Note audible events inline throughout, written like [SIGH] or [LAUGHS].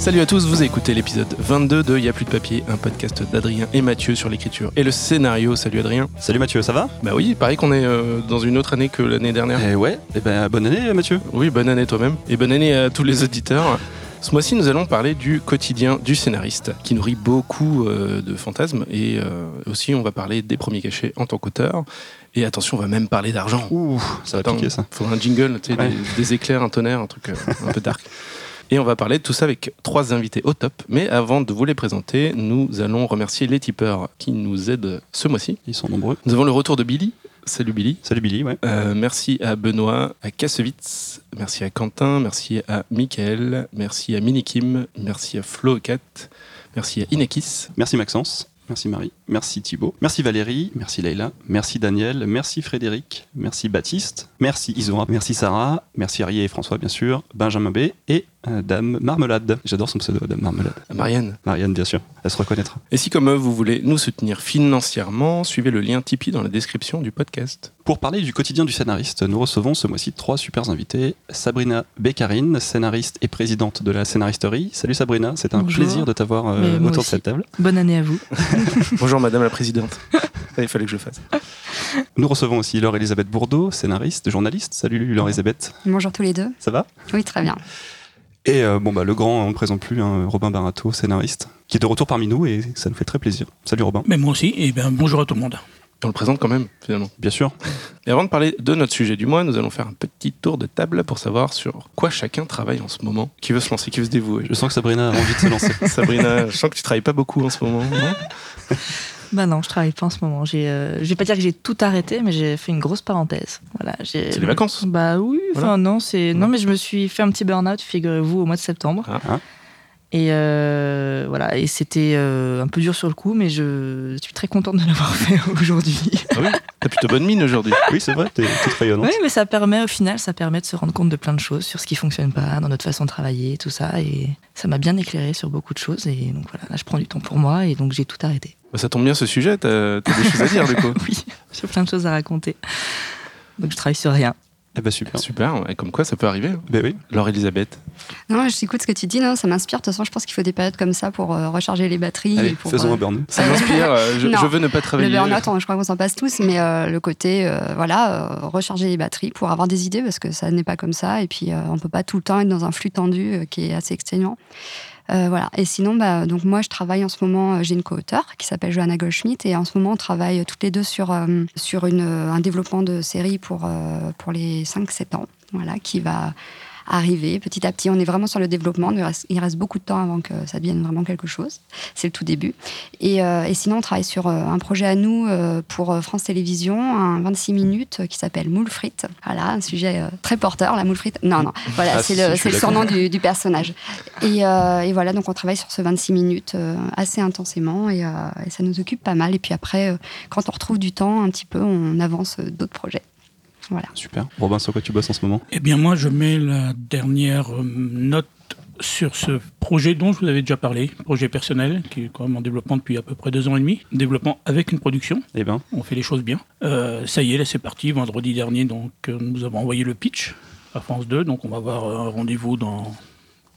Salut à tous, vous écoutez l'épisode 22 de Y'a plus de papier, un podcast d'Adrien et Mathieu sur l'écriture et le scénario. Salut Adrien. Salut Mathieu, ça va? Bah oui, pareil qu'on est euh, dans une autre année que l'année dernière. Eh ouais, eh ben bonne année Mathieu. Oui, bonne année toi-même. Et bonne année à tous les auditeurs. [LAUGHS] Ce mois-ci, nous allons parler du quotidien du scénariste, qui nourrit beaucoup euh, de fantasmes. Et euh, aussi, on va parler des premiers cachets en tant qu'auteur. Et attention, on va même parler d'argent. Ouh, ça va Attends, piquer ça. Faudra un jingle, tu sais, Ouais. des, des éclairs, un tonnerre, un truc euh, un peu dark. [LAUGHS] Et on va parler de tout ça avec trois invités au top. Mais avant de vous les présenter, nous allons remercier les tipeurs qui nous aident ce mois-ci. Ils sont nombreux. Nous avons le retour de Billy. Salut Billy. Salut Billy, ouais. Euh, merci à Benoît, à Kassovitz, merci à Quentin, merci à Michael, merci à Minikim, merci à Flo Cat, merci à Inekis, Merci Maxence. Merci Marie, merci Thibaut, merci Valérie, merci Leïla, merci Daniel, merci Frédéric, merci Baptiste, merci Isora, merci Sarah, merci Arié et François bien sûr, Benjamin B et euh, Dame Marmelade. J'adore son pseudo, Dame Marmelade. Marianne. Marianne bien sûr, elle se reconnaîtra. Et si comme eux, vous voulez nous soutenir financièrement, suivez le lien Tipeee dans la description du podcast. Pour parler du quotidien du scénariste, nous recevons ce mois-ci trois super invités. Sabrina Beccarine, scénariste et présidente de la scénaristerie. Salut Sabrina, c'est un Bonjour. plaisir de t'avoir euh, autour de cette table. Bonne année à vous. [LAUGHS] Bonjour Madame la Présidente. [LAUGHS] Il fallait que je le fasse. Nous recevons aussi Laure-Elisabeth Bourdeau, scénariste, journaliste. Salut Laure-Elisabeth, Bonjour tous les deux. ça va? Oui, très bien. Et euh, bon bah le grand, on ne présente plus, hein, Robin Barato, scénariste, qui est de retour parmi nous et ça nous fait très plaisir. Salut Robin. Mais moi aussi, et bien bonjour à tout le monde. Et on le présente quand même, finalement. Bien sûr. [LAUGHS] Et avant de parler de notre sujet du mois, nous allons faire un petit tour de table pour savoir sur quoi chacun travaille en ce moment. Qui veut se lancer, qui veut se dévouer? Je sens que Sabrina a envie de se lancer. [LAUGHS] Sabrina, je sens que tu travailles pas beaucoup en ce moment. non? [LAUGHS] Bah non, je travaille pas en ce moment. J'ai, euh, je vais pas dire que j'ai tout arrêté, mais j'ai fait une grosse parenthèse. Voilà, j'ai- C'est les vacances. Bah oui, enfin Voilà. non, c'est non, mais je me suis fait un petit burn-out, figurez-vous, au mois de septembre. Ah. Ah. Et euh, voilà, et c'était euh, un peu dur sur le coup, mais je suis très contente de l'avoir [LAUGHS] fait aujourd'hui. Ah oui T'as plutôt bonne mine aujourd'hui. Oui, c'est vrai, t'es toute rayonnante. Oui, mais ça permet au final, ça permet de se rendre compte de plein de choses sur ce qui fonctionne pas, dans notre façon de travailler, tout ça, et ça m'a bien éclairé sur beaucoup de choses. Et donc voilà, là je prends du temps pour moi, et donc j'ai tout arrêté. Bah, ça tombe bien ce sujet, t'as t'as des choses à dire du coup. [LAUGHS] Oui, j'ai plein de choses à raconter. Donc je travaille sur rien. Eh ben super. Super, et comme quoi ça peut arriver. hein. Ben oui. Laure Elisabeth. Non, je t'écoute ce que tu dis, non, ça m'inspire. De toute façon, je pense qu'il faut des périodes comme ça pour euh, recharger les batteries. Allez, et pour, faisons euh, un burn. [LAUGHS] Ça m'inspire, euh, je, veux ne pas le travailler. burn-out, on- je crois qu'on s'en passe tous, mais euh, le côté, euh, voilà, euh, recharger les batteries pour avoir des idées, parce que ça n'est pas comme ça. Et puis, euh, on peut pas tout le temps être dans un flux tendu euh, qui est assez exténuant. Euh, voilà. Et sinon, bah, donc moi, je travaille en ce moment, euh, j'ai une co-auteure qui s'appelle Johanna Goldschmidt, et en ce moment, on travaille toutes les deux sur, euh, sur un développement de série pour, pour les 5-7 ans, voilà, qui va arriver petit à petit. On est vraiment sur le développement, il reste, il reste beaucoup de temps avant que ça devienne vraiment quelque chose. C'est le tout début. Et, euh, et sinon, on travaille sur euh, un projet à nous euh, pour France Télévisions, un 26 minutes qui s'appelle Moule frites. Voilà, un sujet très porteur, la moule frite. Non, non, voilà, Ah, c'est si, le, si, je c'est le surnom du, du personnage. Et, euh, et voilà, donc on travaille sur ce 26 minutes assez intensément et, et ça nous occupe pas mal. Et puis après, quand on retrouve du temps un petit peu, on avance d'autres projets. Voilà. Super. Robin, sur quoi tu bosses en ce moment? Eh bien moi, je mets la dernière euh, note sur ce projet dont je vous avais déjà parlé, projet personnel, qui est quand même en développement depuis à peu près deux ans et demi. Développement avec une production, Eh ben, on fait les choses bien. Euh, ça y est, là c'est parti, vendredi dernier, donc euh, nous avons envoyé le pitch à France 2, donc on va avoir un rendez-vous dans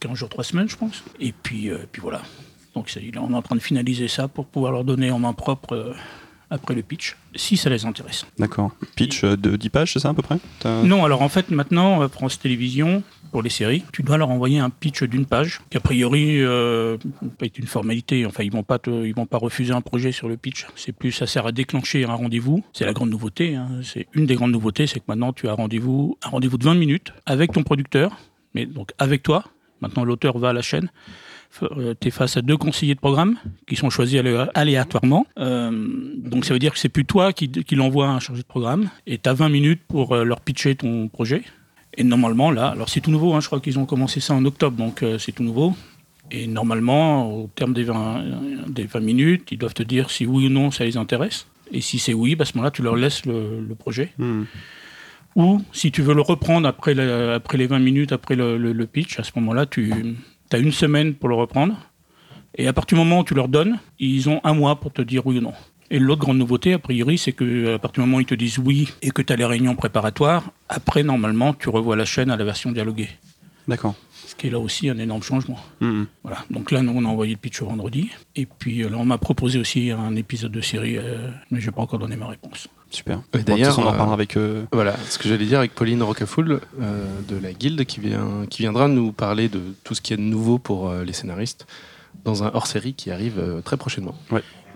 15 jours, 3 semaines, je pense. Et puis, euh, puis voilà. Donc ça y est, là, on est en train de finaliser ça pour pouvoir leur donner en main propre euh, après le pitch, si ça les intéresse. d'accord. Pitch euh, de 10 pages, c'est ça à peu près Non, alors en fait, maintenant, euh, France Télévisions, pour les séries, tu dois leur envoyer un pitch d'une page, qui a priori euh, être une formalité. Enfin, ils vont pas te- ils vont pas refuser un projet sur le pitch. C'est plus, ça sert à déclencher un rendez-vous. C'est la grande nouveauté. hein. C'est une des grandes nouveautés, c'est que maintenant, tu as rendez-vous, un rendez-vous de 20 minutes avec ton producteur, mais donc avec toi. Maintenant, l'auteur va à la chaîne. Tu es face à deux conseillers de programme qui sont choisis alé- aléatoirement. Euh, donc ça veut dire que c'est plus toi qui, qui l'envoie à un chargé de programme et tu as 20 minutes pour euh, leur pitcher ton projet. Et normalement, là, alors c'est tout nouveau, hein, je crois qu'ils ont commencé ça en octobre, donc euh, c'est tout nouveau. Et normalement, au terme des 20, des 20 minutes, ils doivent te dire si oui ou non ça les intéresse. Et si c'est oui, bah, à ce moment-là, tu leur laisses le, le projet. Hmm. Ou si tu veux le reprendre après, après les 20 minutes, après le, le- le pitch, à ce moment-là, tu as une semaine pour le reprendre. Et à partir du moment où tu leur donnes, ils ont un mois pour te dire oui ou non. Et l'autre grande nouveauté, a priori, c'est que à partir du moment où ils te disent oui et que tu as les réunions préparatoires, après, normalement, tu revois la chaîne à la version dialoguée. D'accord. Ce qui est là aussi un énorme changement. Mhm. Voilà. Donc là, nous, on a envoyé le pitch au vendredi. Et puis euh, là, on m'a proposé aussi un épisode de série, euh, mais je n'ai pas encore donné ma réponse. Super. Et D'ailleurs, on en euh, reparlera avec. euh, Voilà, ce que j'allais dire avec Pauline Rocafoul euh, de la Guilde qui, vient, qui viendra nous parler de tout ce qui est de nouveau pour euh, les scénaristes dans un hors-série qui arrive euh, très prochainement.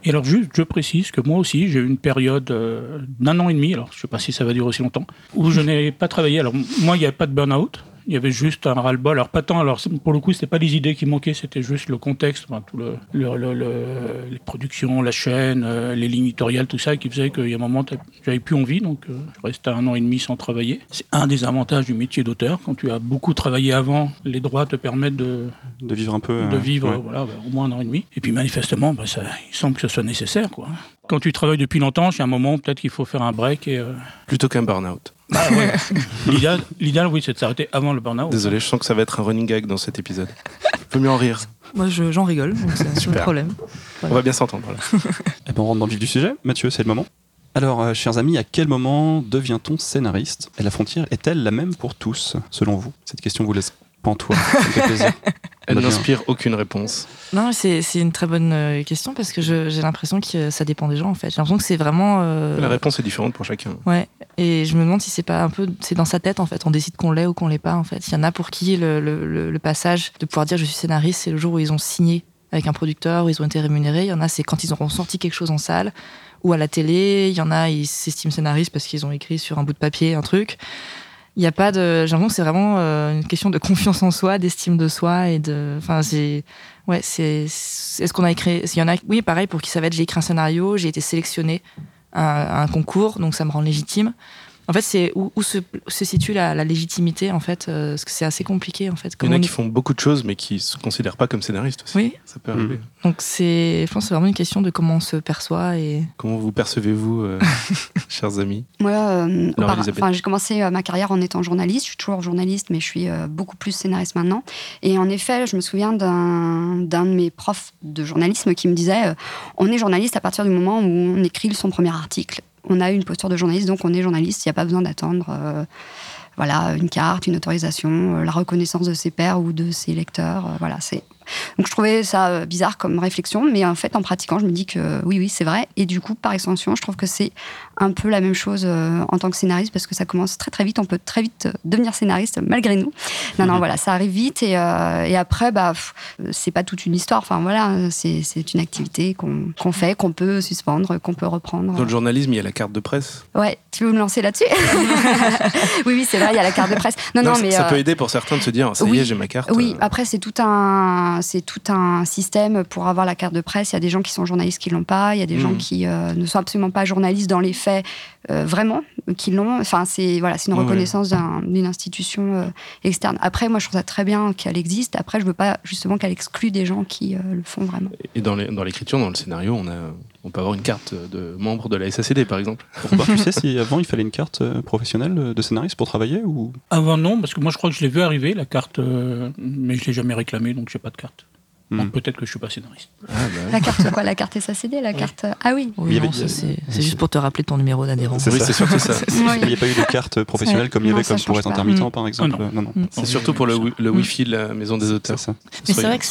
Et alors, juste, je précise que moi aussi, j'ai eu une période euh, d'un an et demi, alors je ne sais pas si ça va durer aussi longtemps, où je n'ai pas travaillé. Alors, moi, il n'y avait pas de burn-out. Il y avait juste un ras-le-bol. Alors, pas tant. Alors, pour le coup, c'était pas les idées qui manquaient, c'était juste le contexte, enfin, tout le, le- le- le- les productions, la chaîne, euh, les lignes éditoriales, tout ça, qui faisait qu'il y a un moment, j'avais plus envie, donc euh, je restais un an et demi sans travailler. C'est un des avantages du métier d'auteur. Quand tu as beaucoup travaillé avant, les droits te permettent de, de vivre un peu. de euh, vivre ouais. voilà, bah, au moins un an et demi. Et puis manifestement, bah, ça, il semble que ce soit nécessaire. Quoi. Quand tu travailles depuis longtemps, il y a un moment peut-être qu'il faut faire un break. Et, euh, Plutôt qu'un burn-out. bah, ouais. [LAUGHS] L'idéal, oui, c'est de s'arrêter avant le burn-out. Désolé, je sens que ça va être un running gag dans cet épisode. Faut mieux en rire. Moi, je- j'en rigole, donc c'est Super. problème. On va bien s'entendre. [LAUGHS] Eh ben, on rentre dans le vif du sujet. Mathieu, c'est le moment. Alors, euh, chers amis, à quel moment devient-on scénariste Et la frontière est-elle la même pour tous, selon vous? Cette question vous laisse plaisir. Elle n'inspire aucune réponse. Non, c'est une très bonne euh, question parce que j'ai l'impression que ça dépend des gens en fait. J'ai l'impression que c'est vraiment. euh, La réponse est différente pour chacun. Ouais, et je me demande si c'est pas un peu, c'est dans sa tête en fait. On décide qu'on l'est ou qu'on l'est pas en fait. Il y en a pour qui le- le passage de pouvoir dire je suis scénariste, c'est le jour où ils ont signé avec un producteur, où ils ont été rémunérés. Il y en a, c'est quand ils auront sorti quelque chose en salle ou à la télé. Il y en a, ils s'estiment scénaristes parce qu'ils ont écrit sur un bout de papier un truc. Il n'y a pas de. J'ai l'impression que c'est vraiment euh, une question de confiance en soi, d'estime de soi et de. Enfin, c'est. Ouais, c'est. Est-ce qu'on a écrit. S'il y en a. Oui, pareil, pour qui ça va être j'ai écrit un scénario, j'ai été sélectionné à un concours, donc ça me rend légitime. En fait, c'est où, où se, se situe la, la légitimité, en fait, euh, parce que c'est assez compliqué, en fait. Il y en a qui est- font beaucoup de choses, mais qui se considèrent pas comme scénaristes aussi. Oui, Ça peut arriver. donc c'est. Je pense que c'est vraiment une question de comment on se perçoit et. Comment vous percevez-vous, euh, [LAUGHS] chers amis? Moi, euh, enfin, j'ai commencé euh, ma carrière en étant journaliste. Je suis toujours journaliste, mais je suis euh, beaucoup plus scénariste maintenant. Et en effet, je me souviens d'un d'un de mes profs de journalisme qui me disait euh, on est journaliste à partir du moment où on écrit son premier article. On a une posture de journaliste, donc on est journaliste. Il n'y a pas besoin d'attendre. euh, voilà, une carte, une autorisation, euh, la reconnaissance de ses pairs ou de ses lecteurs. euh, voilà, c'est. Donc je trouvais ça bizarre comme réflexion, mais en fait en pratiquant, je me dis que oui, oui, c'est vrai. Et du coup, par extension, je trouve que c'est un peu la même chose euh, en tant que scénariste parce que ça commence très très vite. On peut très vite euh, devenir scénariste malgré nous. Non, non, voilà, ça arrive vite et, euh, et après, bah, c'est pas toute une histoire. Enfin voilà, c'est une activité qu'on qu'on fait, qu'on peut suspendre, qu'on peut reprendre. Dans le journalisme, il y a la carte de presse. Ouais, tu veux me lancer là-dessus? [LAUGHS] Oui, oui, c'est vrai, il y a la carte de presse. Non, non, ça, mais ça euh, peut aider pour certains de se dire ça y est, j'ai ma carte. oui, après c'est tout un tout un système pour avoir la carte de presse. Il y a des gens qui sont journalistes qui l'ont pas, il y a des gens Mhm. qui euh, ne sont absolument pas journalistes dans les faits euh, vraiment qui l'ont. Enfin c'est voilà, c'est une Ouais. reconnaissance d'un- d'une institution euh, externe. Après moi je trouve ça très bien qu'elle existe. Après je veux pas justement qu'elle exclue des gens qui euh, le font vraiment. Et dans l'écriture, dans le scénario, on, a, on peut avoir une carte de membre de la SACD, par exemple. Robert, tu sais si avant il fallait une carte euh, professionnelle de scénariste pour travailler ou? Avant, non, parce que moi, je crois que je l'ai vu arriver, la carte, euh, mais je l'ai jamais réclamée, donc j'ai pas de carte. Hmm. Donc peut-être que je suis pas scénariste. Ah, bah. La carte quoi La carte SACD, la carte ah oui. Oui, c'est c'est juste pour te rappeler ton numéro d'adhérent. C'est Oui, c'est surtout ça. [LAUGHS] Il n'y a pas eu de carte professionnelle comme il y avait comme pour être intermittent par exemple Ah non, non. C'est surtout pour le, le Wi-Fi de la maison des auteurs. ça. Mais c'est vrai que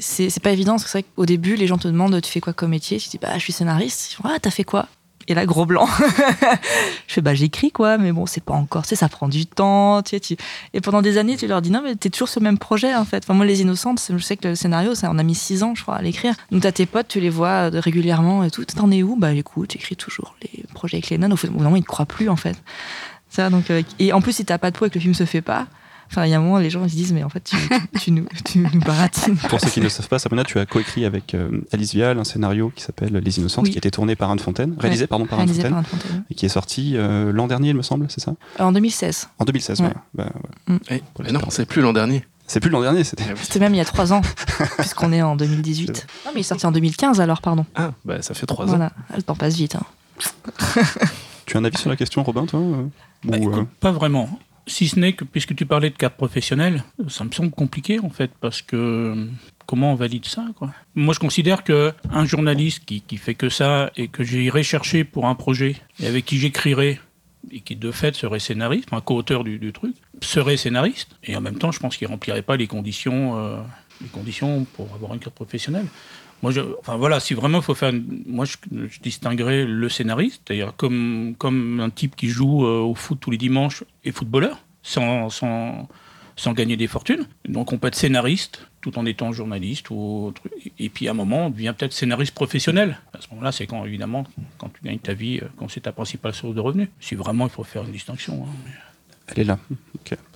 c'est- pas évident, parce que c'est vrai qu'au début, les gens te demandent tu fais quoi comme métier? Tu dis bah je suis scénariste. Ah t'as fait quoi? Et là, gros blanc. [LAUGHS] je fais bah j'écris quoi, mais bon, c'est pas encore, sais, ça prend du temps. Tu sais, Et pendant des années, tu leur dis non, mais t'es toujours le même projet en fait. Enfin, moi, Les Innocentes, c'est- je sais que le scénario, ça, on a mis six ans, je crois, à l'écrire. Donc t'as tes potes, tu les vois euh, régulièrement et tout. T'en es où? Bah écoute, j'écris toujours les projets avec les nonnes. Au bout moment, ils te croient plus en fait. Ça, donc, euh, et en plus, si t'as pas de poids et que le film se fait pas, enfin, il y a un moment, les gens ils se disent, mais en fait, tu, tu, tu nous, tu nous baratines. Pour ceux qui ne le savent pas, Sabrina, tu as coécrit avec euh, Alice Vial un scénario qui s'appelle Les Innocentes, Oui. qui a été tourné par Anne Fontaine, réalisé pardon par Anne Fontaine, par Anne Fontaine. et qui est sorti euh, l'an dernier, il me semble, c'est ça? En 2016. En 2016. Ouais. voilà. Bah, ouais. Eh, mais non, c'est plus l'an dernier. C'est plus l'an dernier, c'était. C'était même il y a trois ans, [LAUGHS] puisqu'on est en 2018. Non, mais il est sorti en 2015 alors, pardon. Ah, bah ça fait trois ans. Voilà, le temps passe vite. hein. Tu as un avis sur la question, Robin, toi? Bah, Ou, écoute, euh, Pas vraiment. Si ce n'est que, puisque tu parlais de carte professionnelle, ça me semble compliqué en fait, parce que euh, comment on valide ça Moi je considère que un journaliste qui, qui fait que ça et que j'irai chercher pour un projet et avec qui j'écrirai et qui de fait serait scénariste, un co-auteur du, truc, serait scénariste, et en même temps, je pense qu'il remplirait pas les conditions, euh, les conditions pour avoir une carte professionnelle. Moi, je, enfin voilà, si vraiment il faut faire, moi je, distinguerais le scénariste, c'est-à-dire comme comme un type qui joue euh, au foot tous les dimanches et footballeur, sans, sans sans gagner des fortunes. Donc on peut être scénariste tout en étant journaliste ou et puis à un moment on devient peut-être scénariste professionnel. À ce moment-là, c'est quand évidemment quand tu gagnes ta vie, euh, quand c'est ta principale source de revenus. Si vraiment il faut faire une distinction. Hein, Elle est là.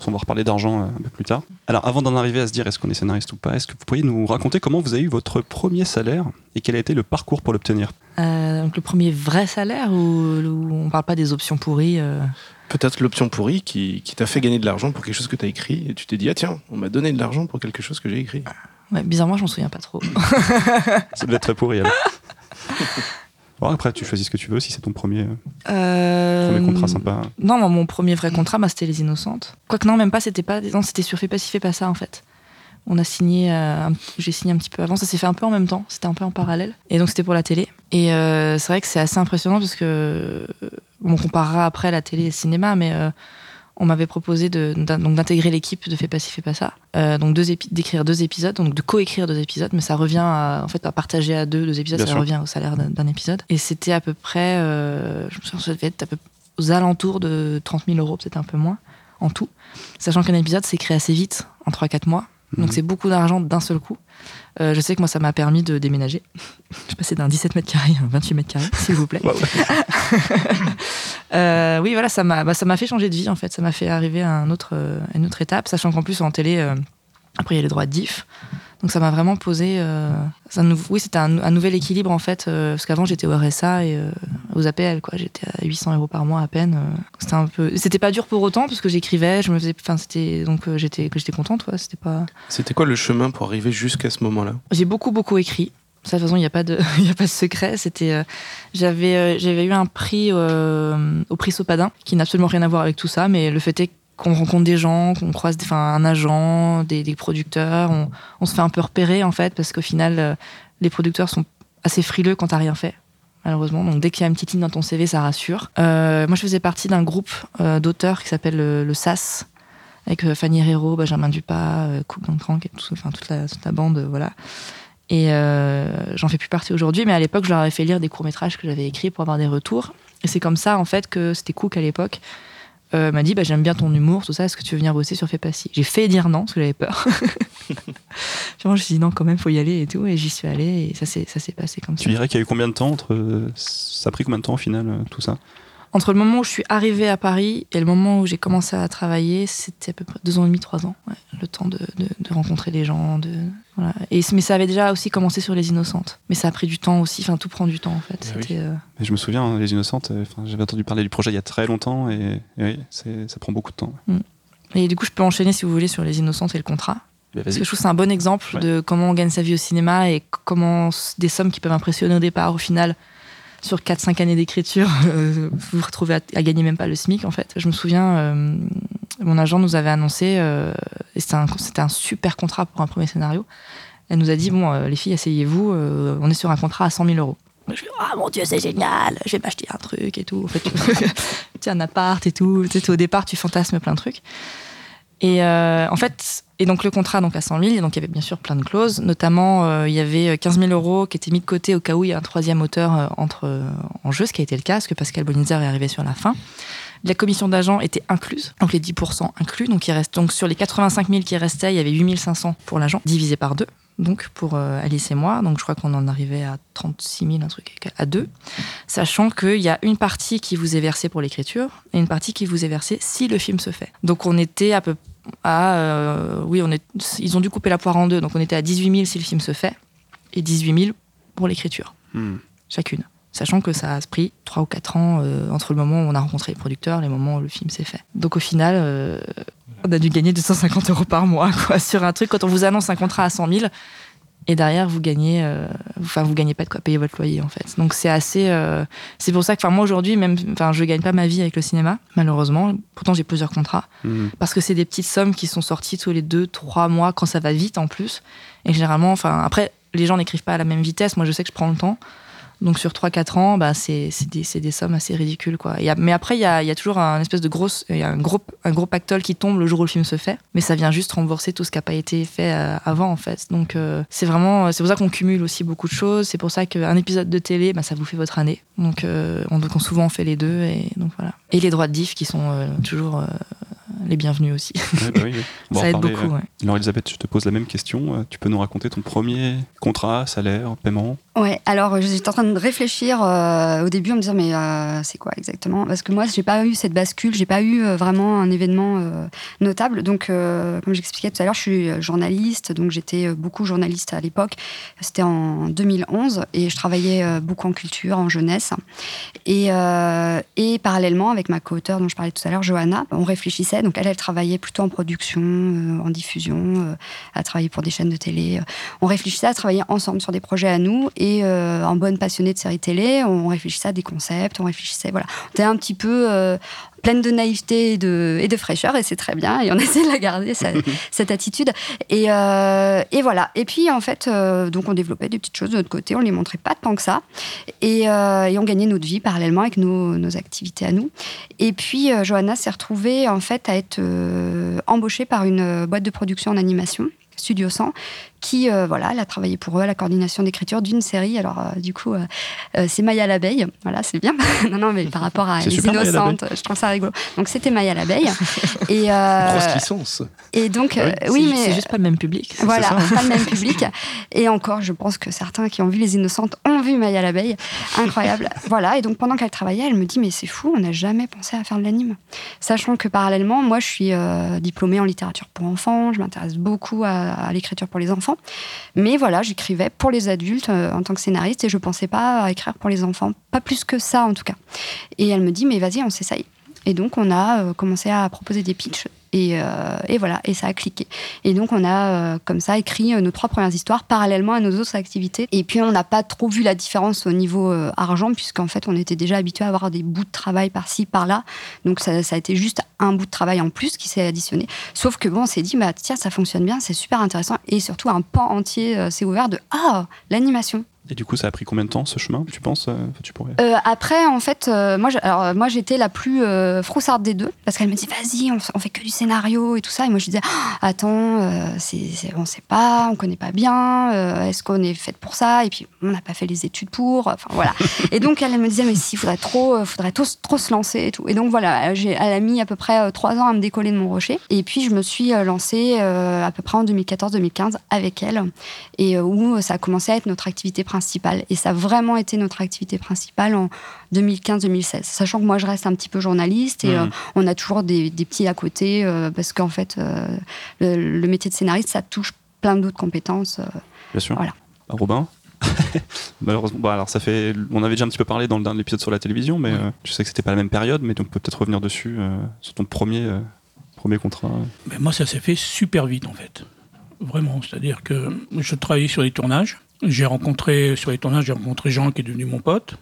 On va reparler d'argent euh, un peu plus tard. Alors, avant d'en arriver à se dire est-ce qu'on est scénariste ou pas, est-ce que vous pourriez nous raconter comment vous avez eu votre premier salaire et quel a été le parcours pour l'obtenir? Euh, Donc, le premier vrai salaire ou, on on parle pas des options pourries peut-être l'option pourrie qui, t'a fait gagner de l'argent pour quelque chose que tu as écrit et tu t'es dit ah tiens on m'a donné de l'argent pour quelque chose que j'ai écrit. Ouais, bizarrement je m'en souviens pas trop. Ça doit être très pourri alors [LAUGHS] bon, après tu choisis ce que tu veux si c'est ton premier, euh... premier contrat sympa non mon premier vrai contrat bah, c'était les innocentes quoique non même pas c'était pas non c'était sur Fais pas si fais pas ça en fait on a signé, euh, j'ai signé un petit peu avant, ça s'est fait un peu en même temps, c'était un peu en parallèle. Et donc c'était pour la télé. Et euh, c'est vrai que c'est assez impressionnant parce que on comparera après la télé et le cinéma, mais euh, on m'avait proposé d'intégrer l'équipe de Fais pas ci, fais pas ça. Euh, donc d'écrire deux épisodes, donc de coécrire deux épisodes, mais ça revient à, en fait à partager à deux deux épisodes, ça revient au salaire d'un épisode. Et c'était à peu près, euh, je me souviens, ça devait être à peu, aux alentours de 30 000 euros, peut-être un peu moins en tout. Sachant qu'un épisode s'écrit assez vite, en 3-4 mois. Donc mhm. c'est beaucoup d'argent d'un seul coup. Euh, je sais que moi, ça m'a permis de déménager. [LAUGHS] je passais d'un 17 mètres carrés à 28 mètres carrés, s'il vous plaît. [LAUGHS] euh, oui, voilà, ça m'a bah, ça m'a fait changer de vie, en fait. Ça m'a fait arriver à, un autre, euh, une autre étape, sachant qu'en plus, en télé, après, il y a les droits de diff. Donc ça m'a vraiment posé. Euh, oui, c'était un, nouvel équilibre en fait, euh, parce qu'avant j'étais au RSA et euh, aux APL, quoi. J'étais à 800 euros par mois à peine. c'était un peu. C'était pas dur pour autant parce que j'écrivais, je me faisais. Enfin, c'était donc j'étais j'étais contente, quoi. C'était pas. C'était quoi le chemin pour arriver jusqu'à ce moment-là? J'ai beaucoup beaucoup écrit. De toute façon, il n'y a pas de, [LAUGHS] il a pas de secret. C'était, j'avais, j'avais eu un prix au prix Sopadin, qui n'a absolument rien à voir avec tout ça, mais le fait est qu'on rencontre des gens, qu'on croise enfin, un agent, des, producteurs, on, se fait un peu repérer en fait, parce qu'au final, euh, les producteurs sont assez frileux quand t'as rien fait, malheureusement. Donc dès qu'il y a une petite ligne dans ton CV, ça rassure. Euh, moi, je faisais partie d'un groupe euh, d'auteurs qui s'appelle le, SAS, avec Fanny Herrero, Benjamin Dupas, Cook Crank, et tout, enfin, toute, la, toute la bande, voilà. Et j'en fais plus partie aujourd'hui, mais à l'époque, je leur avais fait lire des courts-métrages que j'avais écrits pour avoir des retours. Et c'est comme ça, en fait, que c'était Cook à l'époque euh, m'a dit bah, j'aime bien ton humour, tout ça, est-ce que tu veux venir bosser sur Fais pas si J'ai fait dire non parce que j'avais peur. [LAUGHS] je me suis dit non, quand même, faut y aller et tout, et j'y suis allée et ça s'est passé comme ça. Tu dirais qu'il y a eu combien de temps entre. Ça a pris combien de temps au final, euh, tout ça? Entre le moment où je suis arrivée à Paris et le moment où j'ai commencé à travailler, c'était à peu près deux ans et demi, trois ans. le temps de, rencontrer les gens. De, voilà. et, mais ça avait déjà aussi commencé sur Les Innocentes. Mais ça a pris du temps aussi. Enfin, tout prend du temps en fait. Bah euh, je me souviens, hein, Les Innocentes, euh, j'avais entendu parler du projet il y a très longtemps et, oui, ça prend beaucoup de temps. Mm. Et du coup, je peux enchaîner si vous voulez sur Les Innocentes et le contrat. Bah, Parce que je trouve que c'est un bon exemple de comment on gagne sa vie au cinéma et comment des sommes qui peuvent impressionner au départ, au final, sur 4-5 années d'écriture, [LAUGHS] euh, vous vous retrouvez à, gagner même pas le SMIC en fait. Je me souviens, euh, mon agent nous avait annoncé, euh, et c'était un, super contrat pour un premier scénario. Elle nous a dit bon, les filles, asseyez-vous, on est sur un contrat à 100 000 euros. Je me ah mon dieu, c'est génial, je vais m'acheter un truc et tout. En fait, tu [LAUGHS] un appart et tout. au départ, tu fantasmes plein de trucs. Et en fait, et donc le contrat donc à 100 000, donc il y avait bien sûr plein de clauses, notamment euh, il y avait 15 000 euros qui étaient mis de côté au cas où il y a un troisième auteur euh, entre, euh, en jeu, ce qui a été le cas, parce que Pascal Bonitzer est arrivé sur la fin. La commission d'agent était incluse, donc les 10% inclus, donc il reste donc sur les 85 000 qui restaient, il y avait 8 500 pour l'agent, divisé par deux donc pour Alice et moi. Donc je crois qu'on en arrivait à 36 000, un truc à deux. Sachant qu'il y a une partie qui vous est versée pour l'écriture et une partie qui vous est versée si le film se fait. Donc on était à peu euh, oui, on est, ils ont dû couper la poire en deux, donc on était à 18 000 si le film se fait, et 18 000 pour l'écriture, hmm. chacune. Sachant que ça a pris 3 ou 4 ans euh, entre le moment où on a rencontré les producteurs et le moment où le film s'est fait. Donc au final, euh, on a dû gagner 250 euros par mois quoi, [LAUGHS] sur un truc. Quand on vous annonce un contrat à 100 000, et derrière vous gagnez euh, enfin vous gagnez pas de quoi payer votre loyer en fait donc c'est assez euh, c'est pour ça que enfin moi aujourd'hui même enfin je gagne pas ma vie avec le cinéma malheureusement pourtant j'ai plusieurs contrats mmh. parce que c'est des petites sommes qui sont sorties tous les deux trois mois quand ça va vite en plus et généralement enfin après les gens n'écrivent pas à la même vitesse moi je sais que je prends le temps Donc sur 3-4 ans, bah, c'est des, des, sommes assez ridicules. Quoi. mais après, il y a, y a, toujours un espèce de grosse, y a un, gros, un gros pactole qui tombe le jour où le film se fait, mais ça vient juste rembourser tout ce qui n'a pas été fait euh, avant en fait. Donc euh, c'est vraiment, c'est pour ça qu'on cumule aussi beaucoup de choses. C'est pour ça qu'un épisode de télé, bah, ça vous fait votre année. Donc euh, on, donc on souvent fait les deux et donc voilà. Et les droits de diff qui sont toujours les bienvenus aussi. Bah [LAUGHS] ça aide beaucoup. Alors Elisabeth, je te pose la même question. Tu peux nous raconter ton premier contrat, salaire, paiement? Ouais, alors j'étais en train de réfléchir euh, au début en me disant mais euh, c'est quoi exactement? Parce que moi j'ai pas eu cette bascule, j'ai pas eu euh, vraiment un événement notable. Donc comme j'expliquais tout à l'heure, je suis journaliste, donc j'étais beaucoup journaliste à l'époque. C'était en 2011 et je travaillais beaucoup en culture, en jeunesse. Et, et parallèlement avec ma co-auteure dont je parlais tout à l'heure, Johanna, on réfléchissait. Donc elle, elle travaillait plutôt en production, en diffusion, elle travaillait pour des chaînes de télé. On réfléchissait à travailler ensemble sur des projets à nous et euh, en bonne passionnée de séries télé, on réfléchissait à des concepts, on réfléchissait, voilà. On était un petit peu euh, pleine de naïveté et de, et de fraîcheur, et c'est très bien, et on [LAUGHS] essaie de la garder, [LAUGHS] cette attitude. Et, euh, et, voilà. Et puis, en fait, donc on développait des petites choses de notre côté, on ne les montrait pas tant que ça, et, et on gagnait notre vie parallèlement avec nos, nos activités à nous. Et puis, Johanna s'est retrouvée, en fait, à être embauchée par une boîte de production en animation. Studio 100, qui, euh, voilà, elle a travaillé pour eux à la coordination d'écriture d'une série. Alors, euh, du coup, euh, c'est Maya l'abeille. Voilà, c'est bien. [LAUGHS] non, non, mais par [LAUGHS] rapport à Les Innocentes, je trouve ça rigolo. Donc, c'était Maya l'abeille. [LAUGHS] et, Grosse licence. Et donc, ah oui, mais. C'est juste pas le même public. Voilà, pas le même public. Et encore, je pense que certains qui ont vu Les Innocentes ont vu Maya l'abeille. Incroyable. voilà, et donc, pendant qu'elle travaillait, elle me dit, mais c'est fou, on n'a jamais pensé à faire de l'anime. Sachant que parallèlement, moi, je suis diplômée en littérature pour enfants, je m'intéresse beaucoup à l'écriture pour les enfants. Mais voilà, j'écrivais pour les adultes euh, en tant que scénariste et je pensais pas à écrire pour les enfants, pas plus que ça en tout cas. Et elle me dit mais vas-y, on s'essaye. Et donc on a euh, commencé à proposer des pitchs euh, et, voilà, et ça a cliqué. Et donc, on a euh, comme ça écrit euh, nos trois premières histoires parallèlement à nos autres activités. Et puis, on n'a pas trop vu la différence au niveau argent, puisqu'en fait, on était déjà habitué à avoir des bouts de travail par-ci, par-là. Donc, ça, ça, a été juste un bout de travail en plus qui s'est additionné. Sauf que bon, on s'est dit, bah, tiens, ça fonctionne bien, c'est super intéressant. Et surtout, un pan entier s'est ouvert de Ah, l'animation. Et du coup, ça a pris combien de temps ce chemin, tu penses euh, tu pourrais... Euh, après, en fait, euh, moi, alors, moi j'étais la plus froussarde des deux, parce qu'elle me dit vas-y, on, fait que du scénario et tout ça. Et moi je disais ah, attends, c'est, on sait pas, on connaît pas bien, est-ce qu'on est fait pour ça? Et puis on n'a pas fait les études pour, enfin voilà. [LAUGHS] et donc elle, me disait mais si, il faudrait trop, faudrait trop, trop se lancer et tout. Et donc voilà, j'ai, elle a mis à peu près trois ans à me décoller de mon rocher. Et puis je me suis lancée à peu près en 2014-2015 avec elle, et où ça a commencé à être notre activité principale et ça a vraiment été notre activité principale en 2015-2016. Sachant que moi, je reste un petit peu journaliste et mmh. euh, on a toujours des, petits à côté euh, parce qu'en fait, euh, le, métier de scénariste, ça touche plein d'autres compétences. Bien sûr. Voilà. Robin [LAUGHS] Malheureusement, bah, alors ça fait, on avait déjà un petit peu parlé dans l'épisode sur la télévision, mais je sais que c'était pas la même période, mais donc on peut peut-être revenir dessus sur ton premier, premier contrat. Mais moi, ça s'est fait super vite en fait, vraiment. C'est-à-dire que je travaillais sur les tournages j'ai rencontré, sur les tournages, j'ai rencontré Jean qui est devenu mon pote.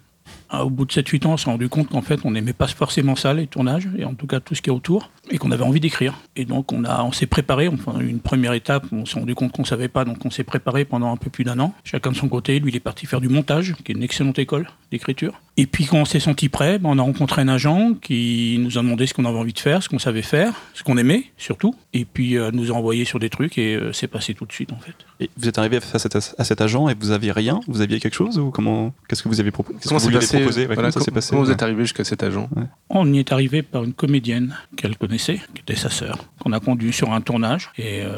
Ah, au bout de 7-8 ans, on s'est rendu compte qu'en fait, on n'aimait pas forcément ça, les tournages, et en tout cas tout ce qui est autour, et qu'on avait envie d'écrire. Et donc, on, a, on s'est préparé, enfin, une première étape, on s'est rendu compte qu'on ne savait pas, donc on s'est préparé pendant un peu plus d'un an, chacun de son côté. Lui, il est parti faire du montage, qui est une excellente école d'écriture. Et puis, quand on s'est senti prêt, ben, on a rencontré un agent qui nous a demandé ce qu'on avait envie de faire, ce qu'on savait faire, ce qu'on aimait, surtout, et puis euh, nous a envoyé sur des trucs, et euh, c'est passé tout de suite, en fait. Et vous êtes arrivé à, cet agent, et vous aviez rien? Vous aviez quelque chose Ou comment Qu'est-ce que vous avez proposé comment, ça s'est passé Comment vous êtes arrivé jusqu'à cet agent? On y est arrivé par une comédienne qu'elle connaissait, qui était sa sœur, qu'on a conduit sur un tournage. Et euh,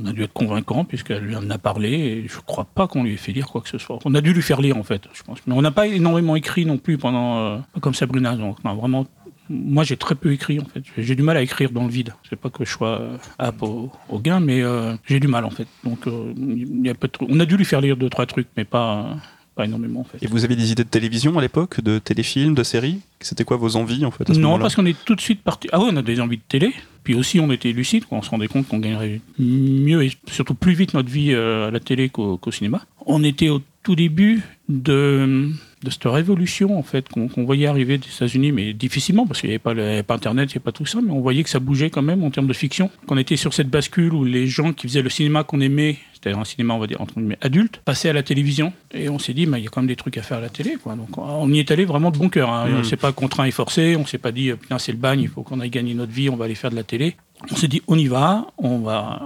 on a dû être convaincant puisqu'elle lui en a parlé. Et je crois pas qu'on lui ait fait lire quoi que ce soit. On a dû lui faire lire en fait, je pense. Mais on n'a pas énormément écrit non plus pendant, euh, comme Sabrina. Donc on a vraiment moi, j'ai très peu écrit en fait. J'ai du mal à écrire dans le vide. C'est pas que je sois euh, apte au, gain, mais j'ai du mal en fait. Donc, y a on a dû lui faire lire deux trois trucs, mais pas pas énormément en fait. Et vous avez des idées de télévision à l'époque, de téléfilms, de séries? C'était quoi vos envies en fait Non, parce qu'on est tout de suite parti. Ah oui, on a des envies de télé. Puis aussi, on était lucide, on se rendait compte qu'on gagnerait mieux et surtout plus vite notre vie euh, à la télé qu'au cinéma. On était au tout début de de cette révolution en fait qu'on voyait arriver des États-Unis, mais difficilement parce qu'il n'y avait pas, Internet, il n'y avait pas tout ça, mais on voyait que ça bougeait quand même en termes de fiction. Qu'on était sur cette bascule où les gens qui faisaient le cinéma qu'on aimait, c'est-à-dire un cinéma on va dire entre guillemets adulte, passaient à la télévision et on s'est dit, bah, il y a quand même des trucs à faire à la télé, quoi. Donc on y est allé vraiment de bon cœur. Hein. Mmh. On s'est pas contraint et forcé, on s'est pas dit, putain c'est le bagne, il faut qu'on aille gagner notre vie, on va aller faire de la télé. On s'est dit, on y va, on va,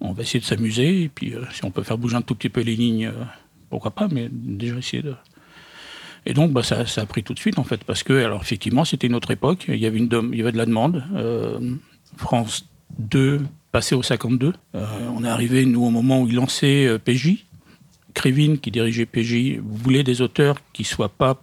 on va essayer de s'amuser et puis euh, si on peut faire bouger un tout petit peu les lignes. Euh, pourquoi pas, mais déjà essayer de. Et donc, bah, ça, a pris tout de suite, en fait, parce que, alors, effectivement, c'était une autre époque, il y avait, une, il y avait de la demande. Euh, France 2 passait au 52. Euh, on est arrivé, nous, au moment où il lançait euh, PJ. Krivine, qui dirigeait PJ, voulait des auteurs qui soient pas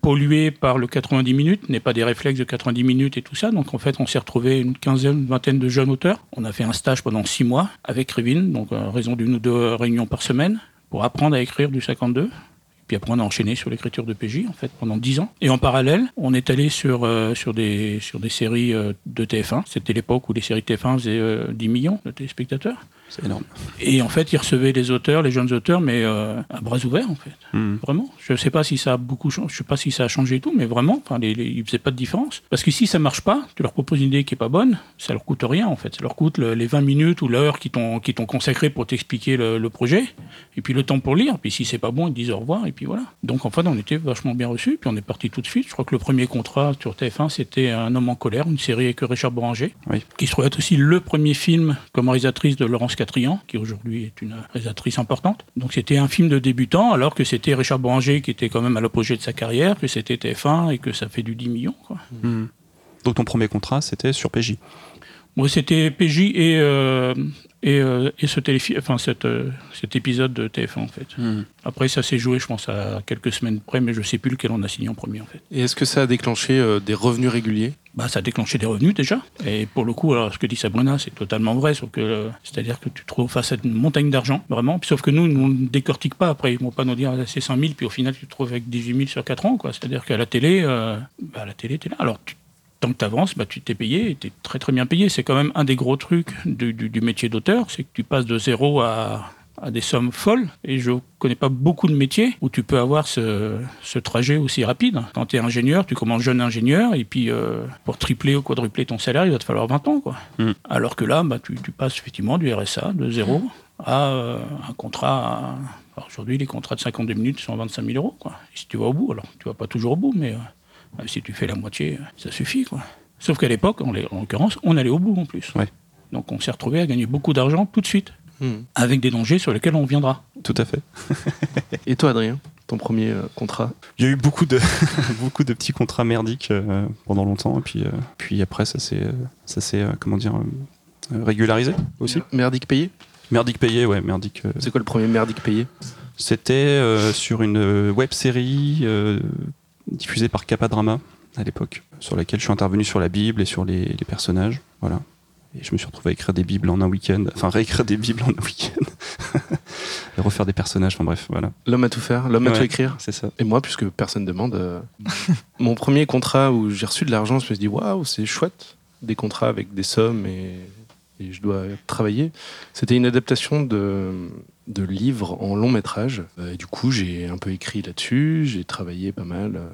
pollués par le 90 minutes, n'aient pas des réflexes de 90 minutes et tout ça. Donc en fait, on s'est retrouvé une quinzaine, une vingtaine de jeunes auteurs. On a fait un stage pendant six mois avec Krivine, donc à raison d'une ou deux réunions par semaine pour apprendre à écrire du 52. Puis après, on a enchaîné sur l'écriture de PJ, en fait, pendant 10 ans. Et en parallèle, on est allé sur, euh, sur, des, sur des séries euh, de TF1. C'était l'époque où les séries TF1 faisaient 10 euh, millions de téléspectateurs. C'est énorme. Et en fait, ils recevaient les auteurs, les jeunes auteurs, mais euh, à bras ouverts, en fait. Hmm. Vraiment. Je ne sais pas si ça a beaucoup changé, je sais pas si ça a changé et tout, mais vraiment, les, ils faisaient pas de différence. Parce que si ça marche pas, tu leur proposes une idée qui est pas bonne, ça leur coûte rien, en fait. Ça leur coûte les 20 minutes ou l'heure qui t'ont, consacré pour t'expliquer le, projet, et puis le temps pour lire. Puis si c'est pas bon, ils disent au revoir, et puis voilà. Donc en fait, on était vachement bien reçus, puis on est parti tout de suite. Je crois que le premier contrat sur TF1, c'était Un homme en colère, une série avec Richard Boranger, qui se trouve être aussi le premier film comme réalisatrice de Laurence Catrian, qui aujourd'hui est une réalisatrice importante. Donc c'était un film de débutant, alors que c'était Richard Boranger qui était quand même à l'apogée de sa carrière, que c'était TF1 et que ça fait du 10 millions. Quoi. Hmm. Donc ton premier contrat, c'était sur PJ Moi, c'était PJ et, euh, et, euh, et, ce enfin, cette, euh, cet épisode de TF1 en fait. Hmm. Après, ça s'est joué, je pense, à quelques semaines près, mais je sais plus lequel on a signé en premier en fait. Et est-ce que ça a déclenché des revenus réguliers? Bah, ça a déclenché des revenus déjà. Et pour le coup, alors, ce que dit Sabrina, c'est totalement vrai. Sauf que, c'est-à-dire que tu te trouves face à une montagne d'argent, vraiment. sauf que nous, on ne décortique pas. Après, ils vont pas nous dire ah, c'est 100 000, puis au final, tu te trouves avec 18 000 sur 4 ans. Quoi. C'est-à-dire qu'à la télé, euh, bah, la télé, es là. Alors, tant que tu avances, bah, tu t'es payé, tu es très très bien payé. C'est quand même un des gros trucs du, du métier d'auteur, c'est que tu passes de zéro à à des sommes folles. Et je connais pas beaucoup de métiers où tu peux avoir ce, ce trajet aussi rapide. Quand tu es ingénieur, tu commences jeune ingénieur, et puis euh, pour tripler ou quadrupler ton salaire, il va te falloir 20 ans. Quoi. Mm. Alors que là, bah, tu, tu, passes effectivement du RSA de zéro à euh, un contrat. Aujourd'hui, les contrats de 52 minutes sont 25 000 euros. Quoi. Et si tu vas au bout, alors tu vas pas toujours au bout, mais euh, si tu fais la moitié, ça suffit. Quoi. Sauf qu'à l'époque, en, en l'occurrence, on allait au bout en plus. Ouais. Donc on s'est retrouvé à gagner beaucoup d'argent tout de suite. Hmm. avec des dangers sur lesquels on viendra. Tout à fait. [LAUGHS] Et toi, Adrien ton premier euh, contrat? Il y a eu beaucoup de, [LAUGHS] beaucoup de petits contrats merdiques euh, pendant longtemps, et puis, euh, puis après, ça s'est, ça s'est comment dire, régularisé aussi. Merdique payé? Merdique payé, ouais, merdique. C'est quoi le premier merdique payé? C'était sur une web série diffusée par Capadrama à l'époque, sur laquelle je suis intervenu sur la Bible et sur les, les personnages. Voilà. Et je me suis retrouvé à écrire des bibles en un week-end, enfin réécrire des bibles en un week-end, [LAUGHS] et refaire des personnages, enfin bref, voilà. L'homme à tout faire, l'homme à tout écrire. C'est ça. Et moi, puisque personne demande, euh, mon premier contrat où j'ai reçu de l'argent, je me suis dit, waouh, c'est chouette, des contrats avec des sommes et, je dois travailler. C'était une adaptation de, de livres en long métrage. Euh, et du coup, j'ai un peu écrit là-dessus, j'ai travaillé pas mal euh,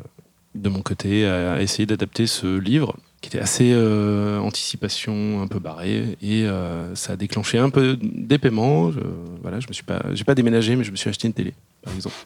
de mon côté à essayer d'adapter ce livre qui était assez euh, anticipation, un peu barré, et ça a déclenché un peu des paiements. Je, voilà, je me suis pas, j'ai pas déménagé, mais je me suis acheté une télé, par exemple.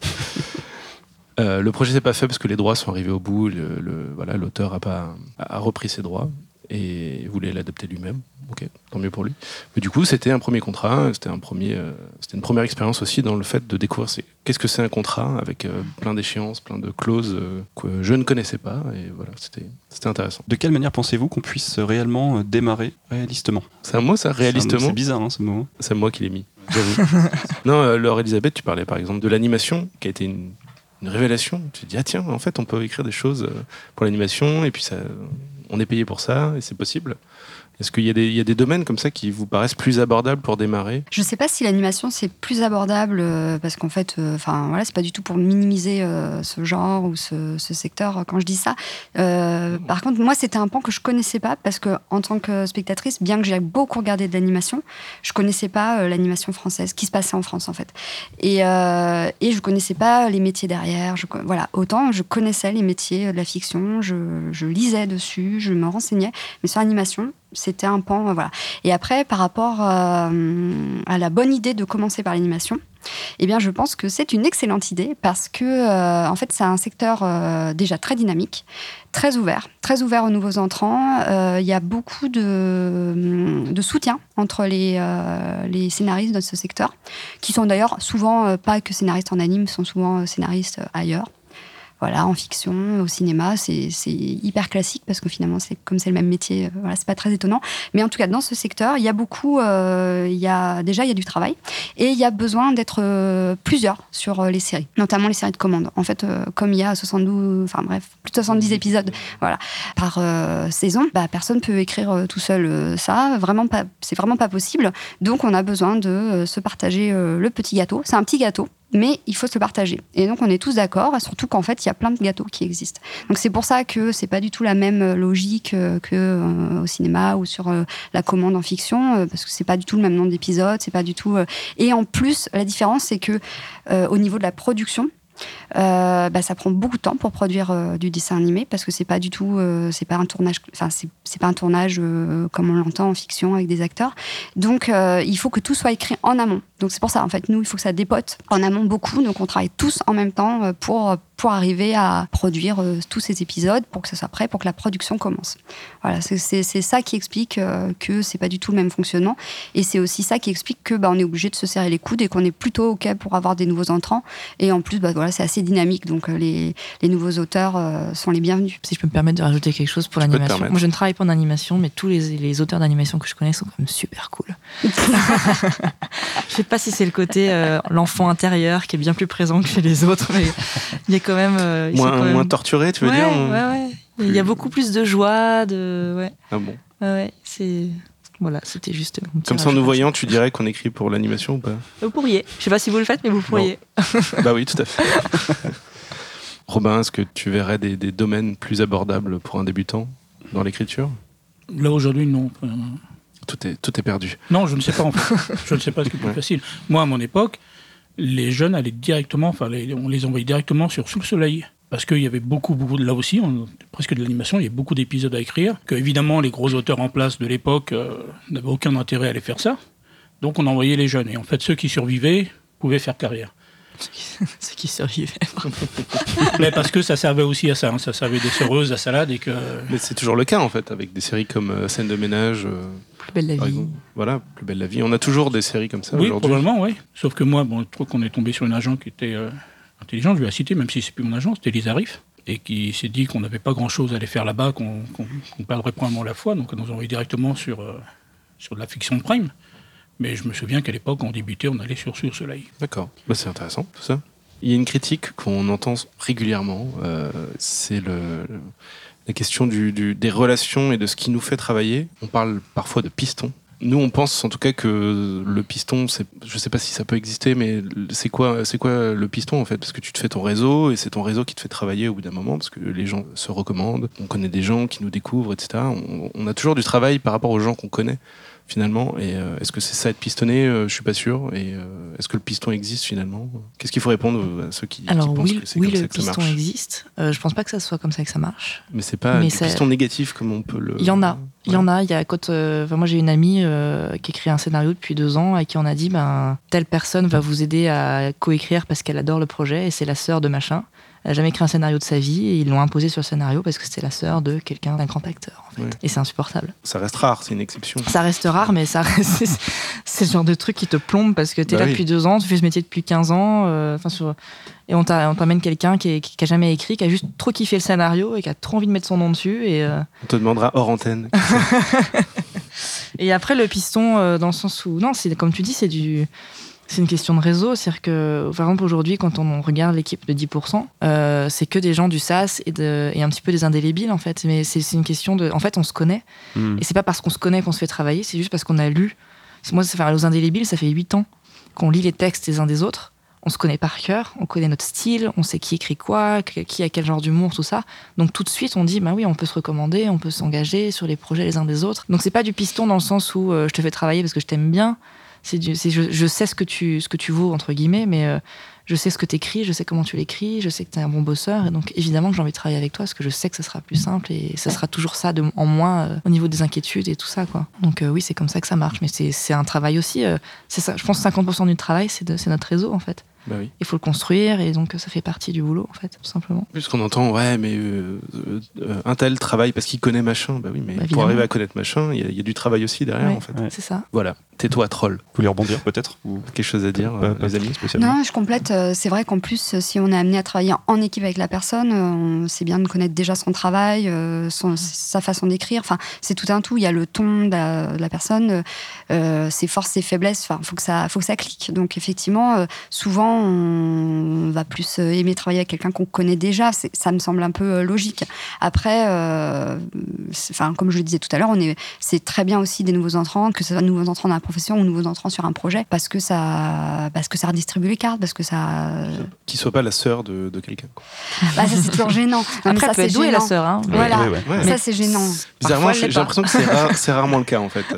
le projet s'est pas fait parce que les droits sont arrivés au bout. Le voilà, l'auteur a pas a repris ses droits et voulait l'adapter lui-même. Ok, tant mieux pour lui. Mais du coup, c'était un premier contrat, c'était un premier, euh, c'était une première expérience aussi dans le fait de découvrir qu'est-ce que c'est un contrat avec euh, plein d'échéances, plein de clauses euh, que je ne connaissais pas. Et voilà, c'était, c'était intéressant. De quelle manière pensez-vous qu'on puisse réellement démarrer réalistement? C'est un mot, ça, réalistement. C'est, bizarre, hein, ce mot. C'est moi qui l'ai mis. [LAUGHS] [LAUGHS] non, Laure Elisabeth, tu parlais par exemple de l'animation, qui a été une, une révélation. Tu te dis ah tiens, en fait, on peut écrire des choses pour l'animation et puis ça on est payé pour ça et c'est possible. Est-ce qu'il y, a des- il y a des domaines comme ça qui vous paraissent plus abordables pour démarrer? Je sais pas si l'animation c'est plus abordable euh, parce qu'en fait, euh, enfin voilà, c'est pas du tout pour minimiser euh, ce genre ou ce, ce secteur euh, quand je dis ça. Euh, par contre, moi c'était un pan que je connaissais pas parce que en tant que spectatrice, bien que j'ai beaucoup regardé de l'animation, je connaissais pas euh, l'animation française qui se passait en France en fait. Et, euh, et je connaissais pas les métiers derrière. Je, voilà, autant je connaissais les métiers de la fiction, je, je lisais dessus, je me renseignais, mais sur l'animation, c'était un pan, voilà. Et après, par rapport euh, à la bonne idée de commencer par l'animation, eh bien, je pense que c'est une excellente idée parce que, euh, en fait, c'est un secteur euh, déjà très dynamique, très ouvert, très ouvert aux nouveaux entrants. Il y a beaucoup de, de soutien entre les, les scénaristes de ce secteur, qui sont d'ailleurs souvent pas que scénaristes en anime, sont souvent scénaristes ailleurs. Voilà, en fiction, au cinéma, c'est hyper classique parce que finalement, c'est comme c'est le même métier, euh, voilà, c'est pas très étonnant. Mais en tout cas, dans ce secteur, il y a beaucoup, euh, il y a déjà il y a du travail et il y a besoin d'être euh, plusieurs sur les séries, notamment les séries de commande. En fait, comme il y a 72, enfin bref, plus de 70 épisodes, voilà, par saison, bah, personne peut écrire tout seul ça. Vraiment pas, c'est vraiment pas possible. Donc, on a besoin de se partager le petit gâteau. C'est un petit gâteau. Mais il faut se partager. Et donc, on est tous d'accord, surtout qu'en fait, il y a plein de gâteaux qui existent. Donc, c'est pour ça que c'est pas du tout la même euh, logique euh, que euh, au cinéma ou sur euh, la commande en fiction, parce que c'est pas du tout le même nombre d'épisodes, c'est pas du tout. Et en plus, la différence, c'est que au niveau de la production, euh, bah, ça prend beaucoup de temps pour produire euh, du dessin animé parce que c'est pas du tout, euh, c'est pas un tournage, enfin c'est pas un tournage comme on l'entend en fiction avec des acteurs. Donc il faut que tout soit écrit en amont. Donc c'est pour ça en fait nous il faut que ça dépote en amont beaucoup. Donc on travaille tous en même temps pour pour arriver à produire euh, tous ces épisodes pour que ça soit prêt pour que la production commence. Voilà c'est ça qui explique euh, que c'est pas du tout le même fonctionnement et c'est aussi ça qui explique que bah, on est obligé de se serrer les coudes et qu'on est plutôt ok pour avoir des nouveaux entrants et en plus bah, voilà c'est assez dynamique donc euh, les, les nouveaux auteurs euh, sont les bienvenus. Si je peux me permettre de rajouter quelque chose pour l'animation. Moi, je ne travaille pas en animation, mais tous les, les auteurs d'animation que je connais sont quand même super cool. [LAUGHS] je sais pas si c'est le côté euh, l'enfant intérieur qui est bien plus présent que chez les autres, mais il y a quand même. euh, moins, quand même- moins torturé, tu veux ouais, dire ouais, ouais. Il y a beaucoup plus de joie, de. Ouais, Ah bon. ouais, ouais, c'est. Voilà, c'était juste. Comme ça, en nous voyant, tu dirais qu'on écrit pour l'animation ou pas? Vous pourriez. Je sais pas si vous le faites, mais vous pourriez. [LAUGHS] [LAUGHS] Bah oui, tout à fait. [LAUGHS] Robin, est-ce que tu verrais des, des domaines plus abordables pour un débutant dans l'écriture? Là aujourd'hui, non. Tout est, tout est perdu. Non, je ne sais pas en fait. Je ne sais pas ce qui est plus Ouais. facile. Moi, à mon époque, les jeunes allaient directement, enfin, les- on les envoyait directement sur Sous le Soleil. Parce qu'il y avait beaucoup, beaucoup, là aussi, on- presque de l'animation, il y a beaucoup d'épisodes à écrire. Que évidemment, les gros auteurs en place de l'époque euh, n'avaient aucun intérêt à aller faire ça. Donc on envoyait les jeunes. Et en fait, ceux qui survivaient pouvaient faire carrière. Ceux qui [LAUGHS] survivaient. [LAUGHS] Mais parce que ça servait aussi à ça. hein. Ça servait des sereuses à salade et que. Mais c'est toujours le cas en fait, avec des séries comme euh, Scène de ménage, euh, Plus belle la vie. exemple. Voilà, Plus belle la vie. On a toujours des séries comme ça Oui, aujourd'hui. probablement, oui. Sauf que moi, bon, je trouve qu'on est tombé sur une agent qui était euh, intelligente, je vais la citer, même si c'est plus mon agent, c'était Lisa Riff, et qui s'est dit qu'on n'avait pas grand-chose à aller faire là-bas, qu'on qu'on perdrait probablement la foi, donc on nous envoyait directement sur, euh, sur de la fiction de prime. Mais je me souviens qu'à l'époque, on débutait, on allait sur Sur Soleil. D'accord. Bah, c'est intéressant tout ça. Il y a une critique qu'on entend régulièrement, euh, c'est le, le- la question des relations et de ce qui nous fait travailler. On parle parfois de piston. Nous, on pense en tout cas que le piston, je sais pas si ça peut exister, mais c'est quoi, quoi le piston en fait? Parce que tu te fais ton réseau et c'est ton réseau qui te fait travailler au bout d'un moment parce que les gens se recommandent, on connaît des gens qui nous découvrent, etc. On a toujours du travail par rapport aux gens qu'on connaît finalement. Et euh, est-ce que c'est ça être pistonné Euh, Je suis pas sûr. Et euh, est-ce que le piston existe finalement? Qu'est-ce qu'il faut répondre à ceux qui, qui Alors pensent oui, que c'est oui comme le ça que ça piston marche? existe. Euh, je pense pas que ça soit comme ça que ça marche. Mais c'est pas Mais du piston négatif comme on peut le. Il y en a. Il y en a. Il y a quand, enfin, moi, j'ai une amie qui écrit un scénario depuis deux ans et qui en a dit ben, telle personne va vous aider à coécrire parce qu'elle adore le projet et c'est la sœur de machin. Elle a jamais écrit un scénario de sa vie et ils l'ont imposé sur le scénario parce que c'était la sœur de quelqu'un, d'un grand acteur. En fait. Et c'est insupportable. Ça reste rare, c'est une exception. Ça reste rare, mais ça reste- [LAUGHS] c'est- le genre de truc qui te plombe parce que tu es Bah là oui. depuis deux ans, tu fais ce métier depuis 15 ans. euh, sur- Et on t'a- on t'amène quelqu'un qui, qui, qui a jamais écrit, qui a juste trop kiffé le scénario et qui a trop envie de mettre son nom dessus. Et, euh, On te demandera hors antenne. [LAUGHS] Et après, le piston, euh, dans le sens où. Non, comme tu dis, c'est du. C'est une question de réseau. C'est-à-dire que, par exemple, aujourd'hui, quand on regarde l'équipe de 10%, euh, c'est que des gens du SaaS et, de, et un petit peu des indélébiles, en fait. Mais c'est une question de. En fait, on se connaît. Hmm. Et c'est pas parce qu'on se connaît qu'on se fait travailler, c'est juste parce qu'on a lu. Moi, ça fait, aux indélébiles, ça fait 8 ans qu'on lit les textes des uns des autres. On se connaît par cœur, on connaît notre style, on sait qui écrit quoi, qui a quel genre d'humour, tout ça. Donc tout de suite, on dit, bah oui, on peut se recommander, on peut s'engager sur les projets les uns des autres. Donc c'est pas du piston dans le sens où euh, je te fais travailler parce que je t'aime bien, c'est je, sais ce que tu ce que tu vaux entre guillemets, mais euh, je sais ce que tu écris, je sais comment tu l'écris, je sais que tu es un bon bosseur, et donc évidemment que j'ai envie de travailler avec toi parce que je sais que ça sera plus simple et ça sera toujours ça en moins euh, au niveau des inquiétudes et tout ça. quoi. Donc euh, oui, c'est comme ça que ça marche, mais c'est un travail aussi. c'est ça, je pense que 50% du travail, c'est notre réseau en fait. Bah oui. Il faut le construire et donc ça fait partie du boulot en fait, tout simplement. Puisqu'on entend, ouais, mais euh, euh, un tel travaille parce qu'il connaît machin. Bah oui, mais bah, pour arriver à connaître machin, il y, a du travail aussi derrière en fait. C'est ça. Voilà. Tais-toi, troll. Vous voulez rebondir peut-être ou quelque chose à dire, euh, les amis, spécialement Non, je complète. C'est vrai qu'en plus, si on est amené à travailler en équipe avec la personne, c'est bien de connaître déjà son travail, sa façon d'écrire. Enfin, c'est tout un tout. Il y a le ton de la, personne, ses forces, ses faiblesses. Enfin, faut que ça, faut que ça clique. Donc effectivement, souvent on va plus euh, aimer travailler avec quelqu'un qu'on connaît déjà. Ça me semble un peu euh, logique. Après, euh, enfin, comme je le disais tout à l'heure, on est, c'est très bien aussi des nouveaux entrants, que ce soit nouveaux entrants dans la profession ou nouveaux entrants sur un projet, parce que ça, parce que ça redistribue les cartes, parce que ça. Qui soit pas la sœur de, quelqu'un. Bah, ça c'est toujours gênant. Après, ça c'est doué la sœur. Hein. Voilà. Ça c'est gênant. Bizarrement, j'ai l'impression que c'est, rarement le cas en fait. [LAUGHS]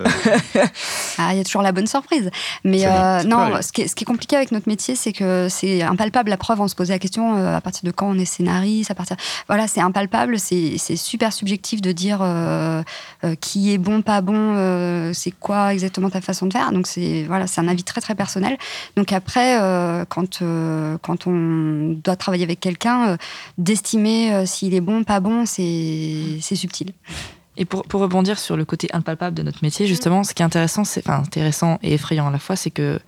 Ah, il y a toujours la bonne surprise. Mais non, ce qui, est, ce qui est compliqué avec notre métier, c'est que c'est impalpable. La preuve, on se posait la question euh, à partir de quand on est scénariste, à partir. Voilà, c'est impalpable. C'est super subjectif de dire euh, euh, qui est bon, pas bon, c'est quoi exactement ta façon de faire. Donc c'est voilà, c'est un avis très très personnel. Donc après, quand quand on doit travailler avec quelqu'un, d'estimer s'il est bon, pas bon, c'est subtil. Et pour, pour, rebondir sur le côté impalpable de notre métier, justement, ce qui est intéressant, c'est enfin intéressant et effrayant à la fois, c'est que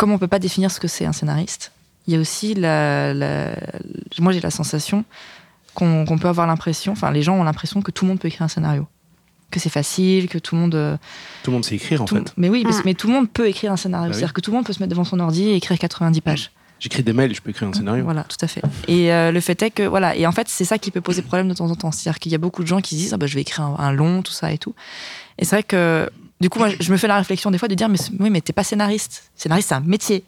comme on peut pas définir ce que c'est un scénariste, il y a aussi la, moi j'ai la sensation qu'on peut avoir l'impression, enfin les gens ont l'impression que tout le monde peut écrire un scénario, que c'est facile, que tout le monde. Euh, tout le monde sait écrire en fait. Mais oui, mais, tout le monde peut écrire un scénario. Bah C'est-à-dire que tout le monde peut se mettre devant son ordi et écrire 90 pages. J'écris des mails, je peux écrire un scénario. Voilà, tout à fait. Et euh, le fait est que, voilà, et en fait, c'est ça qui peut poser problème de temps en temps. C'est-à-dire qu'il y a beaucoup de gens qui se disent, ah bah, je vais écrire un, long, tout ça et tout. Et c'est vrai que du coup, moi, je me fais la réflexion des fois de dire, mais oui, mais t'es pas scénariste. Scénariste, c'est un métier.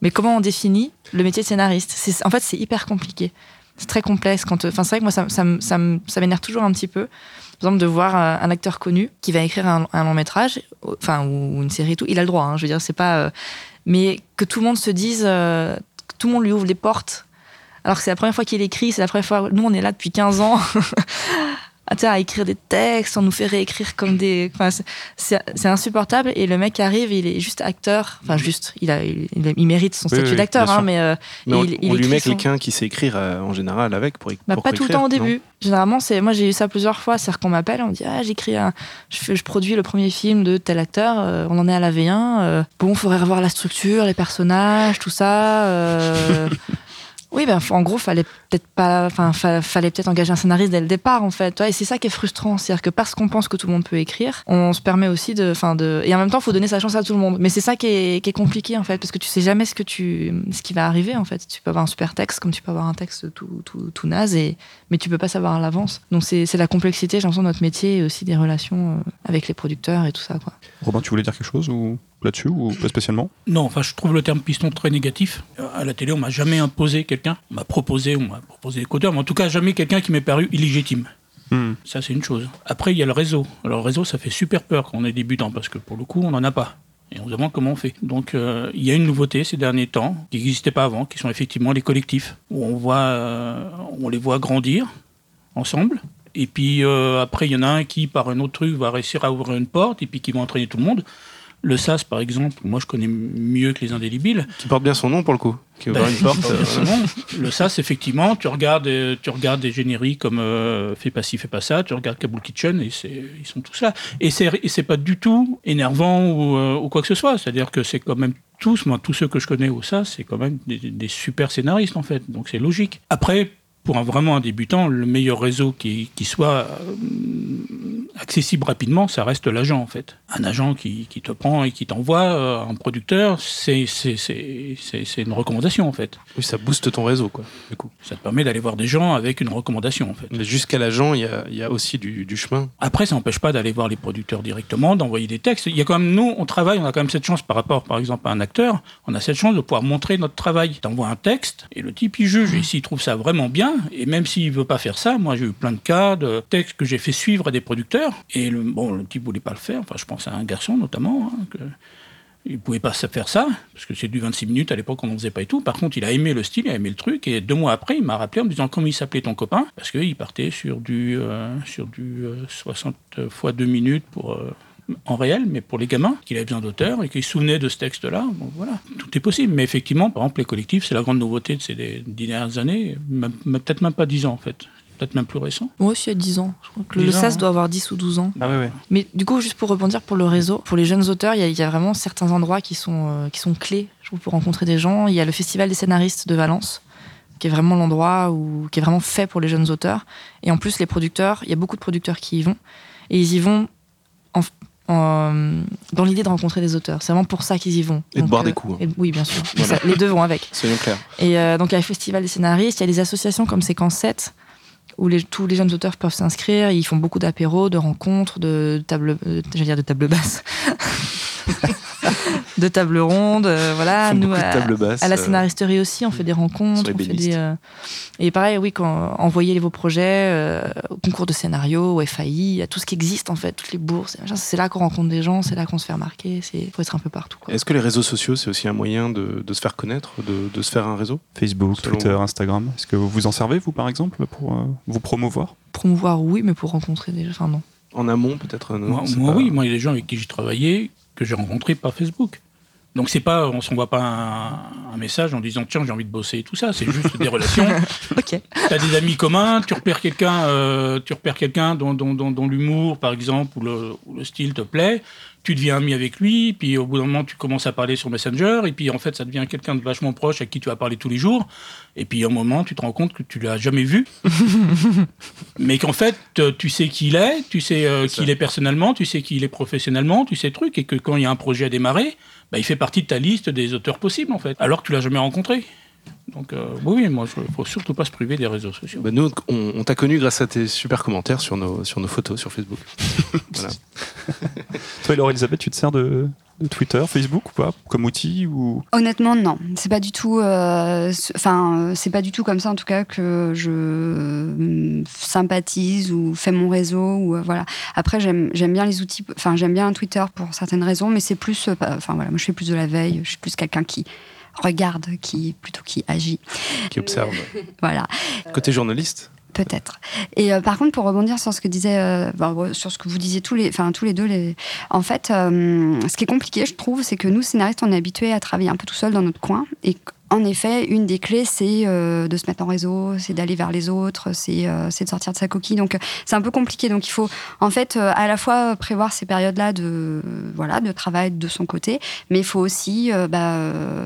Mais comment on définit le métier de scénariste? En fait, c'est hyper compliqué. C'est très complexe. Quand, c'est vrai que moi, ça, ça, ça, ça m'énerve toujours un petit peu. Par exemple, de voir euh, un acteur connu qui va écrire un, long métrage, enfin, ou une série et tout. Il a le droit, hein, je veux dire, c'est pas. Euh, mais que tout le monde se dise, euh, que tout le monde lui ouvre les portes alors que c'est la première fois qu'il écrit, c'est la première fois. Nous, on est là depuis 15 ans [LAUGHS] à écrire des textes, on nous fait réécrire comme des. Enfin, c'est insupportable. Et le mec arrive, il est juste acteur. Enfin, juste, il, a, il, mérite son statut d'acteur, hein, mais. Euh, on, il, lui met quelqu'un qui sait écrire euh, en général avec pour, bah, pour Pas tout le temps au début. Généralement, c'est moi j'ai eu ça plusieurs fois. C'est-à-dire qu'on m'appelle, on me dit ah j'écris un, je, je produis le premier film de tel acteur. Euh, on en est à la V1. bon, faudrait revoir la structure, les personnages, tout ça. [LAUGHS] Oui, ben, en gros, fallait peut-être pas, enfin, fallait peut-être engager un scénariste dès le départ, en fait. et c'est ça qui est frustrant, c'est-à-dire que parce qu'on pense que tout le monde peut écrire, on se permet aussi de, enfin, de, et en même temps, faut donner sa chance à tout le monde. Mais c'est ça qui est, qui est, compliqué, en fait, parce que tu sais jamais ce que tu, ce qui va arriver, en fait. Tu peux avoir un super texte, comme tu peux avoir un texte tout, tout, tout naze, et, mais tu peux pas savoir à l'avance. Donc c'est, la complexité, j'ai l'impression, de notre métier et aussi des relations euh, avec les producteurs et tout ça, quoi. Robin, tu voulais dire quelque chose ou là-dessus ou pas spécialement? Non, enfin je trouve le terme piston très négatif. Euh, à la télé, on m'a jamais imposé quelqu'un, on m'a proposé, on m'a proposé des codeurs, mais en tout cas jamais quelqu'un qui m'est paru illégitime. Hmm. Ça c'est une chose. Après il y a le réseau. Alors le réseau ça fait super peur quand on est débutant parce que pour le coup on n'en a pas. Et on se demande comment on fait. Donc euh, il y a une nouveauté ces derniers temps qui n'existait pas avant, qui sont effectivement les collectifs où on voit, euh, on les voit grandir ensemble. Et puis après, il y en a un qui, par un autre truc, va réussir à ouvrir une porte et puis qui va entraîner tout le monde. Le SAS, par exemple, moi je connais mieux que les indélébiles. Qui porte bien son nom pour le coup. Qui bah, une porte. [LAUGHS] Euh. Le SAS, effectivement, tu regardes, euh, tu regardes des génériques comme euh, Fais pas ci, fais pas ça, tu regardes Kabul Kitchen et ils sont tous là. Et c'est pas du tout énervant ou, quoi que ce soit. C'est-à-dire que c'est quand même tous, moi, tous ceux que je connais au SAS, c'est quand même des, des super scénaristes en fait. Donc c'est logique. Après, pour un, vraiment un débutant, le meilleur réseau qui, qui soit euh, accessible rapidement, ça reste l'agent en fait. Un agent qui, qui te prend et qui t'envoie euh, un producteur, c'est une recommandation en fait. Oui, ça booste ton réseau, quoi, du coup. Ça te permet d'aller voir des gens avec une recommandation en fait. Mais jusqu'à l'agent, il y y a aussi du, du chemin. Après, ça n'empêche pas d'aller voir les producteurs directement, d'envoyer des textes. Il y a quand même, nous, on travaille, on a quand même cette chance par rapport, par exemple, à un acteur, on a cette chance de pouvoir montrer notre travail. T'envoies un texte et le type, il juge. Et s'il trouve ça vraiment bien, et même s'il veut pas faire ça, moi, j'ai eu plein de cas de textes que j'ai fait suivre à des producteurs. Et le, bon, le type voulait pas le faire. Enfin, je pense à un garçon, notamment, hein, que, il pouvait pas faire ça, parce que c'est du 26 minutes, à l'époque on n'en faisait pas et tout. Par contre, il a aimé le style, il a aimé le truc, et deux mois après, il m'a rappelé en me disant comment il s'appelait ton copain, parce qu'il partait sur du, euh, sur du euh, 60 fois 2 minutes pour, euh, en réel, mais pour les gamins, qu'il avait besoin d'auteurs et qu'il se souvenait de ce texte-là. Bon, voilà, tout est possible. Mais effectivement, par exemple, les collectifs, c'est la grande nouveauté de ces dix dernières années, peut-être même pas 10 ans en fait, peut-être même plus récent. Moi aussi, il y a 10 ans. Je crois que le 10 ans, SAS hein. doit avoir 10 ou 12 ans. Ah ouais, ouais. Mais du coup, juste pour rebondir pour le réseau, pour les jeunes auteurs, il y a, il y a vraiment certains endroits qui sont, euh, qui sont clés je trouve, pour rencontrer des gens. Il y a le Festival des scénaristes de Valence, qui est vraiment l'endroit où, qui est vraiment fait pour les jeunes auteurs. Et en plus, les producteurs, il y a beaucoup de producteurs qui y vont. Et ils y vont en- en- dans l'idée de rencontrer des auteurs. C'est vraiment pour ça qu'ils y vont. Et de Donc, boire euh, des coups, hein. et- oui, bien sûr. Mais Voilà. ça- les deux vont avec. Soyons clairs. Et euh, donc, il y a le Festival des scénaristes, il y a des associations comme Séquence 7, où les- tous les jeunes auteurs peuvent s'inscrire. Ils font beaucoup d'apéros, de rencontres, de tables, euh, j'allais dire de tables basses, [LAUGHS] de tables rondes. euh, voilà, nous, à, la euh, scénaristerie aussi, on fait des rencontres. on fait des, euh, Et pareil, oui, quand envoyez vos projets euh, au concours de scénario, au FAI, à tout ce qui existe en fait, toutes les bourses. C'est là qu'on rencontre des gens, c'est là qu'on se fait remarquer. Il faut être un peu partout. Est-ce que les réseaux sociaux, c'est aussi un moyen de, de se faire connaître, de, de se faire un réseau Facebook, Selon Twitter, vous. Instagram. Est-ce que vous en servez, vous, par exemple, pour euh, vous promouvoir? Promouvoir, oui, mais pour rencontrer des gens, enfin non. En amont, peut-être non, Moi, c'est moi, pas- oui, moi, il y a des gens avec qui j'ai travaillé que j'ai rencontrés par Facebook. Donc c'est pas, on s'envoie pas un, un message en disant tiens j'ai envie de bosser et tout ça. C'est juste des relations. [LAUGHS] Ok. T'as des amis communs, tu repères quelqu'un, euh, tu repères quelqu'un dont, dont, dont, dont l'humour par exemple ou le, ou le style te plaît. Tu deviens ami avec lui, puis au bout d'un moment tu commences à parler sur Messenger, et puis en fait ça devient quelqu'un de vachement proche à qui tu vas parler tous les jours. Et puis à un moment tu te rends compte que tu l'as jamais vu, [LAUGHS] mais qu'en fait tu sais qui il est, tu sais euh, qui il est personnellement, tu sais qui il est professionnellement, tu sais le truc, et que quand il y a un projet à démarrer, bah, il fait partie de ta liste des auteurs possibles en fait, alors que tu l'as jamais rencontré. Donc euh, oui, moi il faut surtout pas se priver des réseaux sociaux. Bah, nous, on, on t'a connu grâce à tes super commentaires sur nos, sur nos photos sur Facebook. [LAUGHS] [LAUGHS] Toi, Laure Elisabeth, tu te sers de Twitter, Facebook ou pas Comme outil ou... Honnêtement, non. C'est pas du tout. euh, ce- Enfin, euh, c'est pas du tout comme ça, en tout cas, que je euh, sympathise ou fais mon réseau. Ou euh, voilà. Après, j'aime bien les outils. Enfin, j'aime bien Twitter pour certaines raisons, mais c'est plus. euh, Enfin voilà, moi je fais plus de la veille. Je suis plus quelqu'un qui regarde, qui plutôt qui agit. Qui observe. [LAUGHS] Voilà. Côté journaliste, Peut-être. Et euh, par contre, pour rebondir sur ce que disait, euh, ouais, sur ce que vous disiez tous les, enfin tous les deux, en fait, euh, ce qui est compliqué, je trouve, c'est que nous scénaristes, on est habitués à travailler un peu tout seul dans notre coin, et en effet, une des clés, c'est euh, de se mettre en réseau, c'est d'aller vers les autres, c'est euh, c'est de sortir de sa coquille. Donc, c'est un peu compliqué. Donc, il faut, en fait, euh, à la fois prévoir ces périodes-là de, voilà, de travail de son côté, mais il faut aussi, bah,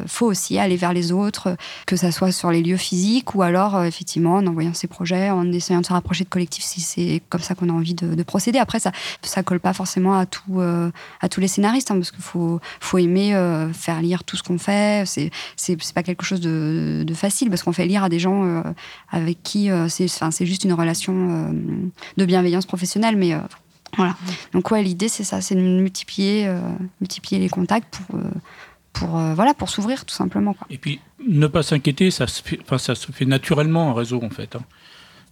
faut aussi aller vers les autres, que ça soit sur les lieux physiques ou alors, effectivement, en envoyant ses projets, en essayant de se rapprocher de collectifs si c'est comme ça qu'on a envie de, de procéder. Après, ça ça colle pas forcément à, tout, à tous les scénaristes, hein, parce qu'il faut, faut aimer faire lire tout ce qu'on fait. C'est c'est pas quelque chose de, facile, parce qu'on fait lire à des gens euh, avec qui euh, c'est juste une relation euh, de bienveillance professionnelle, mais euh, voilà. Donc ouais, l'idée c'est ça, c'est de multiplier, multiplier les contacts pour, pour, voilà, pour s'ouvrir tout simplement. Quoi. Et puis, ne pas s'inquiéter, ça, se fait- ça se fait naturellement un réseau, en fait. Ne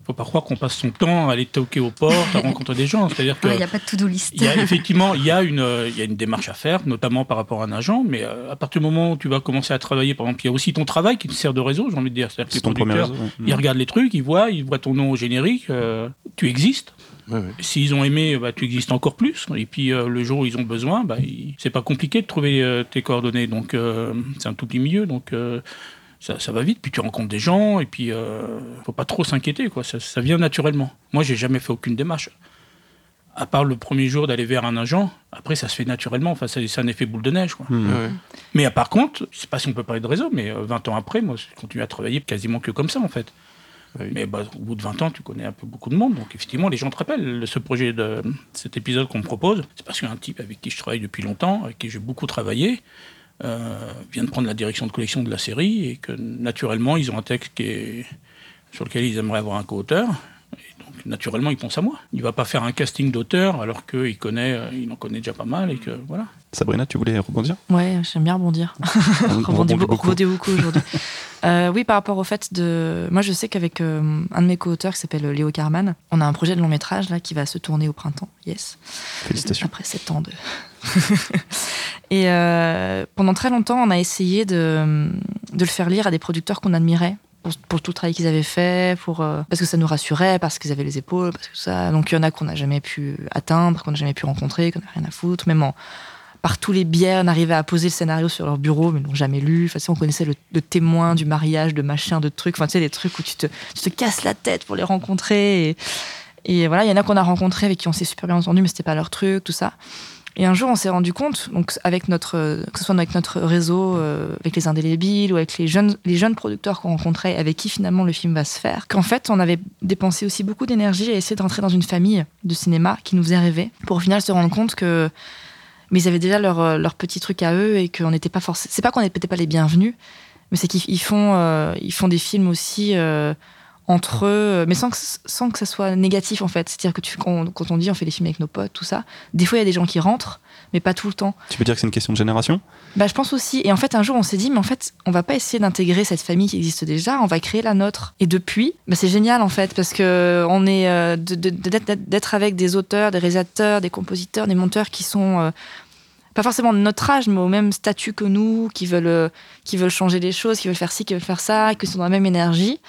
faut pas croire qu'on passe son temps à aller toquer aux portes, à rencontrer des gens. C'est-à-dire que Il n'y a pas de to-do list. il y a effectivement il y a, une, il y a une démarche à faire, notamment par rapport à un agent, mais euh, à partir du moment où tu vas commencer à travailler, par exemple, il y a aussi ton travail qui te sert de réseau, j'ai envie de dire. C'est-à-dire que les producteurs, réseau. ouais. ils regardent les trucs, ils voient, ils voient ton nom au générique, euh, tu existes. Ouais, ouais. S'ils ont aimé, bah, tu existes encore plus. Et puis euh, le jour où ils ont besoin, bah, il- c'est pas compliqué de trouver euh, tes coordonnées. Donc euh, c'est un tout petit milieu, donc euh, ça, ça va vite. Puis tu rencontres des gens, et puis euh, faut pas trop s'inquiéter, quoi. Ça, ça vient naturellement. Moi, j'ai jamais fait aucune démarche. À part le premier jour d'aller vers un agent, après ça se fait naturellement. Enfin, c'est un effet boule de neige, quoi. Ouais, ouais. Mais euh, par contre, je sais pas si on peut parler de réseau, mais euh, 20 ans après, moi, je continue à travailler quasiment que comme ça, en fait. Ah oui. Mais bah, au bout de 20 ans, tu connais un peu beaucoup de monde. Donc effectivement, les gens te rappellent. Ce projet, de cet épisode qu'on me propose, c'est parce qu'un type avec qui je travaille depuis longtemps, avec qui j'ai beaucoup travaillé, euh, vient de prendre la direction de collection de la série et que naturellement, ils ont un texte sur lequel ils aimeraient avoir un co-auteur. Donc naturellement, il pense à moi. Il va pas faire un casting d'auteur alors qu'il connaît, euh, il en connaît déjà pas mal et que voilà. Sabrina, tu voulais rebondir? Ouais, j'aime bien rebondir. [LAUGHS] On- [LAUGHS] rebondit beaucoup, beaucoup. rebondir beaucoup aujourd'hui. [LAUGHS] Euh, oui, par rapport au fait de. Moi, je sais qu'avec euh, un de mes co-auteurs qui s'appelle Léo Carman, on a un projet de long métrage là qui va se tourner au printemps. Yes. Félicitations. Après 7 ans de. Et euh, pendant très longtemps, on a essayé de, de le faire lire à des producteurs qu'on admirait. Pour, tout le travail qu'ils avaient fait, pour, euh, parce que ça nous rassurait, parce qu'ils avaient les épaules, parce que ça. Donc il y en a qu'on n'a jamais pu atteindre, qu'on n'a jamais pu rencontrer, qu'on n'a rien à foutre. Même en, par tous les biais, on arrivait à poser le scénario sur leur bureau, mais ils l'ont jamais lu. Enfin, on connaissait le, le témoin du mariage, de machin, de trucs. Enfin, tu sais, les trucs où tu te, tu te casses la tête pour les rencontrer. Et, et voilà, il y en a qu'on a rencontrés avec qui on s'est super bien entendu, mais c'était pas leur truc, tout ça. Et un jour, on s'est rendu compte, donc avec notre, que ce soit avec notre réseau, euh, avec les indélébiles ou avec les jeunes, les jeunes producteurs qu'on rencontrait, avec qui finalement le film va se faire, qu'en fait, on avait dépensé aussi beaucoup d'énergie à essayer de rentrer dans une famille de cinéma qui nous faisait rêver, pour au final se rendre compte que mais ils avaient déjà leur, euh, leur petit truc à eux et qu'on n'était pas forcément. C'est pas qu'on n'était pas les bienvenus, mais c'est qu'ils ils font, euh, font des films aussi entre eux, mais sans que, sans que ça soit négatif en fait. C'est-à-dire que tu, quand, quand on dit on fait des films avec nos potes, tout ça, des fois il y a des gens qui rentrent, mais pas tout le temps. Tu peux dire que c'est une question de génération? Bah, je pense aussi. Et en fait, un jour, on s'est dit, mais en fait, on va pas essayer d'intégrer cette famille qui existe déjà, on va créer la nôtre. Et depuis, bah, c'est génial en fait, parce que on est euh, d'être avec des auteurs, des réalisateurs, des compositeurs, des monteurs qui sont euh, pas forcément de notre âge, mais au même statut que nous, qui veulent, euh, qui veulent changer les choses, qui veulent faire ci, qui veulent faire ça, qui sont dans la même énergie.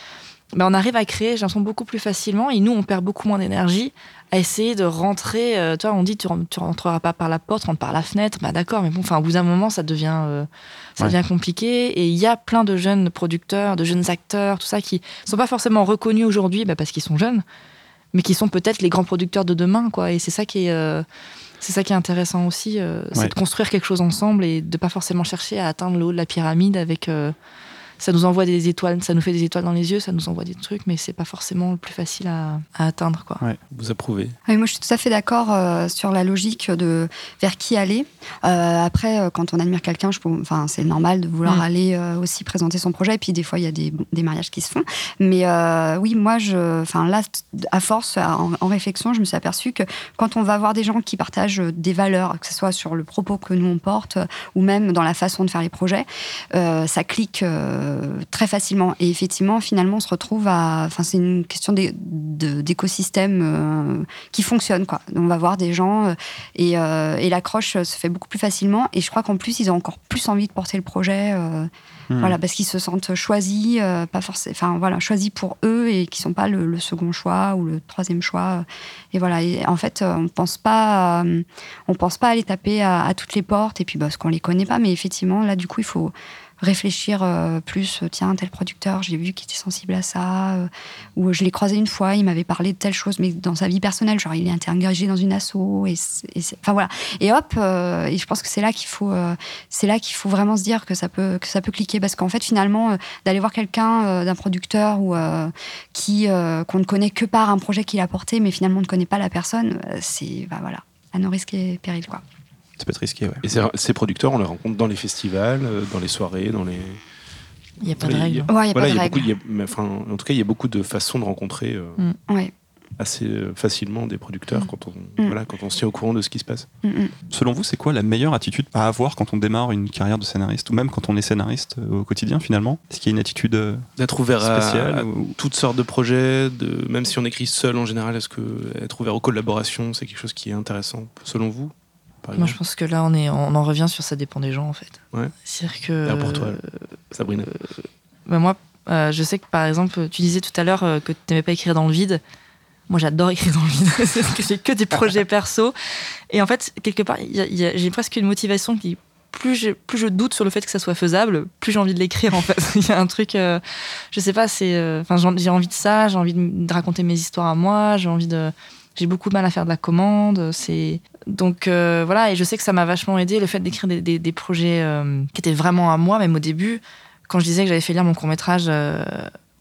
Bah, on arrive à créer, j'ai l'impression, beaucoup plus facilement. Et nous, on perd beaucoup moins d'énergie à essayer de rentrer. euh, toi, on dit, tu, tu rentreras pas par la porte, tu rentres par la fenêtre. Bah, d'accord, mais bon, enfin, au bout d'un moment, ça devient, euh, ça Ouais. devient compliqué. Et il y a plein de jeunes producteurs, de jeunes acteurs, tout ça, qui sont pas forcément reconnus aujourd'hui bah, parce qu'ils sont jeunes, mais qui sont peut-être les grands producteurs de demain, quoi. Et c'est ça qui est. euh, c'est ça qui est intéressant aussi, euh, c'est de construire quelque chose ensemble et de pas forcément chercher à atteindre le haut de la pyramide avec. Ça nous envoie des étoiles, ça nous fait des étoiles dans les yeux, ça nous envoie des trucs, mais c'est pas forcément le plus facile à, à atteindre, quoi. Vous approuvez Oui, moi, je suis tout à fait d'accord euh, sur la logique de vers qui aller. Euh, après, euh, quand on admire quelqu'un, enfin, c'est normal de vouloir Mm. aller euh, aussi présenter son projet. Et puis, des fois, il y a des, des mariages qui se font. Mais euh, oui, moi, je, enfin, là, à force, en, en réflexion, je me suis aperçue que quand on va voir des gens qui partagent des valeurs, que ce soit sur le propos que nous on porte ou même dans la façon de faire les projets, euh, ça clique euh, très facilement. Et effectivement, finalement, on se retrouve à. Enfin, c'est une question d'écosystème euh, qui fonctionne. Quoi. On va voir des gens euh, et, et l'accroche se fait beaucoup plus facilement. Et je crois qu'en plus, ils ont encore plus envie de porter le projet. Hmm. Voilà, parce qu'ils se sentent choisis, pas forcément, enfin voilà, choisis pour eux et qui sont pas le, le second choix ou le troisième choix. Et voilà, et en fait, on pense pas, on pense pas aller taper à, à toutes les portes et puis parce qu'on les connaît pas, mais effectivement là, du coup, il faut réfléchir euh, plus. euh, Tiens, tel producteur, j'ai vu qu'il était sensible à ça, euh, ou je l'ai croisé une fois, il m'avait parlé de telle chose, mais dans sa vie personnelle, genre il est engagé dans une asso et, enfin voilà. Et hop, et je pense que c'est là qu'il faut, c'est là faut vraiment se dire que ça peut, ça peut cliquer, parce qu'en fait finalement, d'aller voir quelqu'un d'un producteur ou qui qu'on ne connaît que par un projet qu'il a porté, mais finalement on ne connaît pas la personne, c'est bah voilà, à nos risques et périls quoi. Ça peut être risqué, ouais. Et ces, producteurs, on les rencontre dans les festivals, euh, dans les soirées, dans les. Il n'y a pas de Oui, règle. il Ouais, il y a Voilà, en tout cas, il y a beaucoup de façons de rencontrer euh, Ouais. assez euh, facilement des producteurs Mm. quand on, Mm. voilà, quand on se tient au courant de ce qui se passe. Mm, mm. Selon vous, c'est quoi la meilleure attitude à avoir quand on démarre une carrière de scénariste ou même quand on est scénariste au quotidien finalement? Est-ce qu'il y a une attitude euh, D'être ouvert à, spéciale à ou- toutes sortes de projets, de, même si on écrit seul en général, est-ce que être ouvert aux collaborations, c'est quelque chose qui est intéressant selon vous? Par Moi, je pense que là, on, est, on en revient sur ça dépend des gens, en fait. Ouais. C'est-à-dire que. Pour toi, Sabrina Bah, moi, euh, je sais que par exemple, tu disais tout à l'heure euh, que tu n'aimais pas écrire dans le vide. Moi, j'adore écrire dans le vide. [LAUGHS] C'est-à-dire que j'ai que des projets perso. Et en fait, quelque part, j'ai presque une motivation qui. Plus je, plus je doute sur le fait que ça soit faisable, plus j'ai envie de l'écrire en fait. [LAUGHS] Il y a un truc, euh, je sais pas, c'est, euh, enfin, j'ai envie de ça, j'ai envie de, de raconter mes histoires à moi, j'ai envie de, j'ai beaucoup de mal à faire de la commande. C'est donc euh, voilà, et je sais que ça m'a vachement aidé le fait d'écrire des, projets euh, qui étaient vraiment à moi, même au début, quand je disais que j'avais fait lire mon court métrage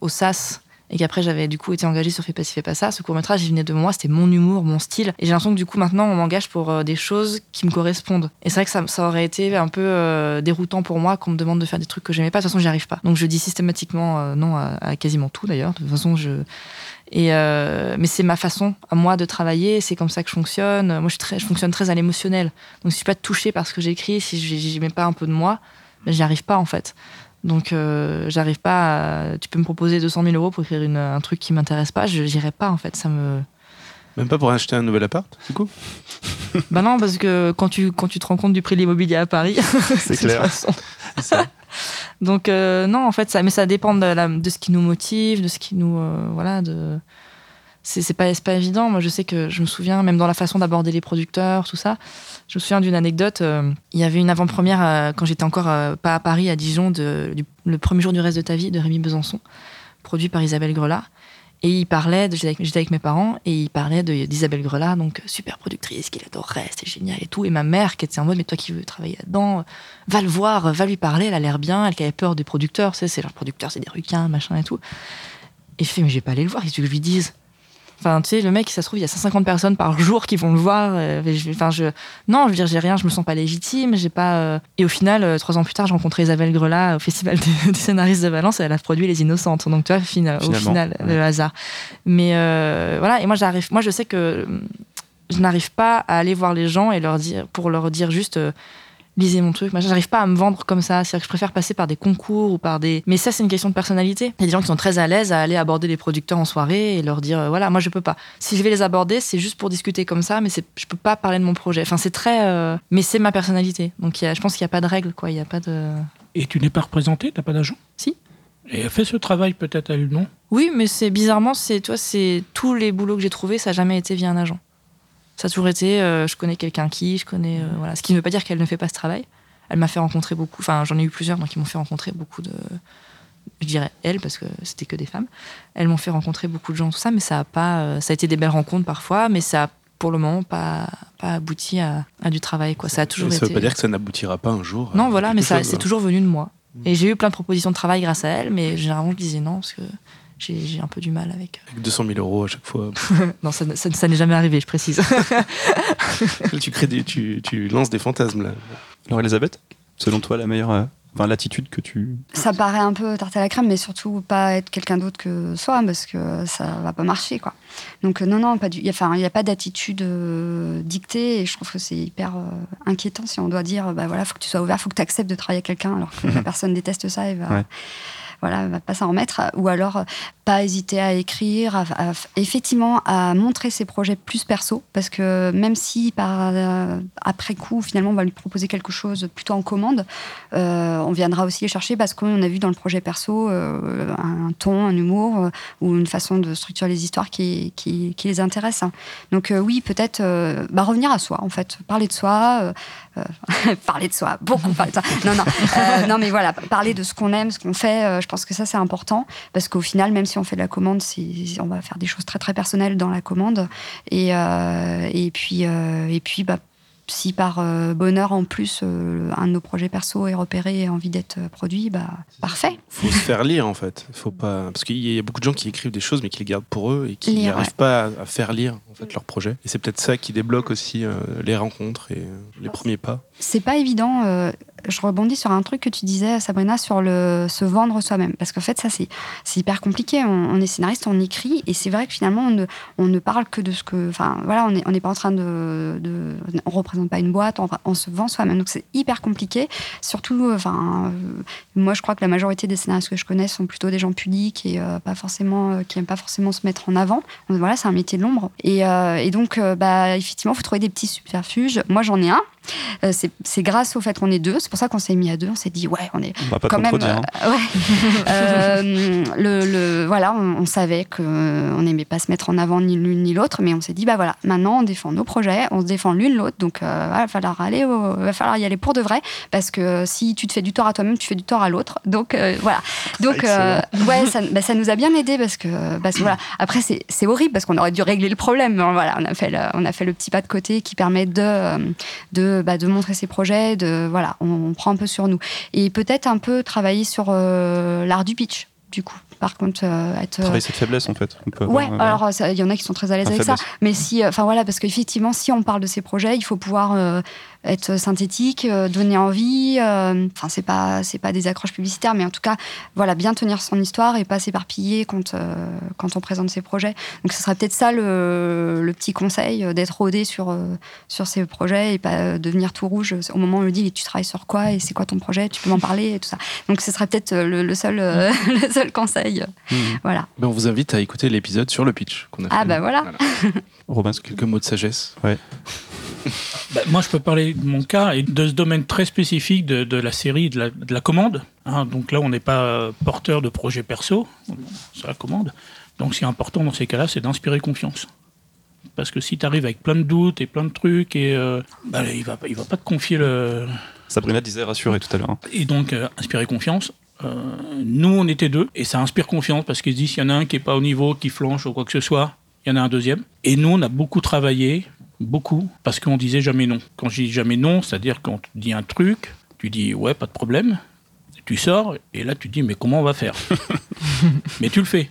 au SAS et qu'après j'avais du coup été engagée sur Fais pas ci, fais pas ça. Ce court métrage, il venait de moi, c'était mon humour, mon style. Et j'ai l'impression que du coup maintenant on m'engage pour euh, des choses qui me correspondent. Et c'est vrai que ça, aurait été un peu euh, déroutant pour moi qu'on me demande de faire des trucs que j'aimais pas. De toute façon, j'y arrive pas. Donc je dis systématiquement euh, non à, quasiment tout d'ailleurs. De toute façon, je et mais c'est ma façon à moi de travailler. C'est comme ça que je fonctionne. Moi, je, suis très, je fonctionne très à l'émotionnel. Donc si je suis pas touchée par ce que j'écris, si je mets pas un peu de moi, ben, j'y arrive pas en fait. Donc, euh, j'arrive pas à... Tu peux me proposer 200 000 euros pour écrire une, un truc qui m'intéresse pas, je n'irai pas, en fait. Ça me... Même pas pour acheter un nouvel appart, du coup? Bah non, parce que quand tu, quand tu te rends compte du prix de l'immobilier à Paris, c'est [LAUGHS] clair. Donc, euh, non, en fait, ça, mais ça dépend de, ce qui nous motive, de ce qui nous. Euh, voilà, de c'est pas, pas évident. Moi, je sais que je me souviens, même dans la façon d'aborder les producteurs, tout ça, je me souviens d'une anecdote. Euh, il y avait une avant-première quand j'étais encore pas à Paris, à Dijon, de, le premier jour du reste de ta vie de Rémi Besançon, produit par Isabelle Grelat. Et il parlait, j'étais avec, mes parents, et il parlait d'Isabelle Grelat, donc super productrice, qu'il adorait, c'était génial et tout. Et ma mère, qui était en mode, mais toi qui veux travailler là-dedans, va le voir, va lui parler, elle a l'air bien, elle avait peur des producteurs, c'est leurs producteurs, c'est des requins, machin et tout. Et je fais, mais je vais pas aller le voir, qu'est-ce que je lui dise? Enfin, tu sais, le mec, ça se trouve, il y a 150 personnes par jour qui vont le voir. Euh, enfin, je, non, je veux dire, j'ai rien, je me sens pas légitime, j'ai pas. Euh, et au final, euh, trois ans plus tard, j'ai rencontré Isabelle Grelat au Festival des, scénaristes de Valence et elle a produit Les Innocentes. Donc, tu vois, au final, le hasard. Mais voilà, et moi, j'arrive, moi, je sais que je n'arrive pas à aller voir les gens et leur dire, pour leur dire juste lisez mon truc. J'arrive pas à me vendre comme ça. C'est-à-dire que je préfère passer par des concours ou par des. Mais ça, c'est une question de personnalité. Il y a des gens qui sont très à l'aise à aller aborder les producteurs en soirée et leur dire euh, voilà, moi je peux pas. Si je vais les aborder, c'est juste pour discuter comme ça, mais je peux pas parler de mon projet. Enfin, c'est très. Euh, mais c'est ma personnalité. Donc y a, je pense qu'il n'y a pas de règle, quoi. Il y a pas de. Et tu n'es pas représenté? T'as pas d'agent? Si. Et elle fait ce travail peut-être à lui, non Oui, mais c'est bizarrement, c'est toi, c'est tous les boulots que j'ai trouvés, ça n'a jamais été via un agent. Ça a toujours été, euh, je connais quelqu'un qui, je connais, voilà. Ce qui ne veut pas dire qu'elle ne fait pas ce travail elle m'a fait rencontrer beaucoup, enfin j'en ai eu plusieurs donc qui m'ont fait rencontrer beaucoup de, je dirais elle parce que c'était que des femmes. Elles m'ont fait rencontrer beaucoup de gens tout ça, mais ça a pas, euh, ça a été des belles rencontres parfois, mais ça a pour le moment pas pas abouti à, du travail quoi. Ça a toujours ça été. veut pas dire que ça n'aboutira pas un jour. Non voilà, mais ça c'est toujours venu de moi. Et j'ai eu plein de propositions de travail grâce à elle, mais généralement je disais non parce que j'ai un peu du mal avec. Avec 200 000 euros à chaque fois. [LAUGHS] non, ça, ça, n'est jamais arrivé, je précise. [LAUGHS] tu, crées tu, tu lances des fantasmes là. Alors Elisabeth, selon toi la meilleure euh, enfin, l'attitude que tu... Ça paraît un peu tarte à la crème, mais surtout pas être quelqu'un d'autre que soi, parce que ça va pas marcher, quoi. Donc euh, non, non, pas du... Enfin, il n'y a pas d'attitude euh, dictée, et je trouve que c'est hyper inquiétant si on doit dire, bah voilà, faut que tu sois ouvert, faut que tu acceptes de travailler avec quelqu'un, alors que [LAUGHS] la personne déteste ça et va... voilà, va pas s'en remettre, ou alors pas hésiter à écrire, effectivement à montrer ses projets plus perso, parce que même si par euh, après coup finalement on va lui proposer quelque chose plutôt en commande, euh, on viendra aussi les chercher parce qu'on a vu dans le projet perso euh, un ton, un humour ou une façon de structurer les histoires qui, qui, les intéresse. Donc oui, peut-être bah, revenir à soi en fait, parler de soi, [LAUGHS] parler de soi, beaucoup parler de soi. Non non, non mais voilà, parler de ce qu'on aime, ce qu'on fait. Je pense que ça c'est important parce qu'au final même si on fait de la commande, on va faire des choses très très personnelles dans la commande. Et, euh, et puis, euh, et puis bah, si par euh, bonheur en plus un de nos projets perso est repéré et a envie d'être produit, bah parfait. Faut se faire lire en fait. Faut pas parce qu'il y a beaucoup de gens qui écrivent des choses mais qui les gardent pour eux et qui n'arrivent pas à, faire lire en fait leur projet. Et c'est peut-être ça qui débloque aussi les rencontres et les premiers pas. C'est pas évident je rebondis sur un truc que tu disais, Sabrina, sur le se vendre soi-même. Parce qu'en fait, ça, c'est hyper compliqué. On, est scénariste, on écrit, et c'est vrai que finalement, on ne, parle que de ce que. Enfin, voilà, on n'est pas en train de, de, On représente pas une boîte, on, se vend soi-même. Donc, c'est hyper compliqué. Surtout, enfin, euh, moi, je crois que la majorité des scénaristes que je connais sont plutôt des gens pudiques et euh, pas forcément, euh, qui n'aiment pas forcément se mettre en avant. Donc, voilà, c'est un métier de l'ombre. Et, et, donc, bah, effectivement, il faut trouver des petits subterfuges. Moi, j'en ai un. C'est grâce au fait qu'on est deux. C'est pour ça qu'on s'est mis à deux. On s'est dit, ouais, on est quand même. Hein. Euh, [LAUGHS] euh, le, le, voilà, on, savait qu'on n'aimait pas se mettre en avant ni l'une ni l'autre, mais on s'est dit, bah voilà, maintenant on défend nos projets, on se défend l'une l'autre, donc il euh, va falloir aller, va falloir y aller pour de vrai, parce que si tu te fais du tort à toi-même, tu fais du tort à l'autre. Donc voilà. Donc ouais, ça, bah, ça, nous a bien aidé parce que, parce que voilà. Après c'est horrible parce qu'on aurait dû régler le problème. Mais voilà, on a fait le, on a fait le petit pas de côté qui permet de de, bah, de montrer ses projets, de voilà, on, on prend un peu sur nous. Et peut-être un peu travailler sur euh, l'art du pitch du coup. Par contre, euh, être. Travailler cette faiblesse, en fait. On peut Ouais, avoir, euh, alors il y en a qui sont très à l'aise avec ça. Mais si, euh, enfin voilà, parce qu'effectivement, si on parle de ces projets, il faut pouvoir euh, être synthétique, euh, donner envie. euh, Enfin, c'est pas, c'est pas des accroches publicitaires, mais en tout cas, voilà, bien tenir son histoire et pas s'éparpiller quand, euh, quand on présente ses projets. Donc, ce serait peut-être ça le, le petit conseil, euh, d'être rodé sur, euh, sur ces projets et pas euh, devenir tout rouge au moment où on lui dit, tu travailles sur quoi et c'est quoi ton projet, tu peux m'en parler et tout ça. Donc, ce serait peut-être le, le seul, euh, [LAUGHS] le seul conseil. Mhm. Voilà. Ben, on vous invite à écouter l'épisode sur le pitch qu'on a Ah, fait. bah voilà. [LAUGHS] Robin, est-ce que- Quelques mots de sagesse. Bah, moi, je peux parler de mon cas et de ce domaine très spécifique de, de la série, de la, de la commande. hein. donc là, on n'est pas euh, porteur de projet perso, c'est la commande. Donc, ce qui est important dans ces cas-là, c'est d'inspirer confiance. Parce que si tu arrives avec plein de doutes et plein de trucs, et, euh, bah, il va, il va pas te confier le. Sabrina disait rassurer tout à l'heure. hein. Et donc, euh, inspirer confiance. Euh, nous, on était deux, et ça inspire confiance parce qu'ils se disent s'il y en a un qui est pas au niveau, qui flanche ou quoi que ce soit, il y en a un deuxième. Et nous, on a beaucoup travaillé, beaucoup, parce qu'on disait jamais non. Quand je dis jamais non, c'est-à-dire quand tu dis un truc, tu dis ouais, pas de problème, tu sors, et là tu dis mais comment on va faire? [LAUGHS] Mais tu le fais.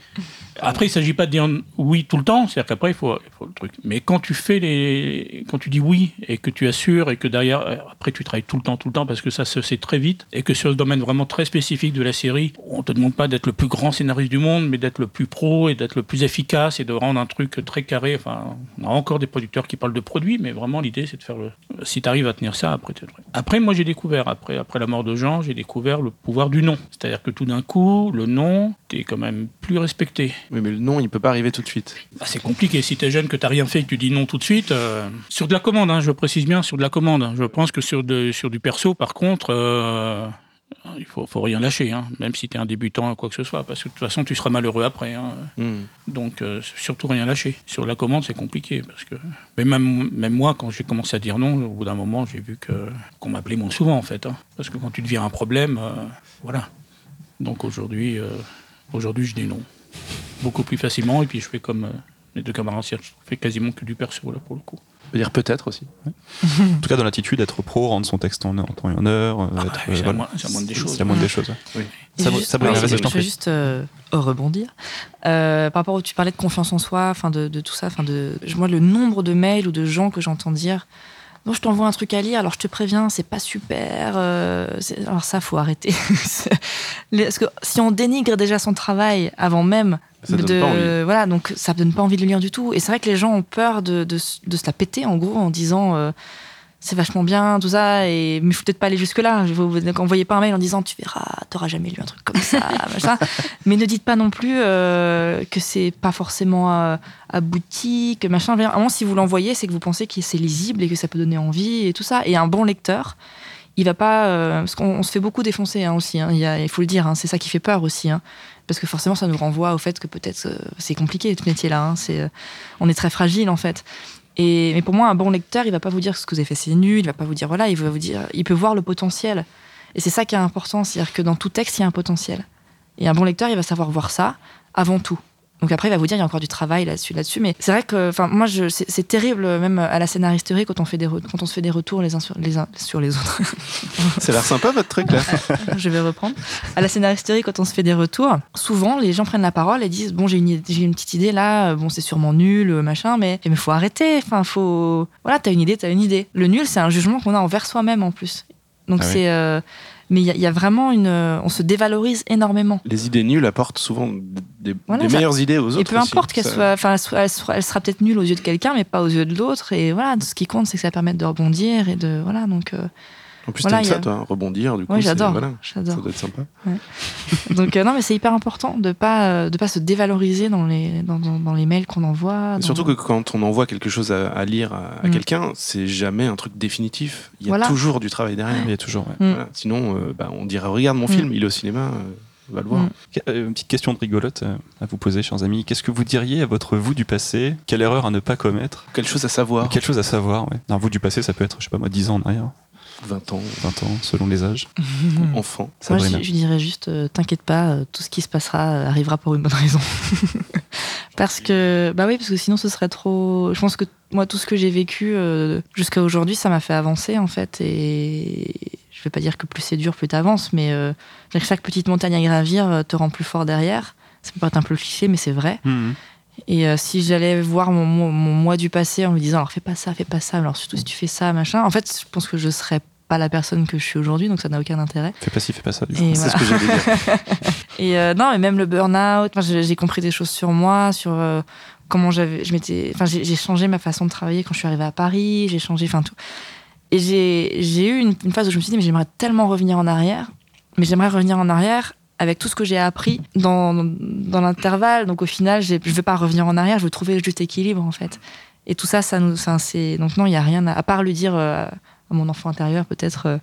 Après, il ne s'agit pas de dire oui tout le temps, c'est-à-dire qu'après, il faut, le truc. Mais quand tu fais les. Quand tu dis oui et que tu assures et que derrière, euh, après, tu travailles tout le temps, tout le temps, parce que ça se sait très vite et que sur le domaine vraiment très spécifique de la série, on ne te demande pas d'être le plus grand scénariste du monde, mais d'être le plus pro et d'être le plus efficace et de rendre un truc très carré. Enfin, on a encore des producteurs qui parlent de produits, mais vraiment, l'idée, c'est de faire le. Si tu arrives à tenir ça, après, tu Après, moi, j'ai découvert, après, après la mort de Jean, j'ai découvert le pouvoir du non. C'est-à-dire que tout d'un coup, le non, tu es quand même plus respecté. Oui, mais le nom, il peut pas arriver tout de suite. Bah, c'est compliqué. Si tu es jeune, que tu rien fait, que tu dis non tout de suite. euh, Sur de la commande, hein, je précise bien, sur de la commande. Je pense que sur, de, sur du perso, par contre, euh, il faut, faut rien lâcher, hein, même si tu es un débutant ou quoi que ce soit, parce que de toute façon, tu seras malheureux après. hein. Hmm. Donc, euh, surtout rien lâcher. Sur la commande, c'est compliqué. Parce que... Mais même, même moi, quand j'ai commencé à dire non, au bout d'un moment, j'ai vu que, qu'on m'appelait moins souvent, en fait. Parce que quand tu deviens un problème, voilà. Donc aujourd'hui, aujourd'hui, je dis non. Beaucoup plus facilement. Et puis, je fais comme euh, les deux camarades, je fais quasiment que du perso, là, pour le coup. On peut dire peut-être aussi. En tout cas, dans l'attitude d'être pro, rendre son texte en, en temps et en heure. euh, Ah être, euh, c'est la voilà. moindre- c'est la moindre des choses. C'est la moindre des choses. Ça, juste- ouais, je veux juste euh, rebondir. Euh, par rapport au tu parlais de confiance en soi, enfin de, de tout ça, enfin de moi le nombre de mails ou de gens que j'entends dire non, je t'envoie un truc à lire, alors je te préviens, c'est pas super. euh, alors ça, faut arrêter. [LAUGHS] Parce que si on dénigre déjà son travail avant même Ça de, voilà, donc ça donne pas envie de le lire du tout. Et c'est vrai que les gens ont peur de, de, de se la péter en gros en disant euh, c'est vachement bien tout ça, et mais faut peut-être pas aller jusque là. Vous vous- donc, envoyez pas un mail en disant tu verras, t'auras jamais lu un truc comme ça, [LAUGHS] machin. Mais ne dites pas non plus euh, que c'est pas forcément euh, abouti, que machin. Vraiment, si vous l'envoyez, c'est que vous pensez que c'est lisible et que ça peut donner envie et tout ça. Et un bon lecteur, il va pas. euh, parce qu'on on se fait beaucoup défoncer hein, aussi. hein. il, y a- il faut le dire, hein, c'est ça qui fait peur aussi. parce que forcément, ça nous renvoie au fait que peut-être euh, c'est compliqué ce métier-là. on est très fragile en fait. Et, mais pour moi, un bon lecteur, il va pas vous dire ce que vous avez fait, c'est nul. Il va pas vous dire voilà, il va vous dire, il peut voir le potentiel. Et c'est ça qui est important, c'est-à-dire que dans tout texte, il y a un potentiel. Et un bon lecteur, il va savoir voir ça avant tout. Donc après, il va vous dire il y a encore du travail là-dessus, là-dessus. Mais c'est vrai que, enfin, moi, c'est, terrible même à la scénaristerie quand on fait des, re- quand on se fait des retours les uns sur les uns sur les autres. [LAUGHS] Ça a l'air sympa votre truc là. [LAUGHS] je vais reprendre. À la scénaristerie, quand on se fait des retours, souvent les gens prennent la parole et disent bon j'ai une, petite idée là, bon c'est sûrement nul, machin, mais il faut arrêter. Enfin faut voilà t'as une idée, t'as une idée. Le nul c'est un jugement qu'on a envers soi-même en plus. Donc Ah oui. c'est euh, mais il y, a- il y a vraiment une, on se dévalorise énormément. Les idées nulles apportent souvent des, Voilà, des ça- meilleures idées aux autres. Et peu importe qu'elle soit, enfin, elle, soit- elle sera, elle sera peut-être nulle aux yeux de quelqu'un, mais pas aux yeux de l'autre. Et voilà, ce qui compte, c'est que ça permette de rebondir et de voilà. Donc, euh, En plus, Voilà, t'aimes y ça, a- toi, rebondir, du coup. c'est- j'adore, Voilà, ça doit être sympa. [LAUGHS] Donc euh, non, mais c'est hyper important de pas euh, de pas se dévaloriser dans les dans, dans- dans les mails qu'on envoie. Dans- Surtout que quand on envoie quelque chose à, à lire à, à Mm. quelqu'un, c'est jamais un truc définitif. Il y a Voilà. toujours du travail derrière. Il y a toujours. ouais. Mm. Voilà. Sinon, euh, bah, on dirait regarde mon Mm. film, il est au cinéma, euh, va le voir. Une petite question de rigolote euh, à vous poser, chers amis. Qu'est-ce que vous diriez à votre vous du passé? Quelle erreur à ne pas commettre? Quelque chose à savoir. Quelque chose à savoir, ouais. Un vous du passé, ça peut être, je sais pas moi, 10 ans en arrière, 20 ans, 20 ans, selon les âges. [LAUGHS] enfant. Moi, Sabrina. je, je dirais juste, euh, t'inquiète pas, euh, tout ce qui se passera euh, arrivera pour une bonne raison. [LAUGHS] parce que, bah oui, parce que sinon ce serait trop. Je pense que moi, tout ce que j'ai vécu euh, jusqu'à aujourd'hui, ça m'a fait avancer en fait, et vais pas dire que plus c'est dur, plus tu avances, mais euh, chaque petite montagne à gravir euh, te rend plus fort derrière. Ça peut paraître un peu cliché, mais c'est vrai. Mhm. Et euh, si j'allais voir mon, mon, mon moi du passé en me disant alors fais pas ça, fais pas ça, alors surtout si tu fais ça, machin, en fait, je pense que je serais pas la personne que je suis aujourd'hui, donc ça n'a aucun intérêt. Fais pas ci, fais pas ça. du coup. Et C'est voilà. ce que j'allais dire. [LAUGHS] Et euh, non, mais même le burn-out, j'ai compris des choses sur moi, sur euh, comment j'avais, je m'étais, enfin, j'ai changé ma façon de travailler quand je suis arrivée à Paris, j'ai changé, enfin tout. Et j'ai eu une, une phase où je me suis dit, mais j'aimerais tellement revenir en arrière, mais j'aimerais revenir en arrière avec tout ce que j'ai appris dans, dans l'intervalle. Donc au final, je ne veux pas revenir en arrière, je veux trouver le juste équilibre en fait. Et tout ça, ça nous, c'est donc non, il y a rien à, à part lui dire euh, mon enfant intérieur peut-être, euh,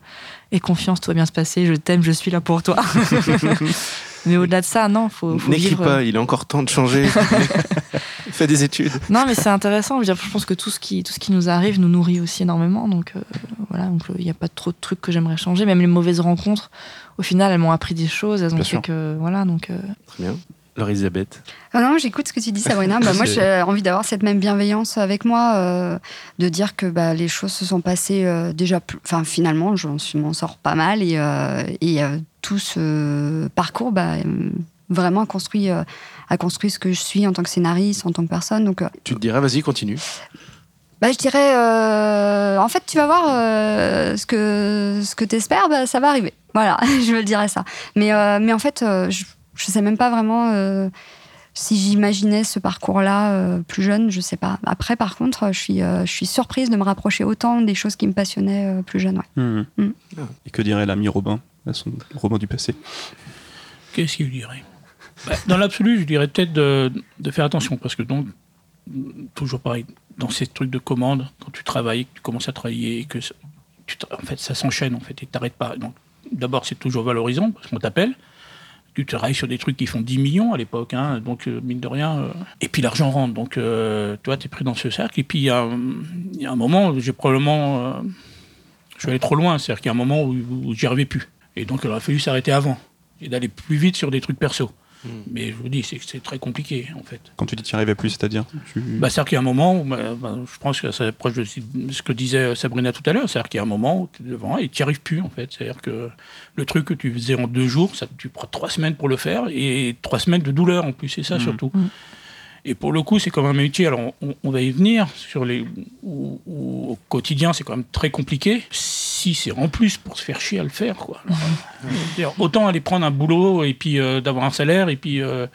aie confiance, tout va bien se passer, je t'aime, je suis là pour toi. [LAUGHS] mais au-delà de ça, non, faut, faut N'écris vivre. pas, il est encore temps de changer. [LAUGHS] Fais des études. Non, mais c'est intéressant. Je, veux dire, je pense que tout ce qui, tout ce qui nous arrive nous nourrit aussi énormément. Donc euh, voilà, donc il n'y a pas trop de trucs que j'aimerais changer. Même les mauvaises rencontres, au final, elles m'ont appris des choses. Elles ont Bien fait sûr. que voilà, donc. euh, Très bien. Alors Elisabeth, Ah non, j'écoute ce que tu dis, Sabrina. Bah, moi, [LAUGHS] j'ai envie d'avoir cette même bienveillance avec moi, euh, de dire que bah, les choses se sont passées euh, déjà. Enfin, finalement, je m'en sors pas mal et, euh, et euh, tout ce parcours, bah, euh, vraiment a construit, euh, a construit ce que je suis en tant que scénariste, en tant que personne. Donc, euh, tu te dirais, vas-y, continue. bah, je dirais, euh, en fait, tu vas voir euh, ce que ce que t'espères, bah, ça va arriver. Voilà, [LAUGHS] je le dirais ça. Mais euh, mais en fait, euh, je je sais même pas vraiment euh, si j'imaginais ce parcours-là euh, plus jeune. Je sais pas. Après, par contre, je suis euh, je suis surprise de me rapprocher autant des choses qui me passionnaient euh, plus jeune. Ouais. Mhm. Mhm. Et que dirait l'ami Robin à son roman du passé? Qu'est-ce qu'il dirait? Bah, Dans l'absolu, je dirais peut-être de, de faire attention, parce que donc, toujours pareil, dans ces trucs de commande, quand tu travailles, que tu commences à travailler, et que tu en fait, ça s'enchaîne, en fait, et tu t'arrêtes pas. Donc, d'abord, c'est toujours valorisant, parce qu'on t'appelle. Tu travailles sur des trucs qui font 10 millions à l'époque, hein, donc euh, mine de rien. euh, Et puis l'argent rentre, donc euh, toi, tu es pris dans ce cercle. Et puis il y, a un- moment j'ai probablement. euh, je vais aller trop loin, c'est-à-dire qu'il y a un moment où, où j'y arrivais plus. Et donc il aurait fallu s'arrêter avant et d'aller plus vite sur des trucs perso. Mais je vous dis, c'est c'est très compliqué en fait. Quand tu dis tu n'y arrivais plus, c'est-à-dire tu... Bah, c'est-à-dire qu'il y a un moment où, bah, bah, je pense que c'est proche de ce que disait Sabrina tout à l'heure, c'est-à-dire qu'il y a un moment où tu es devant et tu n'y arrives plus en fait. C'est-à-dire que le truc que tu faisais en deux jours, ça, tu prends trois semaines pour le faire et trois semaines de douleur en plus, c'est ça Mhm. surtout. Mhm. Et pour le coup, c'est quand même un métier, alors on, on va y venir, sur les, où- où au quotidien c'est quand même très compliqué. Si c'est en plus pour se faire chier à le faire, quoi. Alors, autant aller prendre un boulot et puis euh, d'avoir un salaire et puis euh,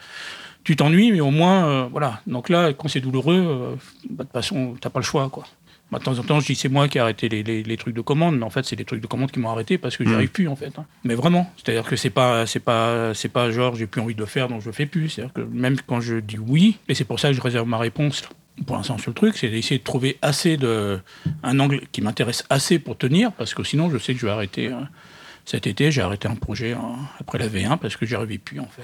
tu t'ennuies, mais au moins, euh, voilà. Donc là, quand c'est douloureux, bah, de toute façon, t'as pas le choix, quoi. Bah, de temps en temps, je dis c'est moi qui ai arrêté les, les- les trucs de commande, mais en fait, c'est les trucs de commande qui m'ont arrêté parce que j'y Mhm. arrive plus, en fait. hein. Mais vraiment, c'est-à-dire que c'est pas, c'est pas, c'est pas genre j'ai plus envie de le faire, donc je le fais plus. C'est-à-dire que même quand je dis oui, et c'est pour ça que je réserve ma réponse pour l'instant sur le truc, c'est d'essayer de trouver assez de un angle qui m'intéresse assez pour tenir, parce que sinon, je sais que je vais arrêter. hein. Cet été, j'ai arrêté un projet hein, après la V1 parce que j'y arrivais plus, en fait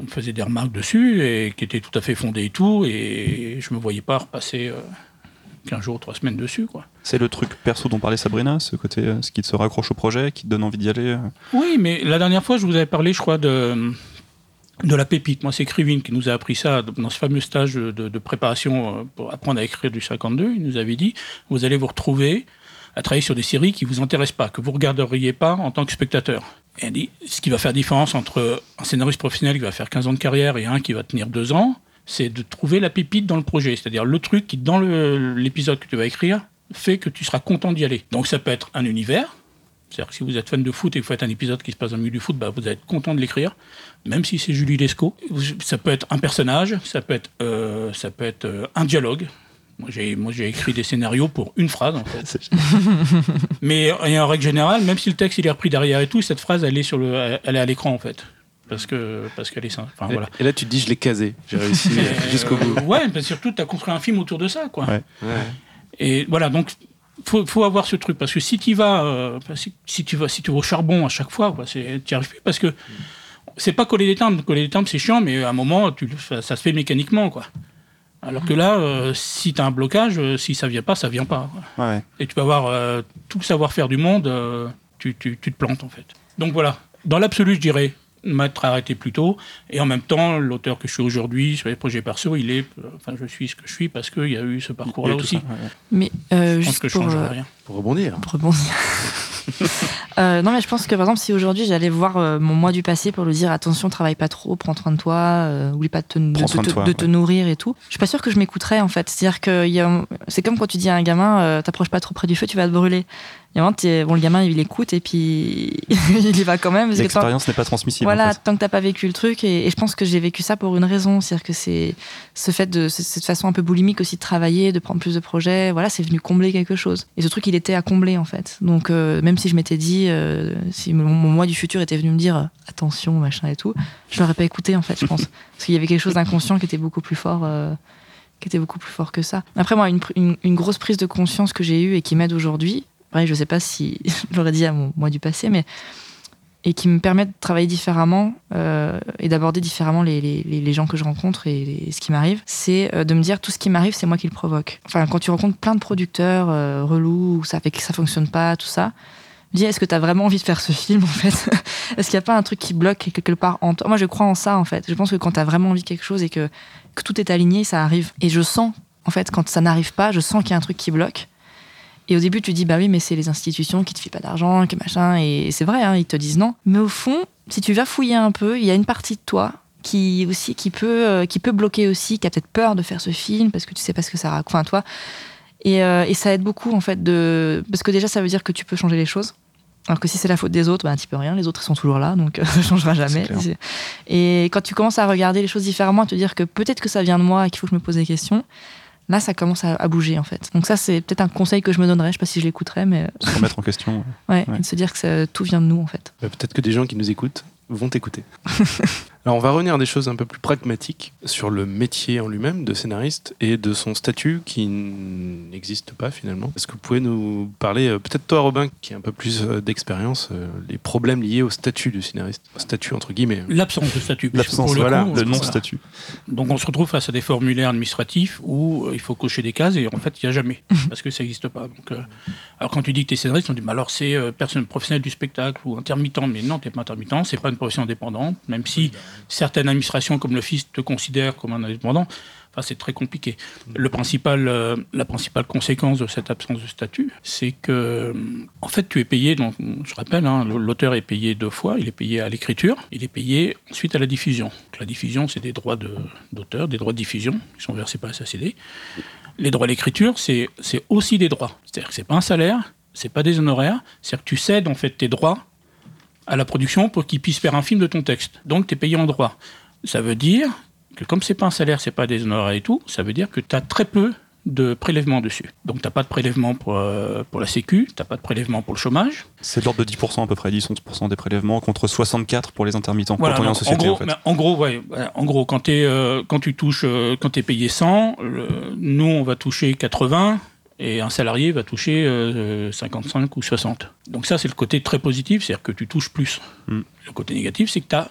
on me faisait des remarques dessus et qui étaient tout à fait fondées et tout, et je me voyais pas repasser euh, 15 jours, 3 semaines dessus, quoi. C'est le truc perso dont parlait Sabrina, ce côté, euh, ce qui te raccroche au projet, qui te donne envie d'y aller. euh. Oui, mais la dernière fois, je vous avais parlé, je crois, de, de la pépite. Moi, c'est Krivine qui nous a appris ça dans ce fameux stage de, de préparation euh, pour apprendre à écrire du 52. Il nous avait dit, vous allez vous retrouver à travailler sur des séries qui vous intéressent pas, que vous regarderiez pas en tant que spectateur. Et elle dit, ce qui va faire différence entre un scénariste professionnel qui va faire 15 ans de carrière et un qui va tenir 2 ans, c'est de trouver la pépite dans le projet. C'est-à-dire le truc qui, dans l'épisode que tu vas écrire, fait que tu seras content d'y aller. Donc ça peut être un univers, c'est-à-dire que si vous êtes fan de foot et que vous faites un épisode qui se passe dans le milieu du foot, bah, vous allez être content de l'écrire, même si c'est Julie Lescaut. Ça peut être un personnage, ça peut être, euh, ça peut être euh, un dialogue. Moi j'ai, écrit des scénarios pour une phrase, en fait. [LAUGHS] Mais en règle générale, même si le texte il est repris derrière et tout, cette phrase, elle est, sur le, elle est à l'écran, en fait. Parce, que, parce qu'elle est simple. Enfin, Et- voilà. Et là, tu te dis, je l'ai casé. J'ai réussi Mais, [LAUGHS] jusqu'au bout. euh, ouais, mais surtout, tu as construit un film autour de ça, quoi. Ouais. Ouais. Et voilà, donc faut, faut avoir ce truc parce que si tu vas, euh, si, si tu vas, si tu vas au charbon à chaque fois, tu n'y arrives plus parce que c'est pas coller des timbres. Coller des timbres, c'est chiant, mais à un moment, tu, ça se fait mécaniquement, quoi. Alors que là, euh, si tu as un blocage, euh, si ça vient pas, ça vient pas. quoi. Ouais. Et tu peux avoir euh, tout le savoir-faire du monde, euh, tu, tu- tu te plantes en fait. Donc voilà, dans l'absolu, je dirais m'être arrêté plus tôt. Et en même temps, l'auteur que je suis aujourd'hui sur les projets perso, il est, euh, enfin, je suis ce que je suis parce qu'il y a eu ce parcours-là aussi. ça, ouais. Mais euh, Je pense que je changerai euh, rien. Pour rebondir. pour rebondir. [LAUGHS] Euh, non, mais je pense que par exemple, si aujourd'hui j'allais voir euh, mon moi du passé pour lui dire attention, travaille pas trop, prends soin de toi, euh, oublie pas de te, de, Prends soin te- de toi, de te ouais. nourrir et tout, je suis pas sûre que je m'écouterais en fait. C'est-à-dire que c'est comme quand tu dis à un gamin euh, t'approches pas trop près du feu, tu vas te brûler. Il y a un moment, t'es- bon, le gamin il écoute et puis [LAUGHS] il y va quand même. L'expérience n'est pas transmissible. en voilà, fait. tant que t'as pas vécu le truc, et, et je pense que j'ai vécu ça pour une raison, c'est-à-dire que c'est ce fait de cette façon un peu boulimique aussi de travailler, de prendre plus de projets, voilà, c'est venu combler quelque chose. Et ce truc, il était à combler en fait. Donc euh, même si je m'étais dit, euh, si mon, mon moi du futur était venu me dire euh, attention, machin et tout, je l'aurais pas écouté en fait, je pense, [LAUGHS] parce qu'il y avait quelque chose d'inconscient qui était beaucoup plus fort. qui était beaucoup plus fort que ça. Après, moi, une, pr- une- une grosse prise de conscience que j'ai eue et qui m'aide aujourd'hui, pareil, je sais pas si [LAUGHS] je l'aurais dit à mon moi du passé, mais et qui me permet de travailler différemment euh, et d'aborder différemment les, gens que je rencontre et ce qui m'arrive, c'est euh, de me dire tout ce qui m'arrive, c'est moi qui le provoque. Enfin, quand tu rencontres plein de producteurs euh, relous, où ça fait que ça fonctionne pas, tout ça, dis est-ce que tu as vraiment envie de faire ce film en fait [LAUGHS] Est-ce qu'il n'y a pas un truc qui bloque quelque part en toi? Moi, je crois en ça en fait. Je pense que quand tu as vraiment envie de quelque chose et que, que tout est aligné, ça arrive. Et je sens, en fait, quand ça n'arrive pas, je sens qu'il y a un truc qui bloque. Et au début, tu dis, bah oui, mais c'est les institutions qui te filent pas d'argent, que machin. Et c'est vrai, hein, ils te disent non. Mais au fond, si tu vas fouiller un peu, il y a une partie de toi qui aussi qui peut euh, qui peut bloquer aussi, qui a peut-être peur de faire ce film parce que tu sais pas ce que ça raconte. Enfin, toi. Et, euh, et ça aide beaucoup en fait de parce que déjà ça veut dire que tu peux changer les choses. Alors que si c'est la faute des autres, ben, tu peux rien. Les autres ils sont toujours là, donc euh, [LAUGHS] ça changera jamais. Et quand tu commences à regarder les choses différemment, à te dire que peut-être que ça vient de moi et qu'il faut que je me pose des questions, là ça commence à, à bouger en fait. Donc ça c'est peut-être un conseil que je me donnerais. Je sais pas si je l'écouterais, mais Se remettre en question. ouais, Ouais. et de se dire que ça- tout vient de nous en fait. Bah, Peut-être que des gens qui nous écoutent vont t'écouter. [LAUGHS] Alors on va revenir à des choses un peu plus pragmatiques sur le métier en lui-même de scénariste et de son statut qui n'existe pas finalement. Est-ce que vous pouvez nous parler, euh, peut-être toi Robin qui a un peu plus euh, d'expérience, euh, les problèmes liés au statut du scénariste? Statut entre guillemets. L'absence de statut. L'absence, le voilà, coup, le non-statut. Donc on se retrouve face à des formulaires administratifs où il faut cocher des cases et en fait il n'y a jamais [LAUGHS] parce que ça n'existe pas. Donc, euh, alors quand tu dis que tu es scénariste, on dit bah alors c'est euh, personne professionnelle du spectacle ou intermittent, mais non, tu n'es pas intermittent, c'est pas une profession indépendante, même si certaines administrations comme l'Office te considèrent comme un indépendant. Enfin, c'est très compliqué. Euh, la principale conséquence de cette absence de statut, c'est que, euh, en fait, tu es payé, donc, je rappelle, hein, l'auteur est payé deux fois. Il est payé à l'écriture, il est payé ensuite à la diffusion. La diffusion, c'est des droits d'auteur, des droits de diffusion qui sont versés par SACD. Les droits à l'écriture, c'est aussi des droits. C'est-à-dire que c'est pas un salaire, c'est pas des honoraires, c'est-à-dire que tu cèdes en fait tes droits à la production pour qu'il puisse faire un film de ton texte. Donc tu es payé en droit. Ça veut dire que comme c'est pas un salaire, c'est pas des honoraires et tout, ça veut dire que tu as très peu de prélèvements dessus. Donc t'as pas de prélèvement pour, euh, pour la sécu, t'as pas de prélèvement pour le chômage. C'est de l'ordre de 10% à peu près, 10-11% des prélèvements contre 64 pour les intermittents Voilà, quand on est en société gros, en fait. mais en gros, ouais, en gros, quand, t'es, euh, quand tu touches, euh, quand t'es payé 100, le- nous on va toucher 80 et un salarié va toucher euh, 55 ou 60. Donc ça c'est le côté très positif, c'est-à-dire que tu touches plus. Mm. Le côté négatif c'est que t'as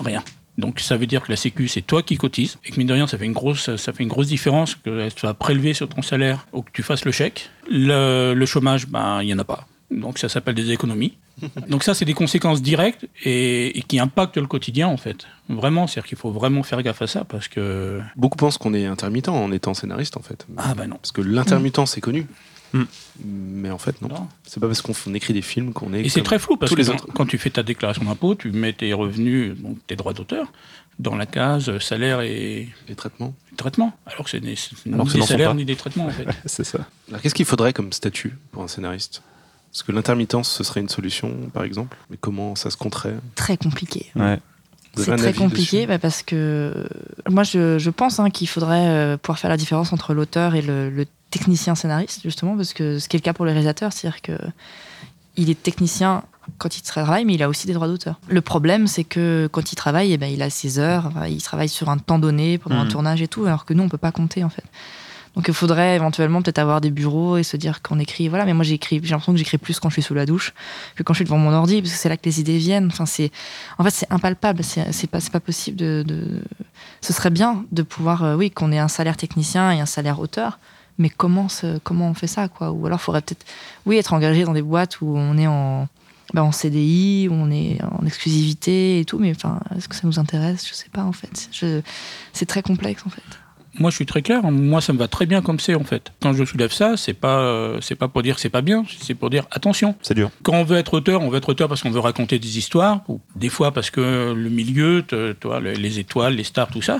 rien. Donc ça veut dire que la Sécu c'est toi qui cotises et que mine de rien ça fait une grosse ça fait une grosse différence que elle soit prélevée sur ton salaire ou que tu fasses le chèque. Le, le chômage ben il y en a pas. Donc ça s'appelle des économies. Donc ça, c'est des conséquences directes et, et qui impactent le quotidien, en fait. Vraiment, c'est-à-dire qu'il faut vraiment faire gaffe à ça parce que... Beaucoup pensent qu'on est intermittent en étant scénariste en fait. Ah bah non. Parce que l'intermittence c'est connu. Mm. Mais en fait non. Non. C'est pas parce qu'on écrit des films qu'on est. Et c'est très flou parce tous que les quand, autres. quand tu fais ta déclaration d'impôt, tu mets tes revenus, donc tes droits d'auteur, dans la case salaire et Les traitements. traitement. Alors que c'est ni, Alors que des salaires ni des traitements, en fait. [LAUGHS] C'est ça. Alors qu'est-ce qu'il faudrait comme statut pour un scénariste? Est-ce que l'intermittence ce serait une solution par exemple Mais comment ça se compterait Très compliqué. Ouais. C'est très compliqué bah, parce que moi je, je pense hein, qu'il faudrait euh, pouvoir faire la différence entre l'auteur et le, le technicien scénariste justement parce que ce qui est le cas pour les réalisateurs, c'est-à-dire que il est technicien quand il travaille, mais il a aussi des droits d'auteur. Le problème, c'est que quand il travaille, eh ben, il a ses heures, il travaille sur un temps donné pendant un Mhm. tournage et tout, alors que nous, on peut pas compter en fait. Donc il faudrait éventuellement peut-être avoir des bureaux et se dire qu'on écrit. Voilà, mais moi j'écris, j'ai l'impression que j'écris plus quand je suis sous la douche que quand je suis devant mon ordi, parce que c'est là que les idées viennent. Enfin, c'est, en fait, c'est impalpable. C'est, pas, c'est pas possible de, de- Ce serait bien de pouvoir, euh, oui, qu'on ait un salaire technicien et un salaire auteur. Mais comment, se- comment on fait ça, quoi? Ou alors, faudrait peut-être, oui, être engagé dans des boîtes où on est en, ben, en CDI, où on est en exclusivité et tout. Mais enfin, est-ce que ça nous intéresse? Je sais pas, en fait. C'est très complexe, en fait. Moi, je suis très clair. Moi, ça me va très bien comme c'est en fait. Quand je soulève ça, c'est pas, euh, c'est pas pour dire que c'est pas bien. C'est pour dire attention. C'est dur. Quand on veut être auteur, on veut être auteur parce qu'on veut raconter des histoires, ou des fois parce que le milieu, toi, le- les étoiles, les stars, tout ça.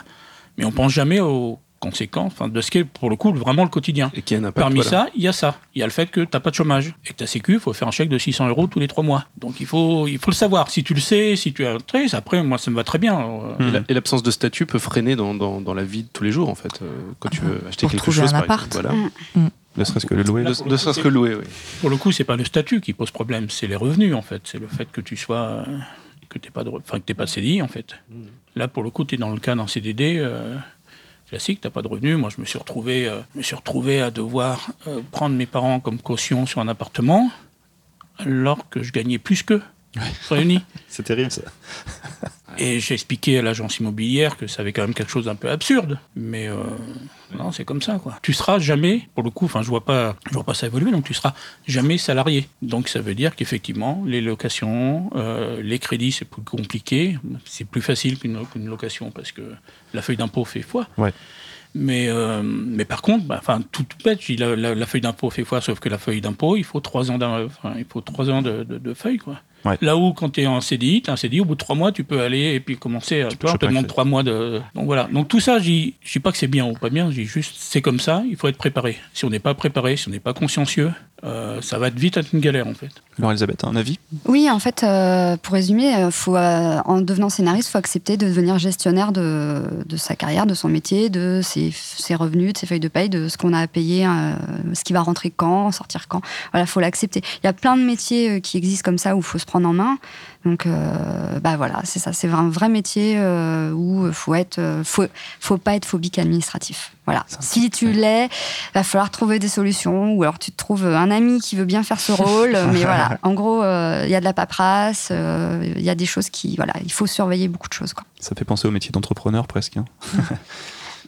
Mais on pense jamais aux conséquences, enfin, de ce qu'est pour le coup vraiment le quotidien. Et qui a un impact. Parmi voilà. ça, il y a ça. Il y a le fait que tu n'as pas de chômage et que ta sécu, il faut faire un chèque de 600 euros tous les trois mois. Donc il faut, il faut le savoir. Si tu le sais, si tu as très, après, moi, ça me va très bien. Euh, Et la- Et l'absence de statut peut freiner dans, dans, dans la vie de tous les jours, en fait. Euh, quand tu veux acheter Pour quelque trouver chose, un par appart. exemple. Voilà. Mm. Ne serait-ce que le louer. Ne ne serait-ce que louer, oui. Pour le coup, c'est pas le statut qui pose problème, c'est les revenus en fait. C'est le fait que tu sois, que t'aies pas de, que pas de CDI en fait. Là, pour le coup, tu es dans le cas d'un CDD euh, classique, t'as pas de revenus. Moi, je me suis retrouvé, euh, je me suis retrouvé à devoir euh, prendre mes parents comme caution sur un appartement, alors que je gagnais plus qu'eux réunis. C'est terrible ça. Et j'ai expliqué à l'agence immobilière que ça avait quand même quelque chose d'un peu absurde. Mais euh, non, c'est comme ça, quoi. Tu seras jamais, pour le coup, enfin, je vois pas, je vois pas ça évoluer, donc tu seras jamais salarié. Donc ça veut dire qu'effectivement, les locations, euh, les crédits, c'est plus compliqué. C'est plus facile qu'une location parce que la feuille d'impôt fait foi. Ouais. Mais, euh, mais par contre, bah, enfin, tout bête, la, la- la feuille d'impôt fait foi, sauf que la feuille d'impôt, il faut trois ans, il faut trois ans de, de, de feuille, quoi. Ouais. Là où, quand tu es en CDI, tu un CDI, au bout de trois mois, tu peux aller et puis commencer. à- Tu vois, on te demande trois mois de. Donc voilà. Donc tout ça, je dis je dis pas que c'est bien ou pas bien, je dis juste c'est comme ça, il faut être préparé. Si on n'est pas préparé, si on n'est pas consciencieux, euh, ça va être vite être une galère en fait. Alors Elisabeth, un avis? Oui, en fait, euh, pour résumer, euh, faut, euh, en devenant scénariste, il faut accepter de devenir gestionnaire de, de sa carrière, de son métier, de ses, ses revenus, de ses feuilles de paye, de ce qu'on a à payer, euh, ce qui va rentrer quand, sortir quand. Voilà, faut l'accepter. Il y a plein de métiers qui existent comme ça où il faut se prendre en main. Donc, euh, bah voilà, c'est ça. C'est un vrai métier euh, où faut être, euh, faut, faut pas être phobique administratif. Voilà. Si tu l'es, va falloir trouver des solutions, ou alors tu te trouves un ami qui veut bien faire ce rôle. [LAUGHS] mais voilà, en gros, il y a de la paperasse, il y a des choses qui, voilà, il faut surveiller beaucoup de choses. Quoi. Ça fait penser au métier d'entrepreneur presque. hein. [LAUGHS]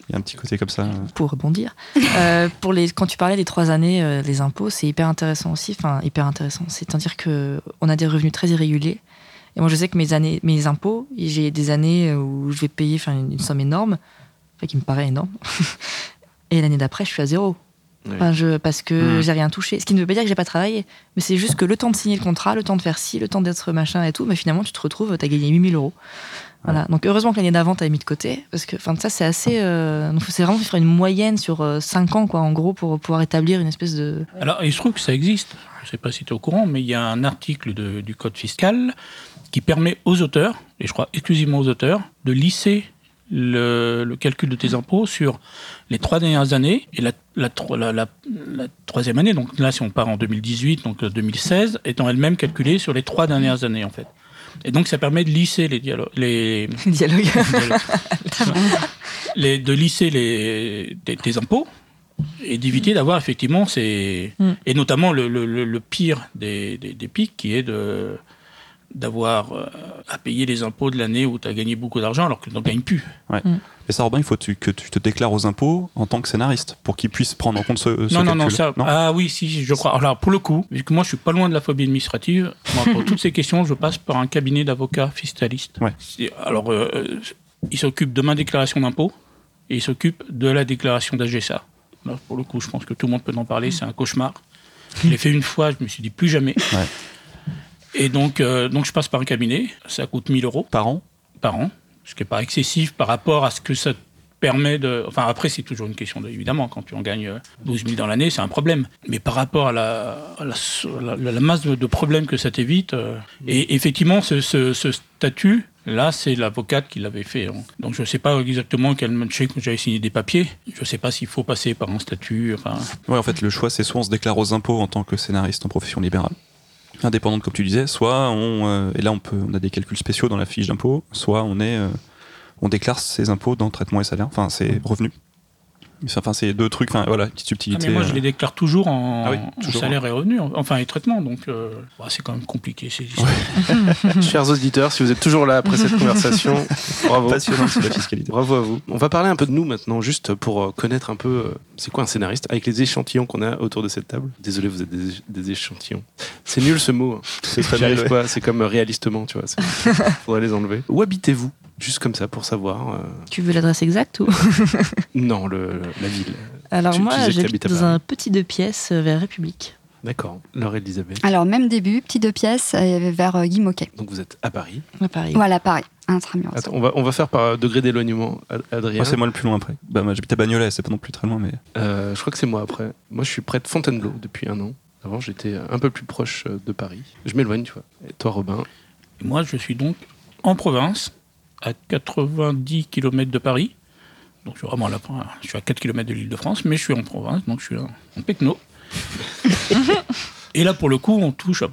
Il y a un petit côté comme ça. pour rebondir. Euh, pour les, quand tu parlais des trois années, euh, les impôts, c'est hyper intéressant aussi. Enfin, hyper intéressant. C'est-à-dire que on a des revenus très irréguliers. Et moi, je sais que mes années, mes impôts, j'ai des années où je vais payer, une, une somme énorme, qui me paraît énorme. [LAUGHS] Et l'année d'après, je suis à zéro. Oui. Enfin, je, parce que Mhm. j'ai rien touché. Ce qui ne veut pas dire que j'ai pas travaillé. Mais c'est juste que le temps de signer le contrat, le temps de faire ci, le temps d'être machin et tout, mais finalement, tu te retrouves, tu as gagné 8000 euros. Donc, heureusement que l'année d'avant, tu mis de côté. Parce que ça, c'est assez. euh, donc, c'est vraiment faire une moyenne sur 5 ans, quoi, en gros, pour pouvoir établir une espèce de. Alors il se trouve que ça existe. Je sais pas si tu es au courant, mais il y a un article du code fiscal qui permet aux auteurs, et je crois exclusivement aux auteurs, de lisser le, calcul de tes impôts sur les trois dernières années et la, la, la- la- troisième année. Donc là, si on part en 2018, donc euh, 2016, étant elle-même calculée sur les trois dernières années en fait. Et donc ça permet de lisser les dialogues, les, [LAUGHS] [LAUGHS] [LAUGHS] de lisser les, tes, tes impôts et d'éviter d'avoir effectivement ces. Mm. Et notamment le, le- le- le pire des, des- des pics qui est de d'avoir euh, à payer les impôts de l'année où tu as gagné beaucoup d'argent alors que tu n'en gagnes plus. Et ça, Robin, il faut tu- que tu te déclares aux impôts en tant que scénariste pour qu'ils puissent prendre en compte ce, ce non, non, non, calcul. ça. Ah oui, si, je crois. Alors pour le coup, vu que moi je suis pas loin de la phobie administrative, moi, pour [LAUGHS] toutes ces questions, je passe par un cabinet d'avocats fiscalistes. Ouais. Alors, euh, euh, il s'occupe de ma déclaration d'impôt et il s'occupe de la déclaration d'AGSA. Pour le coup, je pense que tout le monde peut en parler, c'est un cauchemar. Je l'ai fait une fois, je me suis dit plus jamais. Ouais. Et donc, euh, donc, je passe par un cabinet, ça coûte 1000 euros Par an? Par an, ce qui n'est pas excessif par rapport à ce que ça permet de... Enfin, après, c'est toujours une question, de, évidemment, quand tu en gagnes euh, 12 000 dans l'année, c'est un problème. Mais par rapport à la, masse de, problèmes que ça t'évite, euh, et effectivement, ce, statut, là, c'est l'avocate qui l'avait fait. hein. Donc, je ne sais pas exactement quel... Sais que j'avais signé des papiers, je ne sais pas s'il faut passer par un statut, enfin... Ouais, en fait, le choix, c'est soit on se déclare aux impôts en tant que scénariste en profession libérale, indépendante comme tu disais, soit on, euh, et là on peut, on a des calculs spéciaux dans la fiche d'impôt, soit on est, euh, on déclare ses impôts dans traitement et salaire, enfin ses revenus. Enfin, c'est deux trucs, enfin voilà, petite Ah, subtilité. mais moi, je euh. les déclare toujours en, Ah oui, en toujours. salaire et revenus, enfin, et traitement, donc euh, bah, c'est quand même compliqué. ces histoires. [LAUGHS] Chers auditeurs, si vous êtes toujours là après cette conversation, [LAUGHS] bravo. passionnant sur la fiscalité. Bravo à vous. On va parler un peu de nous maintenant, juste pour euh, connaître un peu euh, c'est quoi un scénariste, avec les échantillons qu'on a autour de cette table. Désolé, vous êtes des, des échantillons. C'est nul ce mot. hein. [LAUGHS] C'est très c'est comme euh, réalistement, tu vois. Faudrait les enlever. Où habitez-vous? Juste comme ça pour savoir. euh, Tu veux l'adresse exacte ou? [LAUGHS] Non, le, la ville. Alors Tu- moi, j'habite dans Paris. un petit deux pièces euh, vers République. D'accord. Laure Elisabeth. Alors, même début, petit deux pièces euh, vers euh, Guy Moquet. Donc vous êtes à Paris. À Paris. Voilà, intramuros. Attends, on va, on va faire par degré d'éloignement, Ad- Adrien. Moi, c'est moi le plus loin après. Bah, moi, j'habite à Bagnolet, c'est pas non plus très loin, mais. Euh, je crois que c'est moi après. Moi, je suis près de Fontainebleau depuis un an. Avant, j'étais un peu plus proche de Paris. Je m'éloigne, tu vois. Et toi, Robin? Et moi, je suis donc en province, à 90 km de Paris. Donc, je suis vraiment à la fin. Je suis à 4 km de l'île de France, mais je suis en province, donc je suis en Pecno. Et là, pour le coup, on touche à,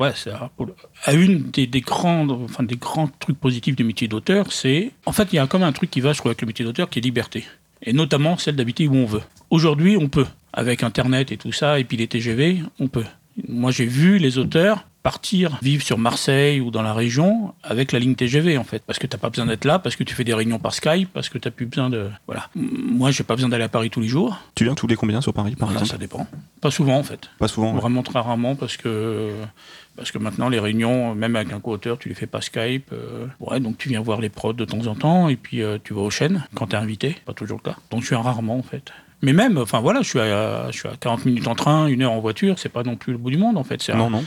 à une des, des grandes, enfin, des grands trucs positifs du métier d'auteur. C'est en fait, il y a comme un truc qui va, je trouve, avec le métier d'auteur, qui est liberté, et notamment celle d'habiter où on veut. Aujourd'hui, on peut, avec Internet et tout ça, et puis les TGV, on peut. Moi, j'ai vu les auteurs partir vivre sur Marseille ou dans la région avec la ligne TGV en fait parce que t'as pas besoin d'être là parce que tu fais des réunions par Skype parce que t'as plus besoin de voilà moi j'ai pas besoin d'aller à Paris tous les jours Tu viens tous les combien sur Paris, par Voilà, exemple ça dépend pas souvent en fait Pas souvent. ouais. Vraiment très rarement parce que parce que maintenant les réunions, même avec un co-auteur, tu les fais pas Skype. euh, ouais, donc tu viens voir les prods de temps en temps et puis euh, tu vas aux chaînes quand t'es invité, pas toujours le cas. Donc suis un rarement en fait. Mais même, enfin voilà, je suis à, je suis à 40 minutes en train, une heure en voiture, c'est pas non plus le bout du monde en fait. C'est un- Non, non.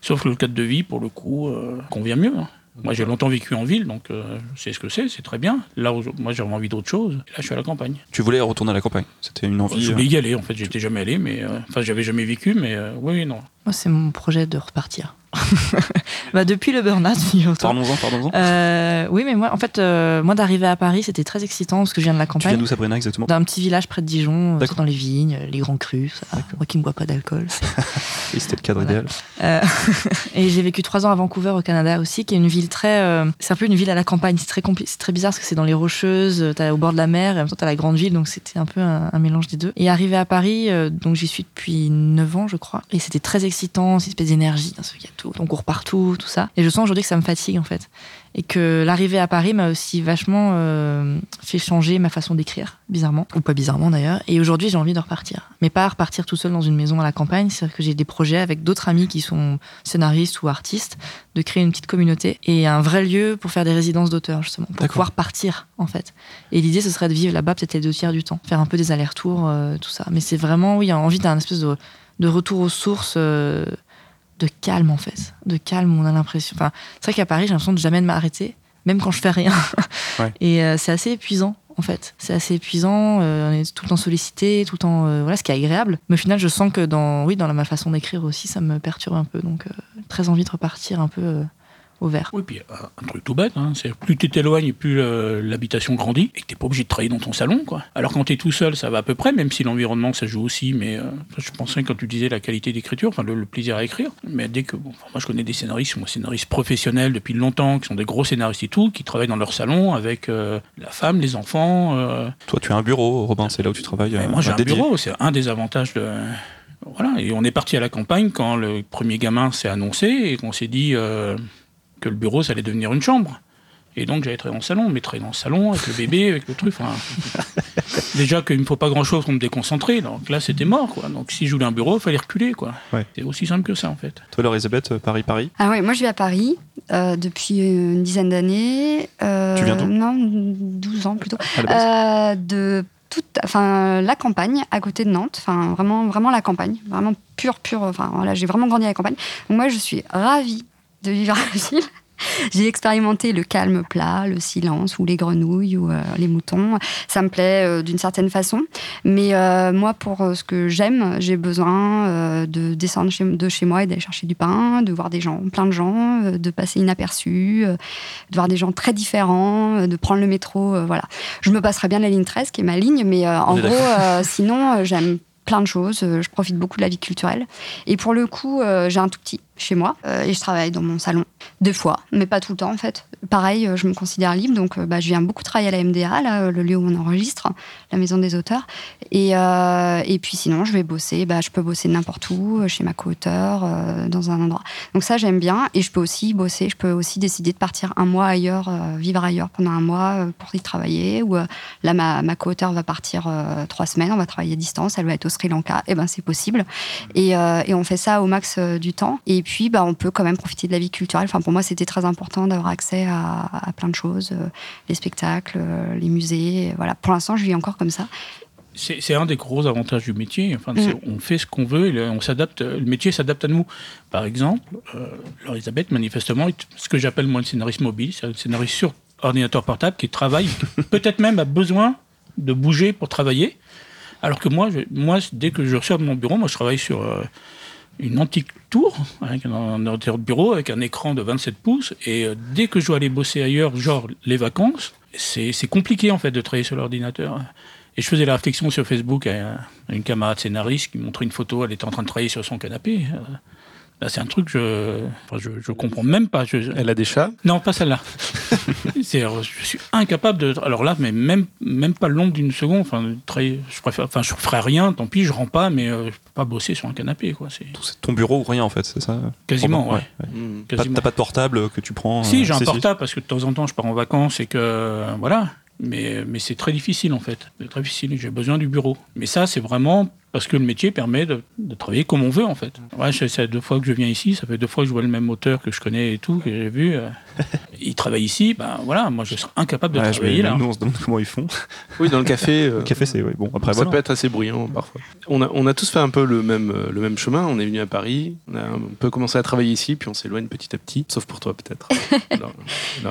Sauf que le cadre de vie, pour le coup, euh, convient mieux. hein. Moi, j'ai longtemps vécu en ville, donc euh, je sais ce que c'est, c'est très bien. Là, où je- moi, j'avais envie d'autre chose. Et là, je suis à la campagne. Tu voulais retourner à la campagne? C'était une envie. Je euh, voulais y aller, en fait. J'étais jamais allé, mais euh, enfin, j'avais jamais vécu, mais euh, oui, non. Moi, c'est mon projet de repartir. [LAUGHS] bah, depuis le burn-out. Parlons-en, pardon. Euh, oui, mais moi, en fait, euh, moi d'arriver à Paris, c'était très excitant parce que je viens de la Tu viens campagne, d'où, Sabrina, exactement d'un petit village près de Dijon, euh, dans les vignes, les grands crus. Moi qui ne bois pas d'alcool. [LAUGHS] Et c'était le cadre Voilà. idéal. Euh, [LAUGHS] et j'ai vécu trois ans à Vancouver au Canada aussi, qui est une ville très. c'est un peu une ville à la campagne. C'est très, très bizarre parce que c'est dans les Rocheuses, t'as au bord de la mer, et en même temps t'as la grande ville, donc c'était un peu un, un mélange des deux. Et arrivé à Paris, donc j'y suis depuis 9 ans, je crois, et c'était très excitant, cette espèce d'énergie, dans ce qu'il y a tout, on court partout, tout ça. Et je sens aujourd'hui que ça me fatigue en fait. Et que l'arrivée à Paris m'a aussi vachement euh, fait changer ma façon d'écrire, bizarrement, ou pas bizarrement d'ailleurs. Et aujourd'hui, j'ai envie de repartir. Mais pas repartir tout seul dans une maison à la campagne, c'est-à-dire que j'ai des projets avec d'autres amis qui sont scénaristes ou artistes, de créer une petite communauté et un vrai lieu pour faire des résidences d'auteurs, justement, pour pouvoir partir, en fait. Et l'idée, ce serait de vivre là-bas peut-être les deux tiers du temps, faire un peu des allers-retours, euh, tout ça. Mais c'est vraiment, oui, envie d'un espèce de, de retour aux sources. euh, de calme en fait, de calme. On a l'impression. Enfin, c'est vrai qu'à Paris, j'ai l'impression de jamais de m'arrêter, même quand je fais rien. [LAUGHS] Ouais. Et euh, c'est assez épuisant en fait. C'est assez épuisant. euh, on est tout le temps sollicité, tout le temps. euh, voilà, ce qui est agréable. Mais au final, je sens que dans, oui, dans ma façon d'écrire aussi, ça me perturbe un peu. Donc, très envie de repartir un peu au vert. Oui, puis euh, un truc tout bête, hein, c'est plus tu t'éloignes, plus euh, l'habitation grandit, et que t'es pas obligé de travailler dans ton salon, quoi. Alors quand t'es tout seul, ça va à peu près, même si l'environnement ça joue aussi, mais euh, je pensais quand tu disais la qualité d'écriture, enfin le, le plaisir à écrire, mais dès que, bon, enfin, moi je connais des scénaristes, qui sont des scénaristes professionnels depuis longtemps, qui sont des gros scénaristes et tout, qui travaillent dans leur salon avec euh, la femme, les enfants. euh, Toi, tu as un bureau, Robin, c'est là où tu travailles. mais moi, j'ai un dédié. bureau, c'est un des avantages de. Voilà, et on est parti à la campagne quand le premier gamin s'est annoncé et qu'on s'est dit euh, que le bureau, ça allait devenir une chambre. Et donc, j'allais travailler dans le salon, mais travailler dans le salon avec le bébé, avec le truc. enfin, [LAUGHS] déjà qu'il ne me faut pas grand-chose pour me déconcentrer, donc là, c'était mort, quoi. Donc, si je voulais un bureau, il fallait reculer, quoi. Ouais. C'est aussi simple que ça, en fait. Toi, Laure Elisabeth, euh, Paris, Paris? Ah ouais, moi je vis à Paris euh, depuis une dizaine d'années. Euh, Tu viens d'où? Non, 12 ans plutôt. Euh, de toute, enfin, la campagne à côté de Nantes, enfin vraiment, vraiment la campagne, vraiment pure, pure. Enfin voilà, j'ai vraiment grandi à la campagne. Donc moi, je suis ravie de vivre à la ville. [LAUGHS] J'ai expérimenté le calme plat, le silence, ou les grenouilles, ou euh, les moutons. Ça me plaît euh, d'une certaine façon. Mais euh, moi, pour ce que j'aime, j'ai besoin de descendre chez, de chez moi et d'aller chercher du pain, de voir des gens, plein de gens, de passer inaperçu, de voir des gens très différents, de prendre le métro. voilà. Je me passerai bien la ligne 13, qui est ma ligne, mais en gros, sinon, j'aime plein de choses. Je profite beaucoup de la vie culturelle. Et pour le coup, j'ai un tout petit chez moi euh, et je travaille dans mon salon deux fois, mais pas tout le temps en fait. Pareil, euh, je me considère libre, donc euh, bah, je viens beaucoup travailler à la MDA, là, le lieu où on enregistre, la maison des auteurs. Et, et puis sinon, je vais bosser, bah, je peux bosser n'importe où, chez ma co-auteur, dans un endroit. Donc ça, j'aime bien. Et je peux aussi bosser, je peux aussi décider de partir un mois ailleurs, vivre ailleurs pendant un mois pour y travailler. Ou là, ma, ma co-auteur va partir trois semaines, on va travailler à distance, elle va être au Sri Lanka, et ben c'est possible. Et, et on fait ça au max du temps. Et puis, bah, on peut quand même profiter de la vie culturelle. Enfin, pour moi, c'était très important d'avoir accès à, à, plein de choses, euh, les spectacles, euh, les musées. Voilà. Pour l'instant, je vis encore comme ça. C'est un des gros avantages du métier. Enfin, mm. On fait ce qu'on veut, et on s'adapte. Le métier s'adapte à nous. Par exemple, euh, Elisabeth, manifestement, ce que j'appelle moi le scénariste mobile, c'est un scénariste sur ordinateur portable qui travaille, [LAUGHS] peut-être même a besoin de bouger pour travailler. Alors que moi, moi, dès que je ressors de mon bureau, moi, je travaille sur euh, une antique tour, avec un, ordinateur de bureau, avec un écran de 27 pouces. Et euh, dès que je dois aller bosser ailleurs, genre les vacances, c'est compliqué, en fait, de travailler sur l'ordinateur. Et je faisais la réflexion sur Facebook à, une camarade scénariste qui montrait une photo, elle était en train de travailler sur son canapé. Euh, bah, c'est un truc que je, je, je, comprends même pas. Elle a des chats? Non, pas celle-là. [LAUGHS] je suis incapable de. Alors là, mais même, même pas l'ombre d'une seconde. Enfin, très, je préfère. Enfin, je ferai rien. Tant pis, je rends pas, mais euh, je peux pas bosser sur un canapé, quoi. C'est ton bureau ou rien en fait, c'est ça? Quasiment, ouais. Mmh. T'as pas de portable que tu prends Si, j'ai un portable parce que de temps en temps, je pars en vacances et que voilà. Mais, mais c'est très difficile en fait. C'est très difficile. J'ai besoin du bureau. Mais ça, c'est vraiment parce que le métier permet de, travailler comme on veut en fait. Ouais, c'est deux fois que je viens ici, ça fait deux fois que je vois le même auteur que je connais et tout, que j'ai vu. Euh. [LAUGHS] il travaille ici, ben voilà, moi je serais incapable de travailler là. Nous on se demande comment ils font. [LAUGHS] Oui, dans le café. Euh, [LAUGHS] le café, c'est bon. Après, ça peut être assez bruyant parfois. On a, on a tous fait un peu le même, euh, le même chemin. On est venu à Paris, on a un peu commencé à travailler ici, puis on s'éloigne petit à petit, sauf pour toi peut-être,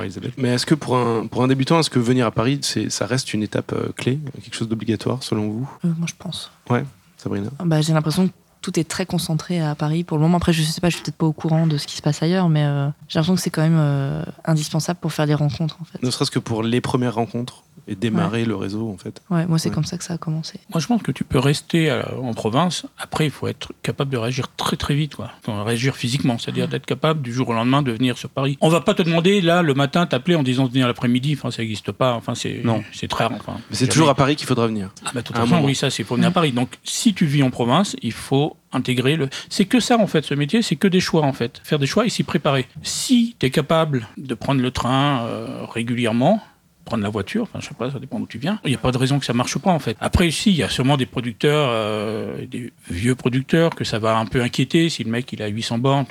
Elisabeth. Mais est-ce que pour un, pour un débutant, est-ce que venir à Paris, ça reste une étape clé, quelque chose d'obligatoire selon vous? Moi je pense. Ouais. Sabrina? Bah, J'ai l'impression tout est très concentré à Paris pour le moment. Après, je sais pas, je suis peut-être pas au courant de ce qui se passe ailleurs, mais euh, j'ai l'impression que c'est quand même euh, indispensable pour faire des rencontres. En fait. Ne serait-ce que pour les premières rencontres et démarrer le réseau en fait. Ouais, moi c'est comme ça que ça a commencé. Moi je pense que tu peux rester en province. Après, il faut être capable de réagir très très vite, quoi. réagir physiquement, c'est-à-dire d'être capable du jour au lendemain de venir sur Paris. On va pas te demander là le matin t'appeler en disant de venir l'après-midi. Enfin, ça n'existe pas. Enfin, c'est non, c'est très rare. Enfin, Mais c'est toujours à Paris qu'il faudra venir. Ah bah, façon, oui, ça c'est pour venir à Paris. Donc si tu vis en province, il faut intégrer le. C'est que ça en fait, ce métier, c'est que des choix en fait. Faire des choix et s'y préparer. Si tu es capable de prendre le train euh, régulièrement, prendre la voiture, enfin je sais pas, ça dépend d'où tu viens. Il n'y a pas de raison que ça marche pas en fait. Après ici, il y a sûrement des producteurs, euh, des vieux producteurs que ça va un peu inquiéter si le mec il a 800 bornes,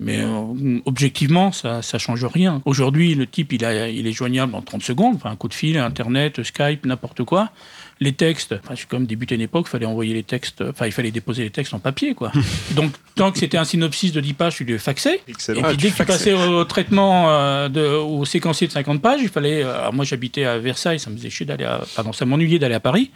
mais euh, objectivement ça ça change rien. Aujourd'hui, le type il il est joignable en 30 secondes, enfin un coup de fil, internet, Skype, n'importe quoi les textes, enfin, je suis comme débuté une époque, il fallait envoyer les textes, enfin, il fallait déposer les textes en papier, quoi. [LAUGHS] Donc, tant que c'était un synopsis de 10 pages, tu le faxais. Et puis, ah, dès que tu passais au, traitement, euh, de, au séquencier de 50 pages, il fallait. Euh, moi, j'habitais à Versailles, ça me faisait chier d'aller à. Pardon, ça m'ennuyait d'aller à Paris.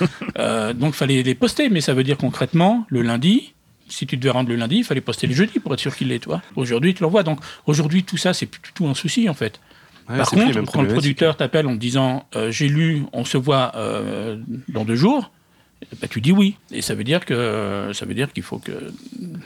[LAUGHS] euh, donc, il fallait les poster, mais ça veut dire concrètement, le lundi, si tu devais rendre le lundi, il fallait poster le jeudi pour être sûr qu'il l'est, toi. Aujourd'hui, tu l'envoies. Donc, aujourd'hui, tout ça, c'est plus du tout un souci, en fait. Par contre, quand le producteur t'appelle en te disant euh, j'ai lu, on se voit euh, dans deux jours, bah, tu dis oui. Et ça veut dire que ça veut dire qu'il faut que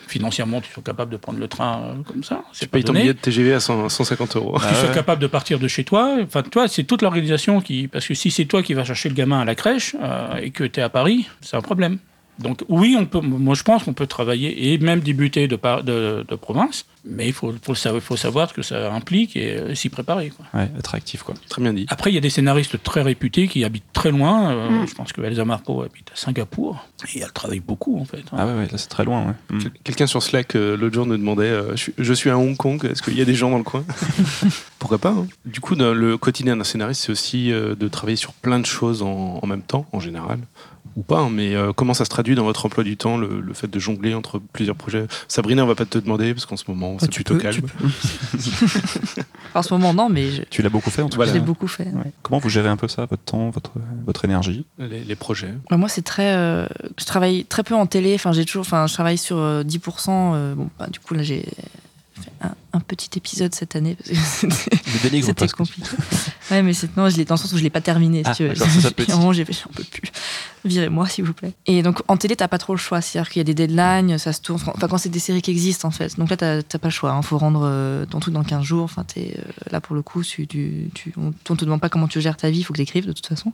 financièrement tu sois capable de prendre le train euh, comme ça. Tu payes ton billet de TGV à 150 euros. tu sois capable de partir de chez toi. Enfin, toi, c'est toute l'organisation qui. Parce que si c'est toi qui vas chercher le gamin à la crèche et que tu es à Paris, c'est un problème. Donc oui, on peut, moi je pense qu'on peut travailler et même débuter de, de, de province, mais il faut, faut, faut, savoir ce que ça implique et euh, s'y préparer. Quoi. Ouais, être actif, quoi. Très bien dit. Après, il y a des scénaristes très réputés qui habitent très loin. Euh, mm. Je pense que Elsa Marco habite à Singapour et elle travaille beaucoup, en fait. Hein. Ah ouais, là c'est très loin. Mm. Quelqu'un sur Slack euh, l'autre jour nous demandait je, suis à Hong Kong, est-ce qu'il y a des gens dans le coin? [LAUGHS] Pourquoi pas hein. Du coup, le quotidien d'un scénariste, c'est aussi de travailler sur plein de choses en, en même temps, en général ou pas, hein, mais euh, comment ça se traduit dans votre emploi du temps, le, fait de jongler entre plusieurs projets? Sabrina, on va pas te demander, parce qu'en ce moment, c'est plutôt calme. [LAUGHS] en ce moment, non, mais. Tu l'as beaucoup fait en tout cas. Je l'ai beaucoup fait. Comment vous gérez un peu ça, votre temps, votre, votre énergie? Les, projets bah, Moi, c'est très. Euh, je travaille très peu en télé, enfin, j'ai toujours. Enfin, je travaille sur 10%. Euh, bon, bah, du coup, là, j'ai un, petit épisode cette année parce que c'était [LAUGHS] compliqué. ouais, mais non, je l'ai dans le sens où je l'ai pas terminé. Ah, si tu veux. [LAUGHS] j'ai j'en peux plus. Virez-moi, s'il vous plaît. Et donc en télé, t'as pas trop le choix. C'est-à-dire qu'il y a des deadlines, ça se tourne. Enfin, quand c'est des séries qui existent en fait. Donc là, t'as pas le choix. Il hein. faut rendre euh, ton truc dans 15 jours. Enfin, es, euh, là pour le coup, tu, tu, on, on, te demande pas comment tu gères ta vie. Il faut que t'écrives de toute façon.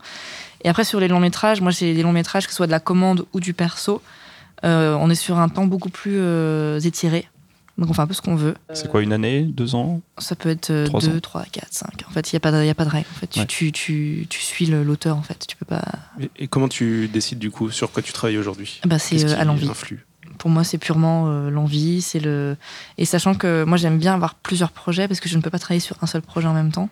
Et après sur les longs métrages, moi j'ai des longs métrages que ce soit de la commande ou du perso. Euh, on est sur un temps beaucoup plus étiré. Donc on fait un peu ce qu'on veut. C'est quoi, une année, deux ans? Ça peut être euh, deux, trois, quatre, cinq. En fait, il n'y a, pas de, a pas de règle. En fait, tu, tu, tu, suis l'auteur, en fait. Tu peux pas... Et, comment tu décides, du coup, sur quoi tu travailles aujourd'hui? Bah, C'est euh, à l'envie. Pour moi, c'est purement euh, l'envie, c'est le et sachant que moi j'aime bien avoir plusieurs projets parce que je ne peux pas travailler sur un seul projet en même temps.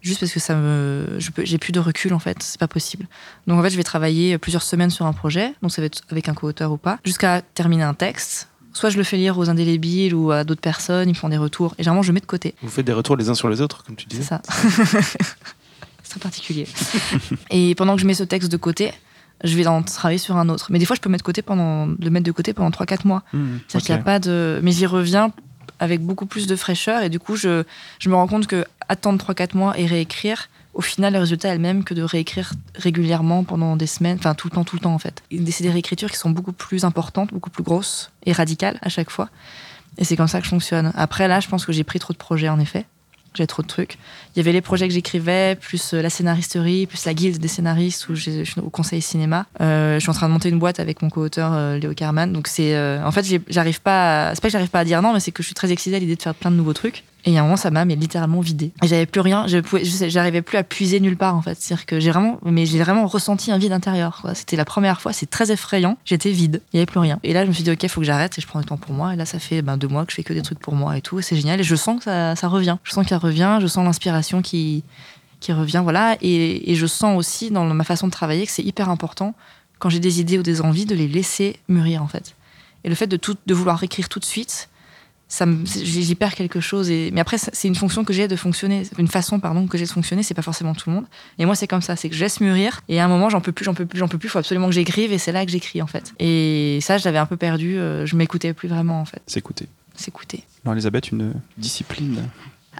Juste parce que ça me, je peux, j'ai plus de recul en fait, c'est pas possible. Donc en fait, je vais travailler plusieurs semaines sur un projet, donc ça va être avec un co-auteur ou pas, jusqu'à terminer un texte. Soit je le fais lire aux indélébiles ou à d'autres personnes, ils me font des retours, et généralement je mets de côté. Vous faites des retours les uns sur les autres, comme tu C'est disais. ça. [LAUGHS] c'est très particulier. [LAUGHS] et pendant que je mets ce texte de côté, je vais en travailler sur un autre. Mais des fois, je peux mettre de côté pendant, le mettre de côté pendant 3-4 mois. Hmm, C'est-à-dire qu'il y a pas de. Mais j'y reviens avec beaucoup plus de fraîcheur et du coup, je, je me rends compte que attendre 3-4 mois et réécrire, au final, le résultat est le même que de réécrire régulièrement pendant des semaines, enfin tout le temps, tout le temps en fait. C'est des réécritures qui sont beaucoup plus importantes, beaucoup plus grosses et radicales à chaque fois. Et c'est comme ça que je fonctionne. Après, là, je pense que j'ai pris trop de projets en effet. J'ai trop de trucs. Il y avait les projets que j'écrivais, plus euh, la scénaristerie, plus la guilde des scénaristes où je suis au conseil cinéma. Euh, je suis en train de monter une boîte avec mon co-auteur euh, Léo Carman. Donc c'est, en fait, j'arrive pas. C'est pas que j'arrive pas à dire non, mais c'est que je suis très excitée à l'idée de faire plein de nouveaux trucs. Et a un moment, ça m'a littéralement vidé. J'avais plus rien. Je pouvais, j'arrivais plus à puiser nulle part en fait. C'est-à-dire que j'ai vraiment, mais j'ai vraiment ressenti un vide intérieur. C'était la première fois. C'est très effrayant. J'étais vide. Il y avait plus rien. Et là, je me suis dit ok, faut que j'arrête et je prends du temps pour moi. Et là, ça fait ben, deux mois que je fais que des trucs pour moi et tout. C'est génial. Et je sens que ça, revient. Je sens qu'elle revient. Je sens l'inspiration qui revient. Voilà. Et, je sens aussi dans ma façon de travailler que c'est hyper important quand j'ai des idées ou des envies de les laisser mûrir en fait. Et le fait de de vouloir écrire tout de suite ça j'y perds quelque chose. Et, mais après, c'est une fonction que j'ai de fonctionner, une façon, pardon, que j'ai de fonctionner. C'est pas forcément tout le monde. Et moi, c'est comme ça. C'est que je laisse mûrir. Et à un moment, j'en peux plus, j'en peux plus, j'en peux plus. Faut absolument que j'écrive. Et c'est là que j'écris, en fait. Et ça, je l'avais un peu perdu. euh, Je m'écoutais plus vraiment, en fait. S'écouter. S'écouter. Alors, Elisabeth, une discipline.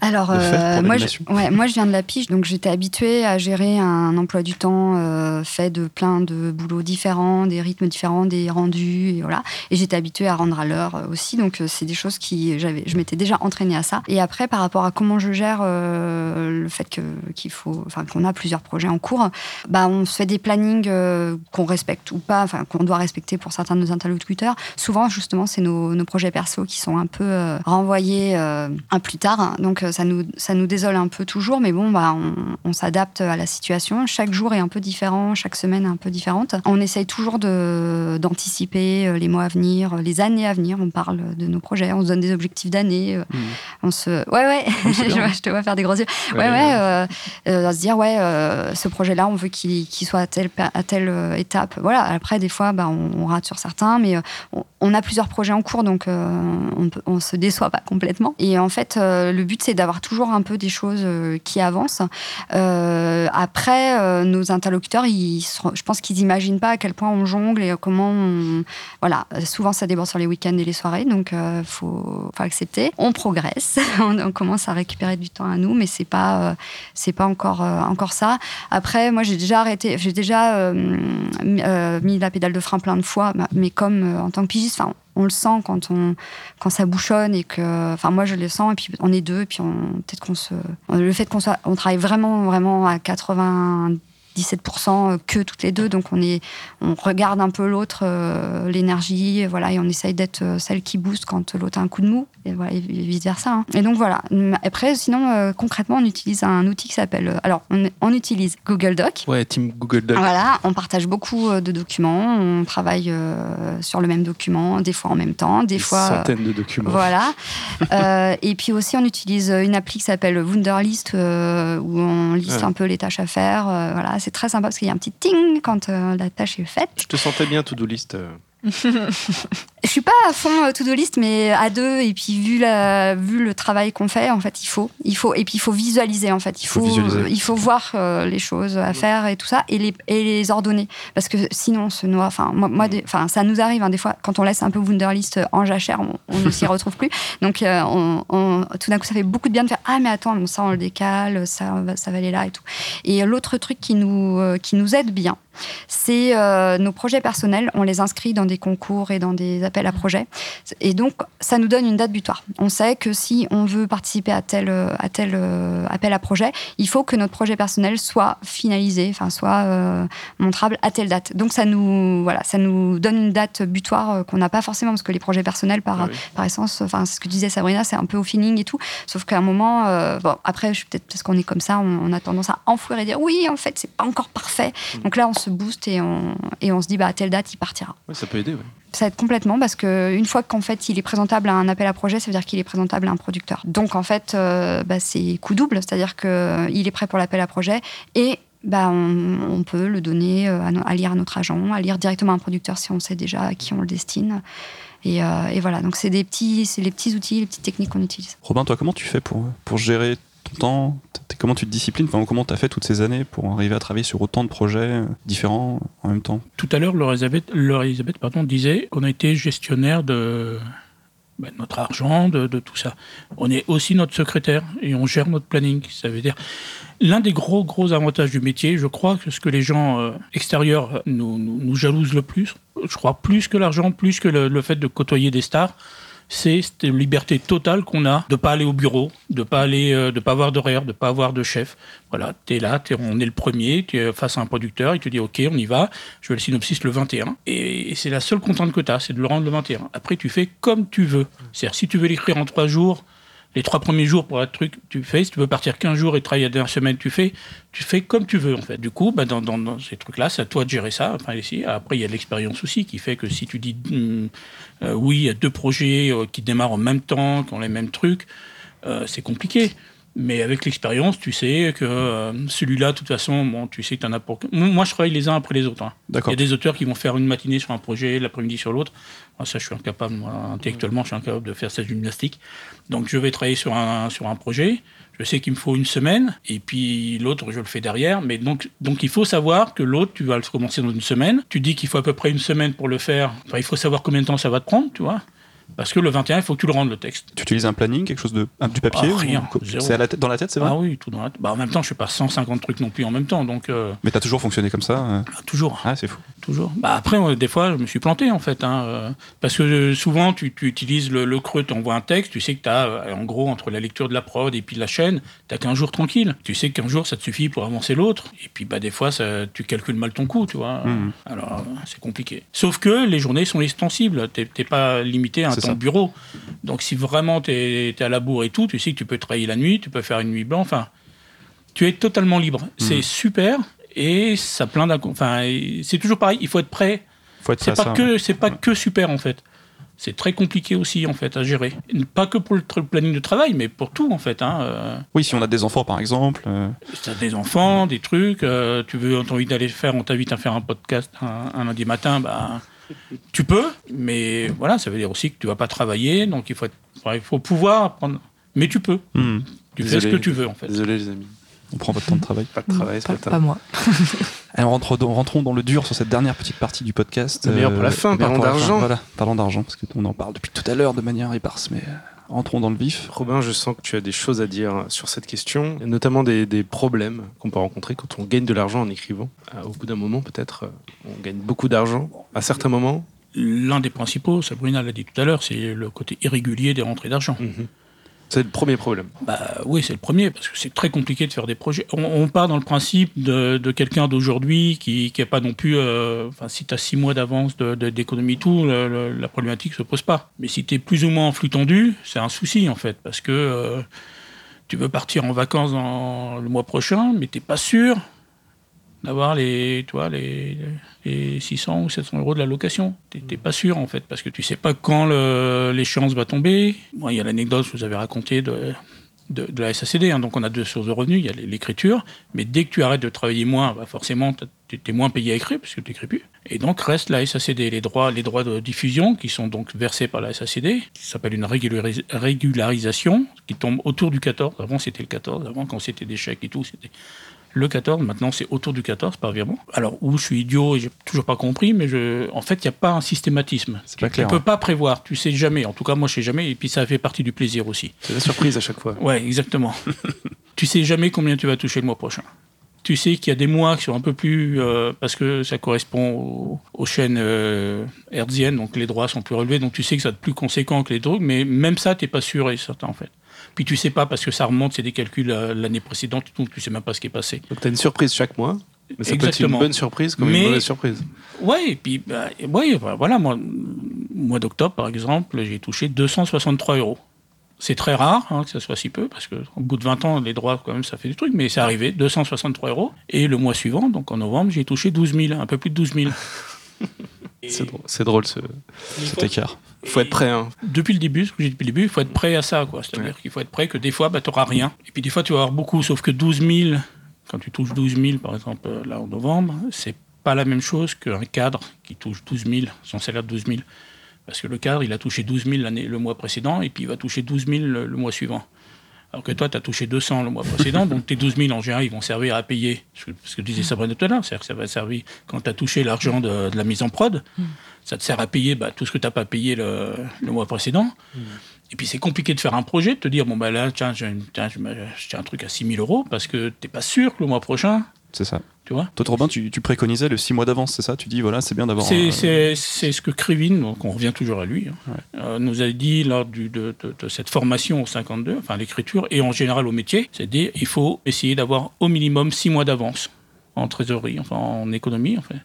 Alors, euh, moi, je, ouais, moi, je viens de la pige, donc j'étais habituée à gérer un emploi du temps euh, fait de plein de boulots différents, des rythmes différents, des rendus, et voilà. Et j'étais habituée à rendre à l'heure euh, aussi, donc c'est des choses qui, j'avais, je m'étais déjà entraînée à ça. Et après, par rapport à comment je gère euh, le fait que qu'il faut, enfin, qu'on a plusieurs projets en cours, bah, on se fait des plannings qu'on respecte ou pas, enfin, qu'on doit respecter pour certains de nos interlocuteurs. Souvent, justement, c'est nos, nos projets perso qui sont un peu renvoyés à plus tard. Donc, euh, ça nous, ça nous désole un peu toujours, mais bon, bah, on, on s'adapte à la situation. Chaque jour est un peu différent, chaque semaine est un peu différente. On essaye toujours d'anticiper euh, les mois à venir, euh, les années à venir. On parle de nos projets, on se donne des objectifs d'année. euh, On se, ouais, ouais, c'est [LAUGHS] je, te vois faire des gros yeux. Ouais, ouais, euh, euh, se dire, ouais, euh, ce projet-là, on veut qu'il qu'il soit à telle, à telle étape. Voilà, après, des fois, bah, on, on rate sur certains, mais on, on a plusieurs projets en cours, donc on, on se déçoit pas complètement. Et en fait, le but, c'est d'avoir toujours un peu des choses euh, qui avancent. Euh, après, euh, nos interlocuteurs, ils, je pense qu'ils n'imaginent pas à quel point on jongle et comment on. Voilà, souvent, ça déborde sur les week-ends et les soirées, donc il faut, accepter. On progresse, [LAUGHS] on, commence à récupérer du temps à nous, mais c'est pas, c'est pas encore, encore ça. Après, moi, j'ai déjà arrêté, j'ai déjà mis- la pédale de frein plein de fois, ma- mais comme en tant que pigiste, enfin, on le sent quand on quand ça bouchonne et que enfin moi je le sens et puis on est deux et puis peut-être qu'on se le fait qu'on soit on travaille vraiment vraiment à 97% que toutes les deux. Donc on est on regarde un peu l'autre euh, l'énergie voilà et on essaye d'être euh, celle qui booste quand l'autre a un coup de mou et voilà et vice versa et donc voilà après sinon euh, concrètement on utilise un outil qui s'appelle euh, alors on, on utilise Google Doc Ouais, Team Google Doc. voilà, on partage beaucoup euh, de documents, on travaille euh, sur le même document, des fois en même temps, des Des fois. centaines de documents. Voilà. [LAUGHS] Et puis aussi, on utilise une appli qui s'appelle Wunderlist où on liste Ouais. un peu les tâches à faire. voilà, c'est très sympa parce qu'il y a un petit ting quand la tâche est faite. Je te sentais bien to-do list. Euh. Je suis pas à fond euh, to-do list, mais à deux. Et puis vu la, vu le travail qu'on fait, en fait, il faut, il faut, et puis il faut visualiser. En fait, il Faut faut, visualiser. il faut voir euh, les choses à faire et tout ça, et les, et les ordonner, parce que sinon on se noie. Enfin, moi, moi, des- enfin, ça nous arrive hein, des fois quand on laisse un peu Wunderlist en jachère, on, on ne s'y [LAUGHS] retrouve plus. Donc, euh, on, on- tout d'un coup, ça fait beaucoup de bien de faire ah mais attends, ça on le décale, ça, va- ça va aller là et tout. Et l'autre truc qui nous, euh, qui nous aide bien, c'est euh, nos projets personnels. On les inscrit dans des concours et dans des appels à projets. Et donc, ça nous donne une date butoir. On sait que si on veut participer à tel, euh, à tel euh, appel à projet, il faut que notre projet personnel soit finalisé, enfin, soit euh, montrable à telle date. Donc, ça nous, voilà, ça nous donne une date butoir qu'on n'a pas forcément, parce que les projets personnels, par, Ah oui. par essence, enfin, c'est ce que disait Sabrina, c'est un peu au feeling et tout. Sauf qu'à un moment, bon, après, peut-être parce qu'on est comme ça, on, on a tendance à enfouir et dire oui, en fait, c'est pas encore parfait. Mm. Donc là, on se booste et on, et on se dit, bah, à telle date, il partira. Ça peut aider, ouais. Ça aide complètement parce qu'une fois qu'en fait il est présentable à un appel à projet, ça veut dire qu'il est présentable à un producteur. Donc en fait, euh, bah, c'est coup double, c'est-à-dire qu'il est prêt pour l'appel à projet et bah, on, peut le donner euh, à, lire à notre agent, à lire directement à un producteur si on sait déjà à qui on le destine. Et, et voilà, donc c'est des petits, c'est les petits outils, les petites techniques qu'on utilise. Robin, toi, comment tu fais pour, pour gérer ton temps Comment tu te disciplines enfin, Comment tu as fait toutes ces années pour arriver à travailler sur autant de projets euh, différents en même temps? Tout à l'heure, Laure Elisabeth, pardon, disait qu'on a été gestionnaire de, bah, notre argent, de, tout ça. On est aussi notre secrétaire et on gère notre planning. Ça veut dire l'un des gros gros avantages du métier. Je crois que ce que les gens euh, extérieurs nous, nous, jalousent le plus, je crois plus que l'argent, plus que le, fait de côtoyer des stars, c'est cette liberté totale qu'on a de pas aller au bureau, de pas euh, de pas avoir d'horaire, de pas avoir de chef. Voilà, tu es là, on est le premier, tu es face à un producteur, il te dit OK, on y va, je veux le synopsis le 21. Et, c'est la seule contrainte que tu as, c'est de le rendre le 21. Après, tu fais comme tu veux. C'est-à-dire, si tu veux l'écrire en trois jours, les trois premiers jours pour un truc, tu fais. Si tu veux partir 15 jours et travailler la semaine, tu fais. Tu fais comme tu veux, en fait. Du coup, bah, dans, ces trucs-là, c'est à toi de gérer ça. Enfin, ici, après, il y a l'expérience aussi qui fait que si tu dis hum, euh, oui, a deux projets euh, qui démarrent en même temps, qui ont les mêmes trucs, euh, c'est compliqué. Mais avec l'expérience, tu sais que celui-là, de toute façon, bon, tu sais que tu en as pour. Moi, je travaille les uns après les autres. Hein. Il y a des auteurs qui vont faire une matinée sur un projet, l'après-midi sur l'autre. Moi, ça, je suis incapable, moi, intellectuellement, je suis incapable de faire cette gymnastique. Donc, je vais travailler sur un, sur un projet. Je sais qu'il me faut une semaine, et puis l'autre, je le fais derrière. Mais donc, donc il faut savoir que l'autre, tu vas le commencer dans une semaine. Tu dis qu'il faut à peu près une semaine pour le faire. Enfin, il faut savoir combien de temps ça va te prendre, tu vois. Parce que le 21, il faut que tu le rendes le texte. Tu utilises un planning, quelque chose de du papier ah, Rien. C'est dans la tête, c'est vrai Ah oui, tout dans la tête. Bah, en même temps, je fais pas 150 trucs non plus en même temps, donc. Euh... Mais t'as toujours fonctionné comme ça euh ah, Toujours. Ah, c'est fou. Toujours. Bah après, des fois, je me suis planté en fait, hein, euh, parce que souvent, tu, tu utilises le, le creux, envoies un texte, tu sais que tu as, en gros, entre la lecture de la prod et puis de la chaîne, tu as qu'un jour tranquille. Tu sais qu'un jour, ça te suffit pour avancer l'autre, et puis bah des fois, ça, tu calcules mal ton coup, tu vois. Mmh. Alors, c'est compliqué. Sauf que les journées sont extensibles. T'es pas limité à ton bureau. Donc si vraiment tu es, à la bourre et tout, tu sais que tu peux travailler la nuit, tu peux faire une nuit blanche, enfin, tu es totalement libre. C'est hmm. super et ça plein Enfin, c'est toujours pareil, il faut être prêt. C'est pas, que, c'est pas que super en fait. C'est très compliqué aussi en fait à gérer. Pas que pour le planning de travail, mais pour tout en fait. Hein, euh. Oui, si on a des enfants par exemple. Euh. Si tu as des enfants, des trucs, euh, tu veux, as envie d'aller faire, on t'invite à faire un podcast un, un lundi matin, bah tu peux, mais voilà, ça veut dire aussi que tu vas pas travailler, donc il faut, il faut pouvoir prendre. Mais tu peux. Hmm. Tu fais ce que tu veux, en fait. Désolé, les amis. On prend votre temps de travail. Pas de travail, pas, pas, moi. [LAUGHS] Alors, rentrons dans le dur sur cette dernière petite partie du podcast. meilleur pour la fin, parlons d'argent. Voilà, parlons d'argent, parce qu'on en parle depuis tout à l'heure de manière éparse, mais entrons dans le vif. Robin, je sens que tu as des choses à dire sur cette question, notamment des, problèmes qu'on peut rencontrer quand on gagne de l'argent en écrivant. Euh, au bout d'un moment, peut-être, euh, on gagne beaucoup d'argent. À certains moments, L'un des principaux, Sabrina l'a dit tout à l'heure, c'est le côté irrégulier des rentrées d'argent. Mhm. C'est le premier problème. Bah oui, c'est le premier parce que c'est très compliqué de faire des projets. On, part dans le principe de, quelqu'un d'aujourd'hui qui n'a pas non plus. Euh, si tu as six mois d'avance d'économie, tout, la problématique se pose pas. Mais si tu es plus ou moins en flux tendu, c'est un souci en fait parce que euh, tu veux partir en vacances dans le mois prochain, mais tu pas sûr d'avoir les, toi, les, les 600 ou 700 euros de la location. Tu n'es pas sûr, en fait, parce que tu sais pas quand l'échéance va tomber. Il y a l'anecdote que vous avez racontée de, de, la SACD. Hein. donc, on a deux sources de revenus. Il y a l'écriture. Mais dès que tu arrêtes de travailler moins, bah, forcément, tu es moins payé à écrire, parce que tu n'écris plus. Et donc, reste la SACD. Les droits, les droits de diffusion, qui sont donc versés par la SACD, qui s'appelle une régularisation, qui tombe autour du 14. Avant, c'était le 14. Avant, quand c'était des chèques et tout, c'était le 14, maintenant c'est autour du 14 par virement. Alors, où je suis idiot et j'ai toujours pas compris, mais je, en fait, il n'y a pas un systématisme. C'est pas clair. Tu peux hein. pas prévoir, tu sais jamais. En tout cas, moi, je sais jamais, et puis ça fait partie du plaisir aussi. C'est la surprise à chaque fois. Ouais, exactement. [LAUGHS] tu sais jamais combien tu vas toucher le mois prochain. Tu sais qu'il y a des mois qui sont un peu plus. Euh, parce que ça correspond aux, chaînes euh, hertziennes, donc les droits sont plus relevés, donc tu sais que ça va être plus conséquent que les trucs, mais même ça, tu n'es pas sûr et certain en fait. Puis tu sais pas parce que ça remonte, c'est des calculs euh, l'année précédente, donc tu sais même pas ce qui est passé. Donc tu as une surprise chaque mois. Mais ça peut être une bonne surprise comme une mauvaise surprise. Oui, et puis bah, ouais, voilà, moi, mois d'octobre par exemple, j'ai touché 263 euros. C'est très rare hein, que ça soit si peu, parce qu'au bout de 20 ans, les droits, quand même, ça fait du truc, mais c'est arrivé, 263 euros. Et le mois suivant, donc en novembre, j'ai touché 12 000, un peu plus de 12 000. [LAUGHS] C'est drôle, c'est drôle ce, cet écart. Faut être prêt. Hein. Depuis le début, ce que j'ai dit depuis le début, il faut être prêt à ça. quoi. C'est-à-dire qu'il faut être prêt que des fois, bah, tu n'auras rien. Et puis des fois, tu vas avoir beaucoup, sauf que 12 000, quand tu touches 12 000, par exemple, euh, là en novembre, c'est pas la même chose qu'un cadre qui touche 12 000, son salaire de 12 000. Parce que le cadre, il a touché 12 000 l'année, le mois précédent, et puis il va toucher 12 000 le, le mois suivant. Alors que toi, tu as touché 200 le mois précédent, donc tes 12 000 en général, ils vont servir à payer ce que, ce que disait Sabrina tout à l'heure, c'est-à-dire que ça va servir, quand tu as touché l'argent de, de la mise en prod, ça te sert à payer bah, tout ce que tu n'as pas payé le, le mois précédent. Et puis c'est compliqué de faire un projet, de te dire, bon, bah là, tiens, j'ai tiens, j'ai un truc à 6 000 euros, parce que tu n'es pas sûr que le mois prochain, C'est ça. tu vois. Toi, Robin, tu, tu préconisais le 6 mois d'avance, c'est ça? Tu dis, voilà, c'est bien d'avoir. C'est un- c'est- c'est ce que Krivin, donc on revient toujours à lui, hein, euh, nous a dit lors du- de, de- de cette formation au 52, enfin l'écriture et en général au métier, c'est à dire il faut essayer d'avoir au minimum six mois d'avance en trésorerie, enfin en économie, en fait.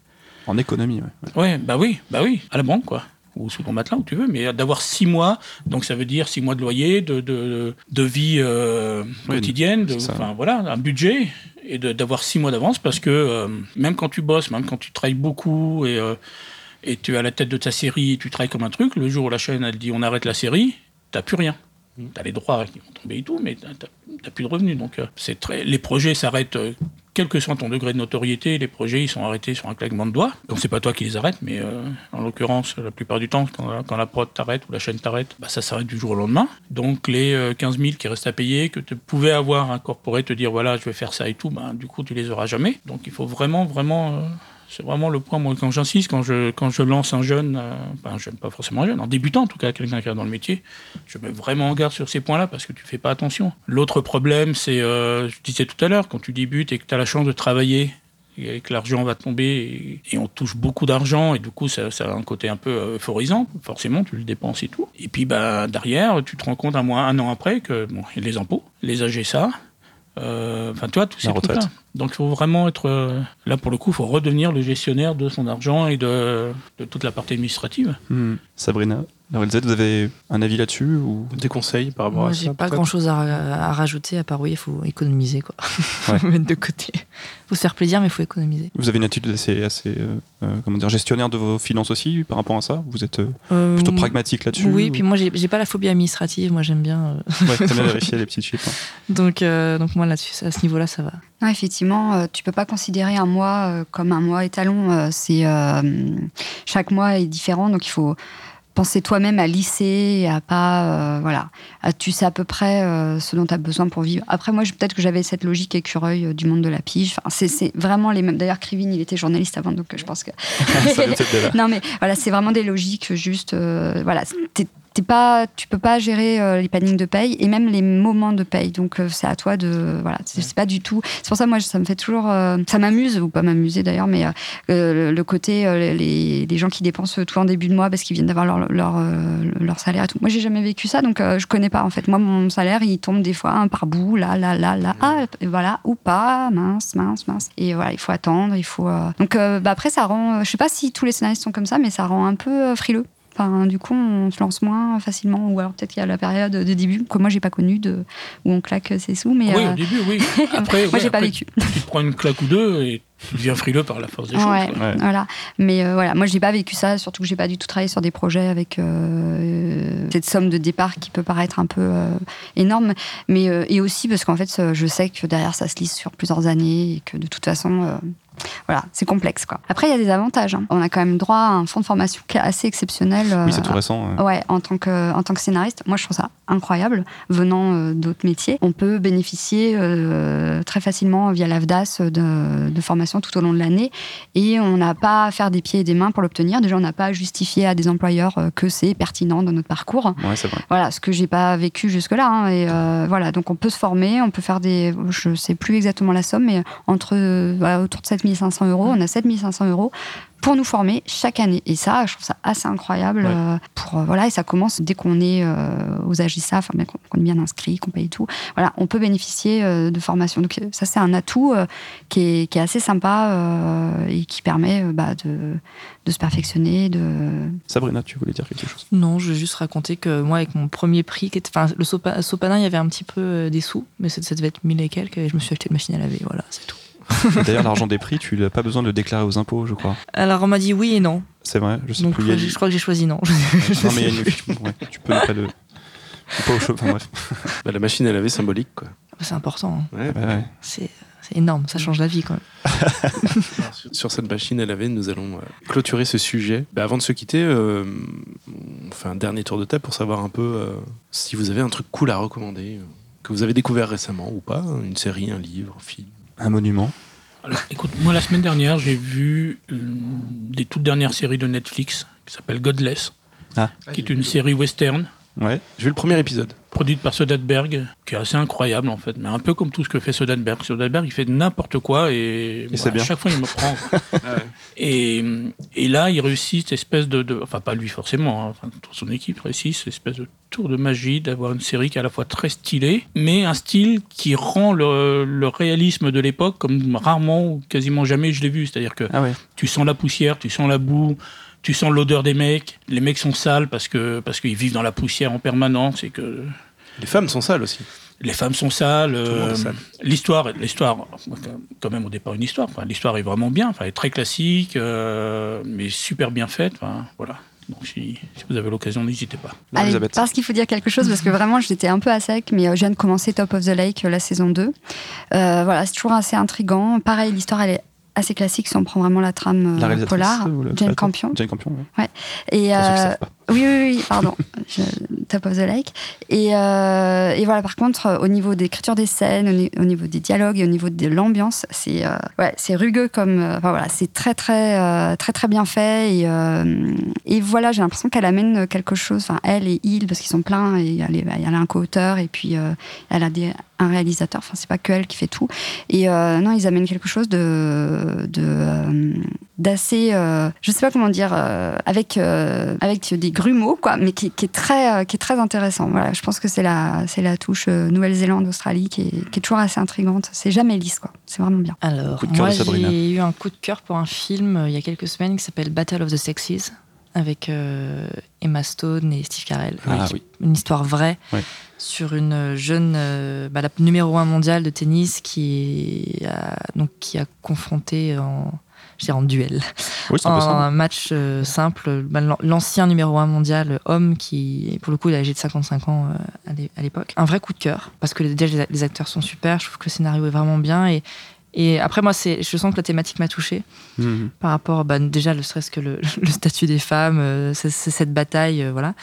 En économie, ouais. Ouais, bah oui, bah oui, à la banque quoi. Ou sous ton matelas, où tu veux, mais d'avoir six mois, donc ça veut dire six mois de loyer, de, de, de vie euh, Oui, quotidienne, enfin voilà, un budget, et d'avoir six mois d'avance, parce que euh, même quand tu bosses, même quand tu travailles beaucoup, et, euh, et tu es à la tête de ta série, et tu travailles comme un truc, le jour où la chaîne elle dit on arrête la série, t'as plus rien. T'as les droits qui vont tomber et tout, mais t'as t'as plus de revenus. Donc euh, c'est très, les projets s'arrêtent. euh, quel que soit ton degré de notoriété, les projets ils sont arrêtés sur un claquement de doigts. Quand c'est pas toi qui les arrêtes, mais euh, en l'occurrence, la plupart du temps, quand, la prod t'arrête ou la chaîne t'arrête, bah, ça s'arrête du jour au lendemain. Donc les euh, 15 000 qui restent à payer, que tu pouvais avoir incorporé, te dire voilà, je vais faire ça et tout, bah, du coup tu les auras jamais. Donc il faut vraiment, vraiment. C'est vraiment le point, moi, quand j'insiste, quand je, quand je lance un jeune, euh, un jeune, pas forcément un jeune, en débutant en tout cas, quelqu'un qui est dans le métier, je mets vraiment en garde sur ces points-là parce que tu fais pas attention. L'autre problème, c'est, euh, je disais tout à l'heure, quand tu débutes et que tu as la chance de travailler et que l'argent va tomber et, on touche beaucoup d'argent et du coup ça, ça a un côté un peu euh, euphorisant forcément tu le dépenses et tout et puis bah derrière tu te rends compte un un an après que bon les impôts les AGSA enfin tu vois tous ces La trucs là retraite. donc il faut vraiment être euh, là pour le coup il faut redevenir le gestionnaire de son argent et de, de toute la partie administrative Hmm. Sabrina, Laurel Z, vous avez un avis là-dessus ou... Des conseils par rapport Moi, à j'ai ça pas peut-être grand chose à, à rajouter à part oui, il faut économiser quoi. Ouais. [LAUGHS] Mettre de côté. Faut se faire plaisir, mais il faut économiser. Vous avez une attitude assez, assez euh, euh, comment dire, gestionnaire de vos finances aussi par rapport à ça? Vous êtes euh, Euh, plutôt pragmatique là-dessus Oui, ou- puis moi j'ai j'ai pas la phobie administrative, moi j'aime bien. euh, Ouais, bien [LAUGHS] vérifier les petits chiffres. hein. donc, euh, donc moi là-dessus, à ce niveau-là, ça va. Non, effectivement, euh, tu peux pas considérer un mois euh, comme un mois étalon. euh, c'est euh, chaque mois est différent, donc il faut penser toi-même à lisser, à pas euh, voilà, à, tu sais à peu près euh, ce dont tu as besoin pour vivre. Après moi, peut-être que j'avais cette logique écureuil euh, du monde de la pige. Enfin, c'est- vraiment les mêmes. D'ailleurs, Krivin, il était journaliste avant, donc je pense que [LAUGHS] ça non mais voilà, c'est vraiment des logiques juste. voilà, t'es- pas, tu peux pas gérer euh, les plannings de paye et même les moments de paye. Donc euh, c'est à toi de, voilà, c'est pas du tout. C'est pour ça moi ça me fait toujours, euh, ça m'amuse ou pas m'amuser d'ailleurs, mais euh, euh, le côté euh, les, les gens qui dépensent tout en début de mois parce qu'ils viennent d'avoir leur leur, euh, leur salaire et tout. Moi j'ai jamais vécu ça, donc euh, je connais pas en fait. Moi mon salaire il tombe des fois un par bout, là là là là, ah et voilà ou pas, mince mince mince. Et voilà il faut attendre, il faut. euh, Donc bah, après ça rend, je sais pas si tous les scénaristes sont comme ça, mais ça rend un peu frileux. Enfin, du coup, on se lance moins facilement, ou alors peut-être qu'il y a la période de début que moi j'ai pas connue, de où on claque ses sous, mais oui euh, au début oui [LAUGHS] après moi ouais, j'ai pas vécu. tu te prends une claque ou deux et tu deviens frileux par la force des choses Ouais, voilà. Mais euh, voilà, moi j'ai pas vécu ça, surtout que j'ai pas du tout travaillé sur des projets avec euh, cette somme de départ qui peut paraître un peu énorme, mais et aussi parce qu'en fait je sais que derrière ça se lisse sur plusieurs années et que de toute façon voilà, c'est complexe quoi. Après il y a des avantages. hein. On a quand même droit à un fonds de formation qui est assez exceptionnel. Oui, c'est euh, tout récent. Ouais, en tant que en tant que scénariste, moi je trouve ça incroyable. Venant euh, d'autres métiers, on peut bénéficier euh, très facilement via l'AFDAS de, de formation tout au long de l'année, et on n'a pas à faire des pieds et des mains pour l'obtenir. Déjà, on n'a pas à justifier à des employeurs que c'est pertinent dans notre parcours. Ouais, c'est vrai. Voilà, ce que j'ai pas vécu jusque-là. hein, et voilà, donc on peut se former, on peut faire des, je sais plus exactement la somme, mais entre voilà, autour de 7500 euros, on a 7500 euros pour nous former chaque année. Et ça, je trouve ça assez incroyable. Ouais. euh, pour, euh, voilà, et ça commence dès qu'on est euh, aux AGSA, enfin, bien qu'on est bien inscrit, qu'on paye tout. Voilà, on peut bénéficier euh, de formation. Donc ça, c'est un atout euh, qui, est, qui est assez sympa euh, et qui permet euh, bah, de, de se perfectionner, de, Sabrina, tu voulais dire quelque chose? Non, je vais juste raconter que moi, avec mon premier prix, qui était, enfin, le sopa- sopanin, il y avait un petit peu des sous, mais ça, ça devait être 1000 et quelques, et je me suis acheté une machine à laver, voilà, c'est tout. [LAUGHS] D'ailleurs, l'argent des prix, tu n'as pas besoin de le déclarer aux impôts, je crois. Alors on m'a dit oui et non. C'est vrai, je sais Donc plus. a- je crois que j'ai choisi non. [LAUGHS] Non, mais il y a une fiche. ouais, tu peux ne pas le. Pas au chaud, enfin bref. [LAUGHS] Bah, la machine à laver symbolique, quoi. C'est important. hein. Ouais. C'est c'est énorme. Ça change la vie quand même. Sur- cette machine à laver, nous allons euh, clôturer ce sujet. Bah, avant de se quitter, euh, on fait un dernier tour de table pour savoir un peu euh, si vous avez un truc cool à recommander, euh, que vous avez découvert récemment ou pas, hein, une série, un livre, un film. Un monument. Alors, écoute, moi la semaine dernière, j'ai vu des toutes dernières séries de Netflix qui s'appelle Godless, Ah. qui est une série western Ouais. J'ai vu le premier épisode. Produite par Soderbergh, qui est assez incroyable en fait, mais un peu comme tout ce que fait Soderbergh. Soderbergh, il fait n'importe quoi et, c'est bien. à chaque fois il me prend. [LAUGHS] et, et là, il réussit cette espèce de, de- enfin pas lui forcément, hein, enfin, toute son équipe réussit cette espèce de tour de magie d'avoir une série qui est à la fois très stylée, mais un style qui rend le, le réalisme de l'époque comme rarement ou quasiment jamais je l'ai vu. C'est-à-dire que Ah ouais. tu sens la poussière, tu sens la boue, tu sens l'odeur des mecs. Les mecs sont sales parce que parce qu'ils vivent dans la poussière en permanence et que Les femmes sont sales aussi. les femmes sont sales. euh. L'histoire, l'histoire, quand même au départ une histoire. Enfin, l'histoire est vraiment bien. Enfin, elle est très classique, euh, mais super bien faite. Enfin, voilà. Donc si, si vous avez l'occasion, n'hésitez pas. Allez, parce qu'il faut dire quelque chose, parce que vraiment, j'étais un peu à sec, mais euh, je viens de commencer Top of the Lake, la saison 2. Euh, voilà, c'est toujours assez intriguant. Pareil, l'histoire, elle est assez classique si on prend vraiment la trame euh, La réalisatrice polar. Jane Campion. Jane Campion, ouais. Et, Oui, oui, oui, pardon. [LAUGHS] Je- Top of the Lake. Et, euh, et voilà, par contre, euh, au niveau d'écriture des scènes, au, ni- au niveau des dialogues et au niveau de l'ambiance, c'est euh, ouais, c'est rugueux comme. Enfin voilà, c'est très, très, euh, très, très bien fait. Et, et voilà, j'ai l'impression qu'elle amène quelque chose. Enfin, elle et il, parce qu'ils sont pleins, et elle, est- elle a un co-auteur, et puis elle a des, un réalisateur. Enfin, c'est pas que elle qui fait tout. Et non, ils amènent quelque chose de. de d'assez. euh, je sais pas comment dire. euh, avec, euh, avec des grumeaux, quoi, mais qui, qui est, très, euh, qui est très intéressant. Voilà, je pense que c'est la, c'est la touche euh, Nouvelle-Zélande, Australie qui est, qui est toujours assez intrigante. C'est jamais lisse, quoi. C'est vraiment bien. Alors, moi j'ai eu un coup de cœur pour un film euh, il y a quelques semaines qui s'appelle Battle of the Sexes avec euh, Emma Stone et Steve Carell. Ah Qui- oui. Une histoire vraie Ouais. sur une jeune, euh, bah, la numéro un mondiale de tennis qui a, donc, qui a confronté en, je dirais en duel Oui, c'est un match euh, simple, bah, l'an- l'ancien numéro un mondial euh, homme qui, pour le coup, il est âgé de 55 ans euh, à l'é- à l'époque. Un vrai coup de cœur, parce que déjà les- acteurs sont super, je trouve que le scénario est vraiment bien. Et, et après, moi, je sens que la thématique m'a touchée Mhm. par rapport, bah, déjà, ne serait-ce que le, [LAUGHS] le statut des femmes, euh, c'est, cette bataille, voilà.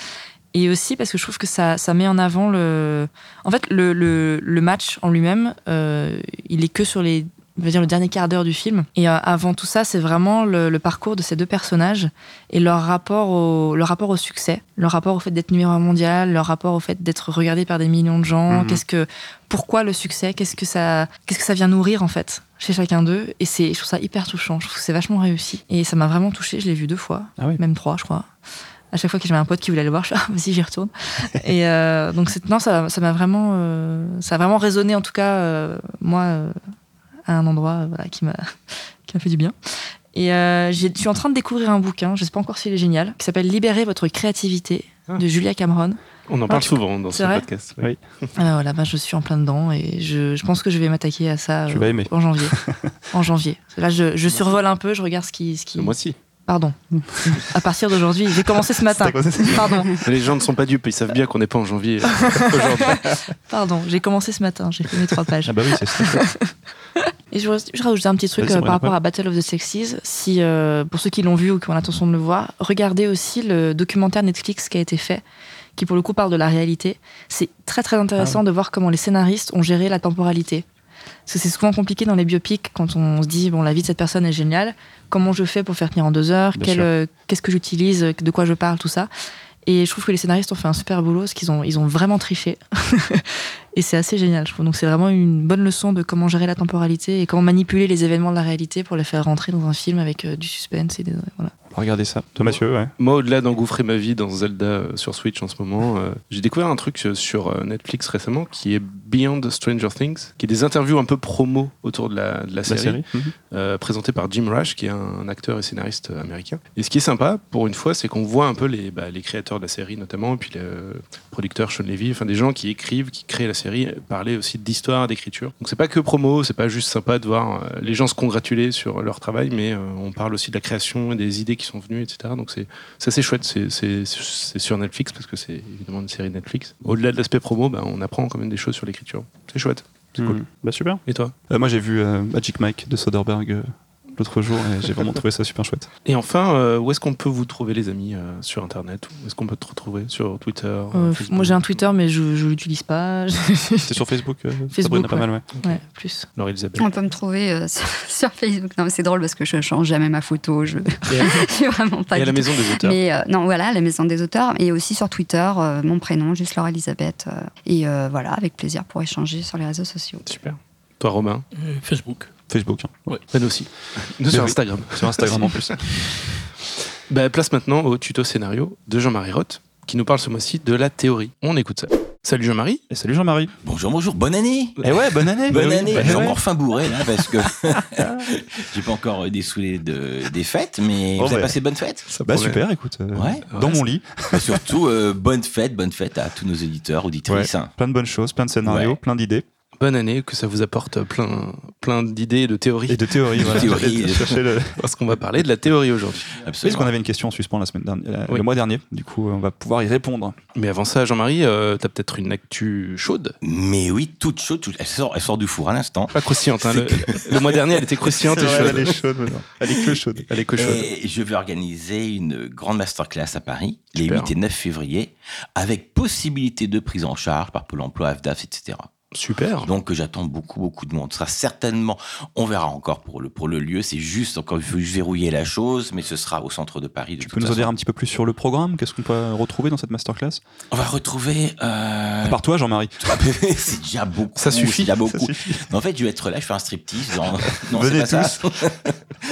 Et aussi parce que je trouve que ça, ça met en avant le. En fait, le, le, le match en lui-même, il est que sur les. On va dire le dernier quart d'heure du film. Et euh, avant tout ça, c'est vraiment le, le parcours de ces deux personnages et leur rapport au, leur rapport au succès, leur rapport au fait d'être numéro un mondial, leur rapport au fait d'être regardé par des millions de gens. Mhm. Qu'est-ce que, pourquoi le succès? Qu'est-ce que ça, qu'est-ce que ça vient nourrir en fait chez chacun d'eux? Et c'est, je trouve ça hyper touchant. Je trouve que c'est vachement réussi. Et ça m'a vraiment touché. Je l'ai vu deux fois, Ah oui. même trois, je crois. À chaque fois que j'avais un pote qui voulait le voir, je suis ah, vas-y, j'y retourne. et euh, donc c'est, non, ça, ça m'a vraiment, euh, ça a vraiment résonné en tout cas euh, moi euh, à un endroit euh, voilà, qui m'a, [LAUGHS] qui m'a fait du bien. Et euh, je suis en train de découvrir un bouquin, je sais pas encore s'il est génial, qui s'appelle Libérer votre créativité Ah. de Julia Cameron. On en parle Ah, souvent dans ce podcast. Oui. [LAUGHS] Ah voilà, bah je suis en plein dedans et je, je pense que je vais m'attaquer à ça Tu euh, vas aimer. en janvier. [LAUGHS] en janvier. Là, je, je survole un peu, je regarde ce qui. Ce qui... Moi aussi. Pardon. à partir d'aujourd'hui, j'ai commencé ce matin. Pardon, Les gens ne sont pas dupes, ils savent bien qu'on n'est pas en janvier pardon, j'ai commencé ce matin, j'ai fait mes trois pages. Ah bah oui, c'est ça. Et je, je rajoute un petit truc euh, par rapport à Battle of the Sexes. Si, euh, pour ceux qui l'ont vu ou qui ont l'intention de le voir, regardez aussi le documentaire Netflix qui a été fait, qui pour le coup parle de la réalité. C'est très très intéressant Ah de voir comment les scénaristes ont géré la temporalité. Parce que c'est souvent compliqué dans les biopics quand on se dit bon la vie de cette personne est géniale. Comment je fais pour faire tenir en deux heures? Euh, Qu'est-ce que j'utilise? De quoi je parle? Tout ça. Et je trouve que les scénaristes ont fait un super boulot parce qu'ils ont, ils ont vraiment triché. [LAUGHS] et c'est assez génial, je trouve. Donc c'est vraiment une bonne leçon de comment gérer la temporalité et comment manipuler les événements de la réalité pour les faire rentrer dans un film avec euh, du suspense et des, voilà. Regardez ça. Toi, Mathieu, ouais. Moi, au-delà d'engouffrer ma vie dans Zelda euh, sur Switch en ce moment, euh, j'ai découvert un truc sur euh, Netflix récemment qui est Beyond Stranger Things, qui est des interviews un peu promo autour de la, de la La série, série. Mhm. euh, présentée par Jim Rash, qui est un acteur et scénariste américain. Et ce qui est sympa, pour une fois, c'est qu'on voit un peu les, bah, les créateurs de la série notamment, et puis le producteur Sean Levy, enfin des gens qui écrivent, qui créent la série, euh, parler aussi d'histoire, d'écriture. Donc c'est pas que promo, c'est pas juste sympa de voir euh, les gens se congratuler sur leur travail, mais euh, on parle aussi de la création et des idées qui sont venues, etc. Donc c'est c'est assez chouette, c'est- sur Netflix parce que c'est évidemment une série Netflix. Au-delà de l'aspect promo, bah, on apprend quand même des choses sur l'écriture. C'est chouette. C'est cool. Mhm. Bah super. Et toi? Euh, moi, j'ai vu euh, Magic Mike de Soderbergh euh, l'autre jour et j'ai vraiment trouvé ça super chouette. Et enfin, euh, où est-ce qu'on peut vous trouver, les amis, euh, sur Internet? Où est-ce qu'on peut te retrouver? Sur Twitter Euh, Facebook? moi j'ai un Twitter, mais je, je l'utilise pas. [LAUGHS] C'est sur Facebook, euh, Facebook, Sabrina, pas ouais. mal, ouais. ouais, plus. Laure-Elisabeth. On peut me trouver euh, sur, [LAUGHS] sur Facebook. Non, mais c'est drôle parce que je change jamais ma photo. Je, suis [LAUGHS] vraiment pas et à la du tout- maison des auteurs. Mais euh, non, voilà, la maison des auteurs. Et aussi sur Twitter, euh, mon prénom, juste Laure Elisabeth. euh, et euh, voilà, avec plaisir pour échanger sur les réseaux sociaux. Super. Toi, Romain? Euh, Facebook. Facebook, hein. Ben aussi. Nous sur oui. Instagram. sur Instagram en [LAUGHS] plus. Bah, place maintenant au tuto scénario de Jean-Marie Roth, qui nous parle ce mois-ci de la théorie. On écoute ça. Salut Jean-Marie. Et salut Jean-Marie. Bonjour, bonjour, bonne année Et ouais, bonne année. Bonne Bah oui, année bah Je suis ouais. encore fin bourré là parce que [LAUGHS] [LAUGHS] j'ai pas encore dessoulé de, des fêtes, mais Bon, vous avez bah. passé bonne fête Bah super, écoute. euh, Ouais. Dans Ouais, mon lit, Et Surtout, euh, bonne fête, bonne fête à tous nos éditeurs, auditrices. plein de bonnes choses, plein de scénarios, Ouais. plein d'idées Bonne année, que ça vous apporte plein, plein d'idées de théories. et de théories. voilà. théories. Cherchez le- Parce qu'on va parler de la théorie aujourd'hui. Absolument. parce qu'on avait une question en suspens la semaine dernière, euh, Oui. le mois dernier? Du coup, on va pouvoir y répondre. Mais avant ça, Jean-Marie, euh, t'as peut-être une actu chaude? Mais oui, toute chaude, toute- Elle, sort, elle sort du four à l'instant. Pas croustillante. hein. Le, le mois dernier, elle était croustillante et chaude. elle est chaude maintenant. Elle est que chaude. Elle est que chaude. Et je vais organiser une grande masterclass à Paris, les Super. 8 et 9 février, avec possibilité de prise en charge par Pôle emploi, AFDAF, etc. Super. Donc euh, j'attends beaucoup beaucoup de monde. Ce sera certainement, on verra encore pour le pour le lieu. C'est juste encore il faut verrouiller la chose, mais ce sera au centre de Paris. De Tu peux nous en dire un petit peu plus sur le programme? Qu'est-ce qu'on peut retrouver dans cette masterclass? On va retrouver. Euh... Par toi, Jean-Marie. [LAUGHS] c'est déjà beaucoup. Ça suffit. Déjà beaucoup. suffit. Mais en fait, je vais être là, je fais un striptease. Dans... [LAUGHS] Non, Venez pas ça.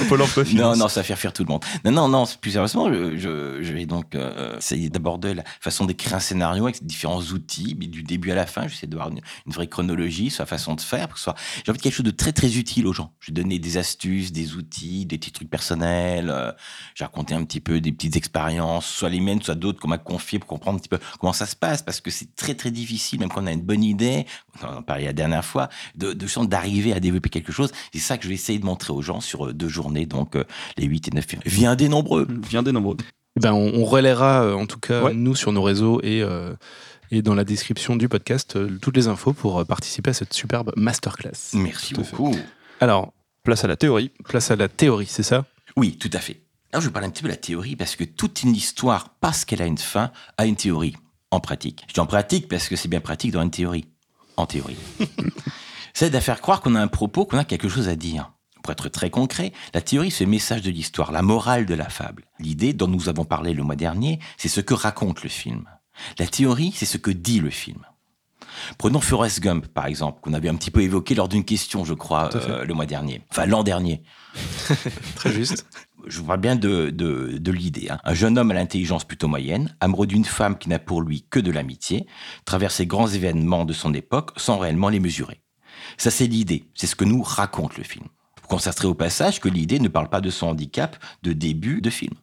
Pôle emploi [LAUGHS] Non, non, ça va faire fuir tout le monde. Non, non, non, plus sérieusement, je, je, je vais donc euh, essayer d'aborder la façon d'écrire un scénario avec différents outils, mais du début à la fin, j'essaie d'avoir une, une vraie chronologie, la façon de faire, pour que ce soit, j'ai envie de quelque chose de très, très utile aux gens. Je vais donner des astuces, des outils, des petits trucs personnels, euh, j'ai raconté un petit peu des petites expériences, soit les miennes, soit d'autres qu'on m'a confiées pour comprendre un petit peu comment ça se passe, parce que c'est très, très difficile, même quand on a une bonne idée, on en a parlé la dernière fois, de, de d'arriver à développer quelque chose. C'est ça que je vais essayer de montrer aux gens sur euh, deux journées, donc euh, les 8 et 9 février. Viens des nombreux. Viens des nombreux. Eh Ben, on, on relaiera euh, en tout cas Ouais. nous sur nos réseaux et, euh, et dans la description du podcast euh, toutes les infos pour euh, participer à cette superbe masterclass. Merci à beaucoup. Alors, Place à la théorie. place à la théorie, c'est ça? Oui, tout à fait. Alors, je vais parler un petit peu de la théorie parce que toute une histoire, parce qu'elle a une fin, a une théorie en pratique. Je dis en pratique parce que c'est bien pratique dans une théorie. En théorie. [LAUGHS] c'est de faire croire qu'on a un propos, qu'on a quelque chose à dire. Pour être très concret, la théorie, c'est le message de l'histoire, la morale de la fable. L'idée dont nous avons parlé le mois dernier, c'est ce que raconte le film. La théorie, c'est ce que dit le film. Prenons Forrest Gump, par exemple, qu'on avait un petit peu évoqué lors d'une question, je crois, euh, le mois dernier. Enfin, l'an dernier [LAUGHS] Très juste. je vous parle bien de, de, de l'idée. hein. Un jeune homme à l'intelligence plutôt moyenne, amoureux d'une femme qui n'a pour lui que de l'amitié, traverse les grands événements de son époque sans réellement les mesurer. Ça, c'est l'idée. C'est ce que nous raconte le film. Vous constaterez au passage que l'idée ne parle pas de son handicap de début de film.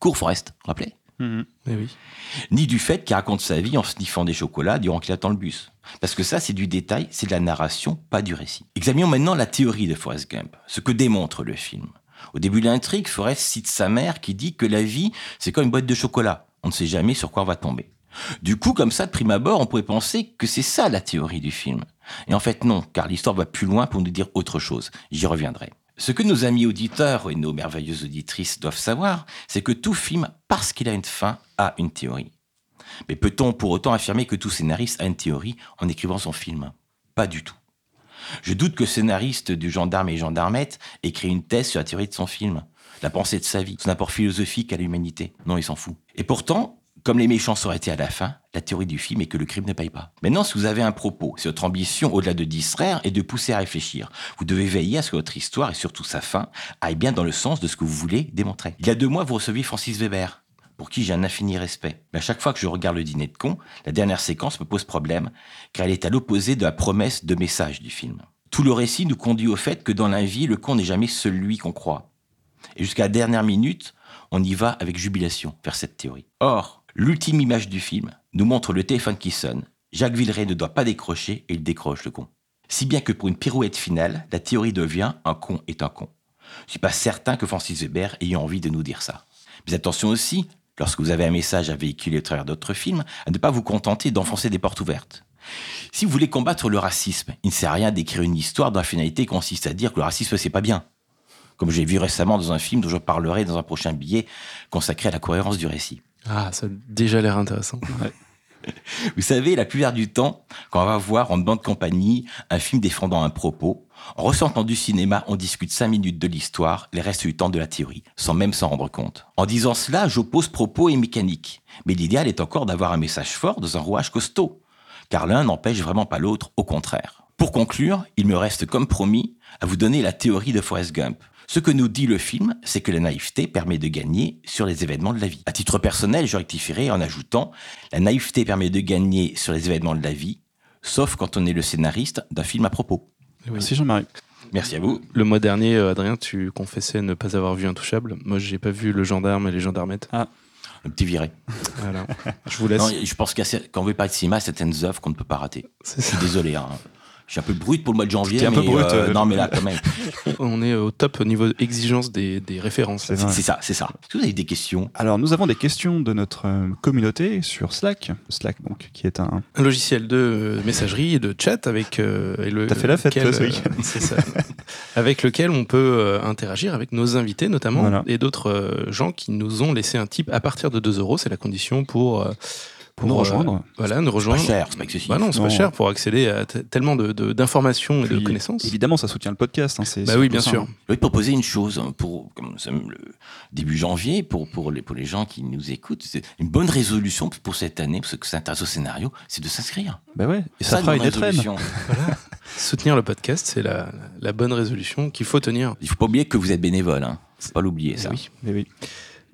Court Forest, rappelez Mhm. Oui. ni du fait qu'il raconte sa vie en sniffant des chocolats durant qu'il attend le bus. Parce que ça, c'est du détail, c'est de la narration, pas du récit. Examinons maintenant la théorie de Forrest Gump, ce que démontre le film. Au début de l'intrigue, Forrest cite sa mère qui dit que la vie, c'est comme une boîte de chocolat. On ne sait jamais sur quoi on va tomber. Du coup, comme ça, de prime abord, on pourrait penser que c'est ça la théorie du film. Et en fait, non, car l'histoire va plus loin pour nous dire autre chose. J'y reviendrai. Ce que nos amis auditeurs et nos merveilleuses auditrices doivent savoir, c'est que tout film, parce qu'il a une fin, a une théorie. Mais peut-on pour autant affirmer que tout scénariste a une théorie en écrivant son film? Pas du tout. Je doute que scénariste du gendarme et gendarmette ait écrit une thèse sur la théorie de son film, la pensée de sa vie, son apport philosophique à l'humanité. Non, il s'en fout. Et pourtant, Comme les méchants sont arrêtés à la fin, la théorie du film est que le crime ne paye pas. Maintenant, si vous avez un propos, si votre ambition, au-delà de distraire, est de pousser à réfléchir, vous devez veiller à ce que votre histoire et surtout sa fin aille bien dans le sens de ce que vous voulez démontrer. Il y a deux mois, vous receviez Francis Weber, pour qui j'ai un infini respect. Mais à chaque fois que je regarde le dîner de con, la dernière séquence me pose problème, car elle est à l'opposé de la promesse de message du film. Tout le récit nous conduit au fait que dans la vie, le con n'est jamais celui qu'on croit. Et jusqu'à la dernière minute, on y va avec jubilation vers cette théorie. Or, l'ultime image du film nous montre le téléphone qui sonne. Jacques Villeray ne doit pas décrocher et il décroche le con. Si bien que pour une pirouette finale, la théorie devient un con est un con. Je suis pas certain que Francis Weber ait envie de nous dire ça. Mais attention aussi, lorsque vous avez un message à véhiculer au travers d'autres films, à ne pas vous contenter d'enfoncer des portes ouvertes. Si vous voulez combattre le racisme, il ne sert à rien d'écrire une histoire dont la finalité consiste à dire que le racisme c'est pas bien. Comme j'ai vu récemment dans un film dont je parlerai dans un prochain billet consacré à la cohérence du récit. Ah, ça a déjà l'air intéressant. [LAUGHS] Vous savez, la plupart du temps, quand on va voir en bande compagnie un film défendant un propos, en ressentant du cinéma, on discute cinq minutes de l'histoire, les restes du temps de la théorie, sans même s'en rendre compte. En disant cela, j'oppose propos et mécanique. Mais l'idéal est encore d'avoir un message fort dans un rouage costaud. Car l'un n'empêche vraiment pas l'autre, au contraire. Pour conclure, il me reste comme promis à vous donner la théorie de Forrest Gump. Ce que nous dit le film, c'est que la naïveté permet de gagner sur les événements de la vie. À titre personnel, je rectifierai en ajoutant la naïveté permet de gagner sur les événements de la vie, sauf quand on est le scénariste d'un film à propos. Merci Jean-Marie. Merci à vous. Le mois dernier, euh, Adrien, tu confessais ne pas avoir vu Intouchable. Moi, j'ai pas vu Le Gendarme et les Gendarmettes. Un petit viré. Voilà. Je vous laisse. Non, je pense qu'il y a, quand on veut parler de cinéma, certaines œuvres qu'on ne peut pas rater. Je suis désolé. Hein. Je suis un peu brut pour le mois de janvier. T'es un peu brut, euh, euh. non, mais là, quand même. [LAUGHS] On est au top au niveau exigence des, des références. C'est ça, c'est ça. Est-ce que vous avez des questions? Alors, nous avons des questions de notre euh, communauté sur Slack. Slack, donc, qui est un. Un logiciel de euh, messagerie et de chat avec. euh, T'as fait la fête, lequel, toi, euh. C'est ça. avec lequel on peut euh, interagir avec nos invités, notamment, Voilà. et d'autres euh, gens qui nous ont laissé un type à partir de 2 euros. C'est la condition pour. Pour nous euh, rejoindre. voilà, nous Pas rejoindre. cher, c'est pas excessif. Bah non, c'est pas cher pour accéder à tellement de- de- d'informations et de connaissances. Évidemment, ça soutient le podcast. hein, c'est Bah oui, bien ça, sûr. hein. Je vais te proposer une chose hein, pour comme nous sommes le début janvier pour pour les pour les gens qui nous écoutent, c'est une bonne résolution pour cette année parce que c'est intéresse au scénario, c'est de s'inscrire. Bah ouais, et ça, une fera une. [LAUGHS] Soutenir le podcast, c'est la, la bonne résolution qu'il faut tenir. Il faut pas oublier que vous êtes bénévole, hein. Faut pas l'oublier ça. Oui. Mais oui.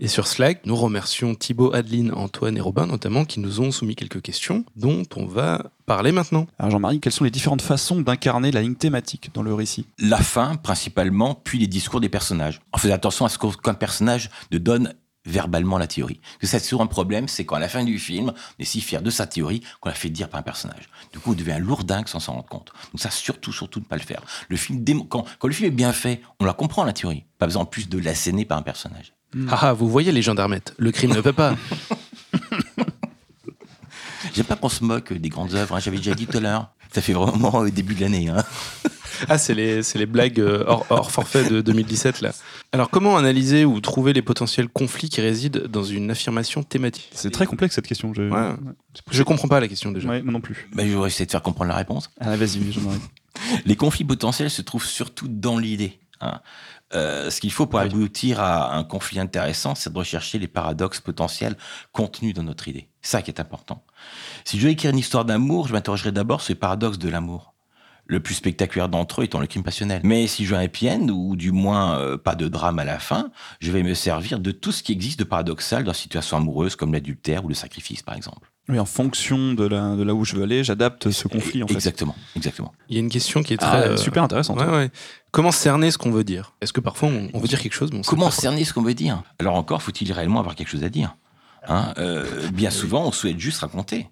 Et sur Slack, nous remercions Thibaut, Adeline, Antoine et Robin notamment qui nous ont soumis quelques questions dont on va parler maintenant. Alors, Jean-Marie, quelles sont les différentes façons d'incarner la ligne thématique dans le récit? La fin principalement, puis les discours des personnages. En faisant attention à ce qu'un personnage ne donne verbalement la théorie. Parce que c'est toujours un problème, c'est qu'à la fin du film, on est si fier de sa théorie qu'on la fait dire par un personnage. Du coup, on devient un lourdingue sans s'en rendre compte. Donc ça, surtout, surtout ne pas le faire. Le film, démo- quand, quand le film est bien fait, on la comprend la théorie. Pas besoin en plus de l'asséner par un personnage. Ah ah, vous voyez les gendarmettes, le crime ne peut pas. [LAUGHS] J'aime pas qu'on se moque des grandes œuvres, hein, j'avais déjà dit tout à l'heure. Ça fait vraiment au début de l'année. Hein. Ah, c'est les, blagues euh, hors, hors forfait de 2017 là. Alors comment analyser ou trouver les potentiels conflits qui résident dans une affirmation thématique? C'est très complexe cette question. Je, Ouais. Je comprends pas la question déjà. Ouais, moi non plus. Ben, je vais essayer de faire comprendre la réponse. Ah, vas-y, Jean-Marie. Les conflits potentiels se trouvent surtout dans l'idée. hein. Euh, ce qu'il faut pour Oui. aboutir à un conflit intéressant, c'est de rechercher les paradoxes potentiels contenus dans notre idée. C'est ça qui est important. Si je veux écrire une histoire d'amour, je m'interrogerai d'abord sur les paradoxes de l'amour. Le plus spectaculaire d'entre eux étant le crime passionnel. Mais si je veux un happy end, ou du moins euh, pas de drame à la fin, je vais me servir de tout ce qui existe de paradoxal dans la situation amoureuse, comme l'adultère ou le sacrifice, par exemple. Oui, en fonction de, la, de là où je veux aller, j'adapte ce conflit en fait. Exactement, exactement. Il y a une question qui est Ah, très euh, super intéressante. Ouais, ouais. Comment cerner ce qu'on veut dire? Est-ce que parfois on, on veut dire quelque chose mais on sait Comment quoi cerner ce qu'on veut dire? Alors encore, faut-il réellement avoir quelque chose à dire? Hein, euh, Bien souvent, on souhaite juste raconter.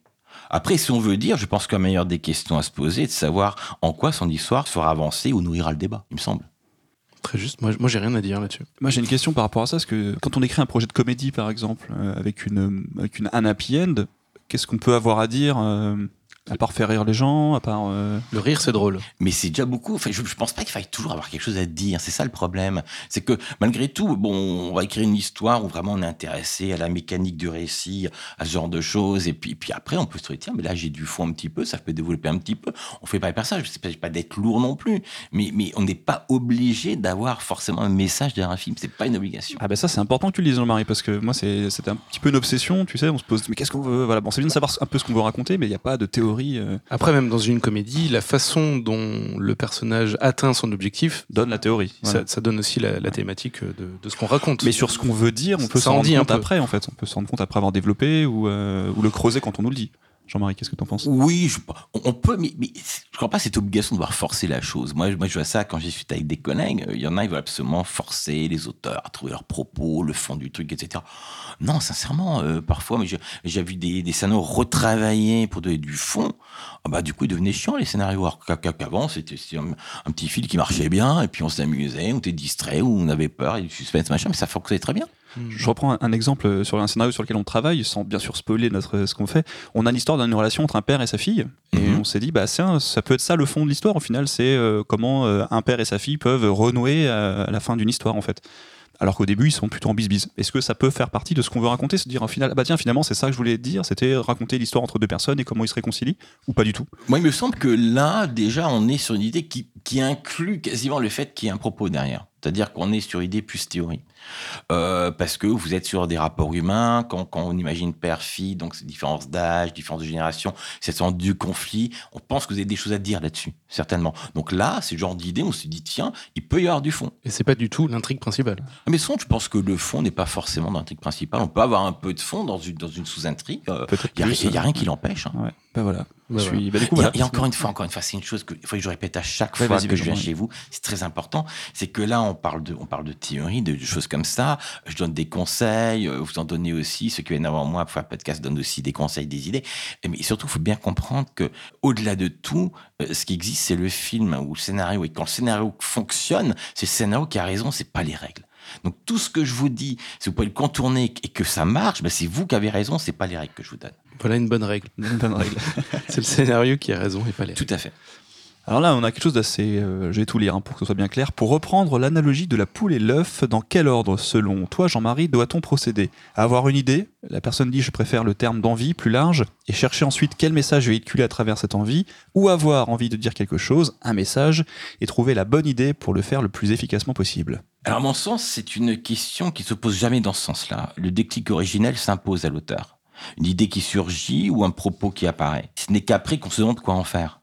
Après, si on veut dire, je pense que la meilleure des questions à se poser est de savoir en quoi son histoire fera avancer ou nourrira le débat, il me semble. Très juste. Moi, moi j'ai rien à dire là-dessus. Moi j'ai une question par rapport à ça, parce que quand on écrit un projet de comédie par exemple, euh, avec, une, avec une, un happy end, qu'est-ce qu'on peut avoir à dire euh, À part faire rire les gens, à part. euh, Le rire, c'est drôle. Mais c'est déjà beaucoup. Enfin, je, je pense pas qu'il faille toujours avoir quelque chose à dire. C'est ça le problème. C'est que malgré tout, bon, on va écrire une histoire où vraiment on est intéressé à la mécanique du récit, à ce genre de choses. Et puis, puis après, on peut se dire, tiens, mais là, j'ai du fond un petit peu, ça peut développer un petit peu. On fait pas les personnages. C'est pas, pas d'être lourd non plus. Mais, mais on n'est pas obligé d'avoir forcément un message derrière un film. C'est pas une obligation. Ah ben ça c'est important que tu le dises Jean-Marie parce que moi c'est c'était un petit peu une obsession tu sais on se pose mais qu'est-ce qu'on veut? Voilà bon c'est bien de savoir un peu ce qu'on veut raconter mais il n'y a pas de théorie euh, Après, même dans une comédie, la façon dont le personnage atteint son objectif, donne la théorie Voilà. ça, ça donne aussi la, la thématique de, de ce qu'on raconte. mais sur ce qu'on veut dire on peut s'en en rendre compte après en fait on peut s'en rendre compte après avoir développé ou, euh, ou le creuser quand on nous le dit Jean-Marie qu'est-ce que t'en penses? Oui, je, on- peut, mais, je crois pas cette obligation de devoir forcer la chose. Moi, je- je vois ça quand j'ai discuté avec des collègues. euh, Il y en a, ils veulent absolument forcer les auteurs à trouver leurs propos, le fond du truc, etc. Non, sincèrement, euh, parfois, j'ai vu des, scénarios retravaillés pour donner du fond. Ah bah, du coup, ils devenaient chiants, les scénarios. Qu'avant, c'était un, un petit fil qui marchait bien, et puis on s'amusait, on était distrait, ou on avait peur, et du suspense, machin, mais ça fonctionnait très bien. Je reprends un, un exemple sur un scénario sur lequel on travaille, sans bien sûr spoiler notre, ce qu'on fait. On a l'histoire d'une relation entre un père et sa fille, et Mhm. on s'est dit, bah, ça peut être ça le fond de l'histoire au final, c'est euh, comment euh, un père et sa fille peuvent renouer à, à la fin d'une histoire en fait. Alors qu'au début, ils sont plutôt en bisbise. Est-ce que ça peut faire partie de ce qu'on veut raconter Se dire au final, ah bah tiens, finalement, c'est ça que je voulais dire, c'était raconter l'histoire entre deux personnes et comment ils se réconcilient Ou pas du tout? Moi, il me semble que là, déjà, on est sur une idée qui, qui inclut quasiment le fait qu'il y ait un propos derrière. C'est-à-dire qu'on est sur idée plus théorie. Euh, parce que vous êtes sur des rapports humains, quand, quand on imagine père-fille, donc c'est différence d'âge, différence de génération, cette sorte du conflit, on pense que vous avez des choses à dire là-dessus, certainement. Donc là, c'est le genre d'idée, on se dit, tiens, il peut y avoir du fond. Et c'est pas du tout l'intrigue principale. Mais son, je pense que le fond n'est pas forcément l'intrigue principale. On peut avoir un peu de fond dans une, dans une sous-intrigue. Euh, Il n'y a, euh, rien qui l'empêche. hein. Ouais, bah voilà. Je suis- coup, voilà. y a encore une fois, encore une fois, c'est une chose que il faut que je répète à chaque Ouais, fois que je viens chez vous. C'est très important. C'est que là, on parle de, on parle de théorie, de, de choses comme ça. Je donne des conseils. euh, Vous en donnez aussi. Ceux qui viennent avant moi pour faire un podcast donnent aussi des conseils, des idées. Mais surtout, il faut bien comprendre que, au-delà de tout, euh, ce qui existe, c'est le film ou le scénario. Et quand le scénario fonctionne, c'est le scénario qui a raison. C'est pas les règles. Donc tout ce que je vous dis, si vous pouvez le contourner et que ça marche, ben, c'est vous qui avez raison. C'est pas les règles que je vous donne. Voilà une bonne règle. Une bonne règle. [LAUGHS] C'est le scénario qui a raison et pas les Tout à fait. Alors là, on a quelque chose d'assez. euh, je vais tout lire hein, pour que ce soit bien clair. Pour reprendre l'analogie de la poule et l'œuf, dans quel ordre, selon toi, Jean-Marie, doit-on procéder? Avoir une idée La personne dit je préfère le terme d'envie plus large, et chercher ensuite quel message véhiculer à travers cette envie, ou avoir envie de dire quelque chose, un message, et trouver la bonne idée pour le faire le plus efficacement possible. Alors, à mon sens, c'est une question qui se pose jamais dans ce sens-là. Le déclic originel s'impose à l'auteur. Une idée qui surgit ou un propos qui apparaît. Ce n'est qu'après qu'on se demande quoi en faire.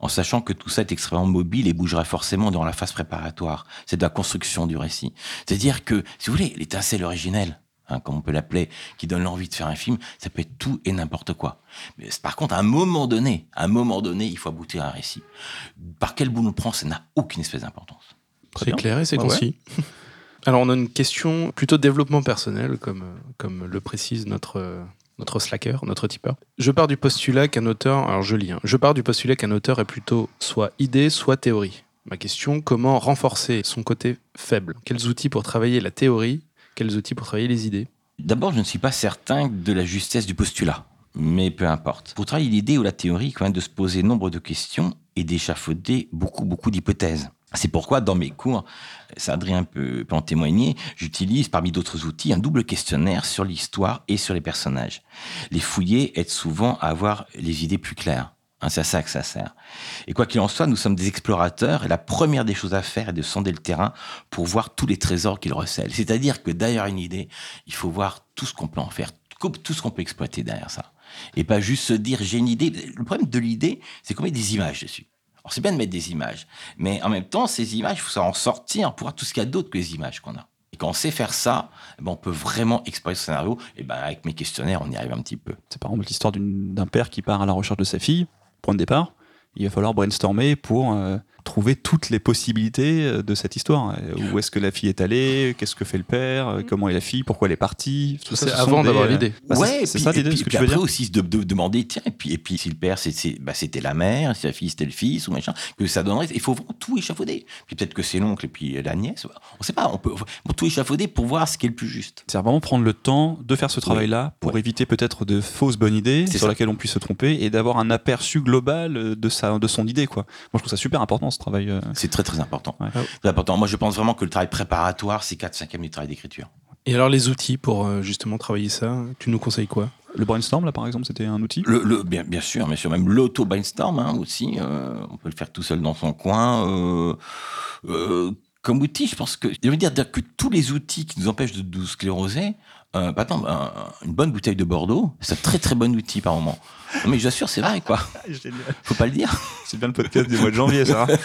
En sachant que tout ça est extrêmement mobile et bougera forcément dans la phase préparatoire. C'est de la construction du récit. C'est-à-dire que, si vous voulez, l'étincelle originelle, hein, comme on peut l'appeler, qui donne l'envie de faire un film, ça peut être tout et n'importe quoi. Mais c'est- par contre, à un moment donné, à un moment donné, il faut aboutir à un récit. Par quel bout on le prend, ça n'a aucune espèce d'importance. Très C'est clair et c'est Ouais, concis. Alors, on a une question plutôt développement personnel, comme, comme le précise notre, euh, notre slacker, notre tipeur. Je pars du postulat qu'un auteur, alors je lis, hein, je pars du postulat qu'un auteur est plutôt soit idée, soit théorie. Ma question, comment renforcer son côté faible? Quels outils pour travailler la théorie? Quels outils pour travailler les idées? D'abord, je ne suis pas certain de la justesse du postulat, mais peu importe. Pour travailler l'idée ou la théorie, il convient de se poser nombre de questions et d'échafauder beaucoup, beaucoup d'hypothèses. C'est pourquoi, dans mes cours, ça Adrien peut, en témoigner, j'utilise parmi d'autres outils un double questionnaire sur l'histoire et sur les personnages. Les fouiller aide souvent à avoir les idées plus claires. Hein, c'est à ça que ça sert. Et quoi qu'il en soit, nous sommes des explorateurs et la première des choses à faire est de sonder le terrain pour voir tous les trésors qu'il recèle. C'est-à-dire que derrière une idée, il faut voir tout ce qu'on peut en faire, tout ce qu'on peut exploiter derrière ça. Et pas juste se dire j'ai une idée. Le problème de l'idée, c'est qu'on met des images dessus. Alors c'est bien de mettre des images, mais en même temps, ces images, il faut s'en sortir pour tout ce qu'il y a d'autre que les images qu'on a. Et quand on sait faire ça, eh ben, on peut vraiment explorer ce scénario. Et ben, avec mes questionnaires, on y arrive un petit peu. C'est par exemple l'histoire d'un père qui part à la recherche de sa fille, point de départ. Il va falloir brainstormer pour euh, trouver toutes les possibilités euh, de cette histoire. Euh, Où est-ce que la fille est allée Qu'est-ce que fait le père euh, Comment est la fille Pourquoi elle est partie Tout ça, avant d'avoir l'idée. bah, c'est- ouais, c'est ça l'idée, ce que tu veux après dire. aussi de, de- demander, tiens, et puis, et puis si le père c'est- c'est- bah, c'était la mère, si la fille c'était le fils ou machin, que ça donnerait. Il faut vraiment tout échafauder. Puis peut-être que c'est l'oncle et puis la nièce. On sait pas. On peut tout échafauder pour voir ce qui est le plus juste. C'est vraiment prendre le temps de faire ce travail-là pour Ouais. éviter peut-être de fausses bonnes idées sur ça. laquelle on puisse se tromper et d'avoir un aperçu global de, sa, de son idée. Quoi. Moi, je trouve ça super important ce travail. Euh. C'est très très important. Ouais. Très important. Moi, je pense vraiment que le travail préparatoire, c'est 4-5e du travail d'écriture. Et alors les outils pour euh, justement travailler ça, tu nous conseilles quoi? Le brainstorm, là, par exemple, c'était un outil? Le, le- bien, bien sûr, bien sûr, même l'auto-brainstorm hein, aussi, euh, on peut le faire tout seul dans son coin. euh, euh, comme outil, je pense que, je veux dire, dire que tous les outils qui nous empêchent de nous scléroser, euh, un- une bonne bouteille de Bordeaux, c'est un très très bon outil par moment. Non, mais je vous assure, c'est vrai, quoi. [LAUGHS] Faut pas le dire. C'est bien le podcast du mois de janvier, ça. [LAUGHS]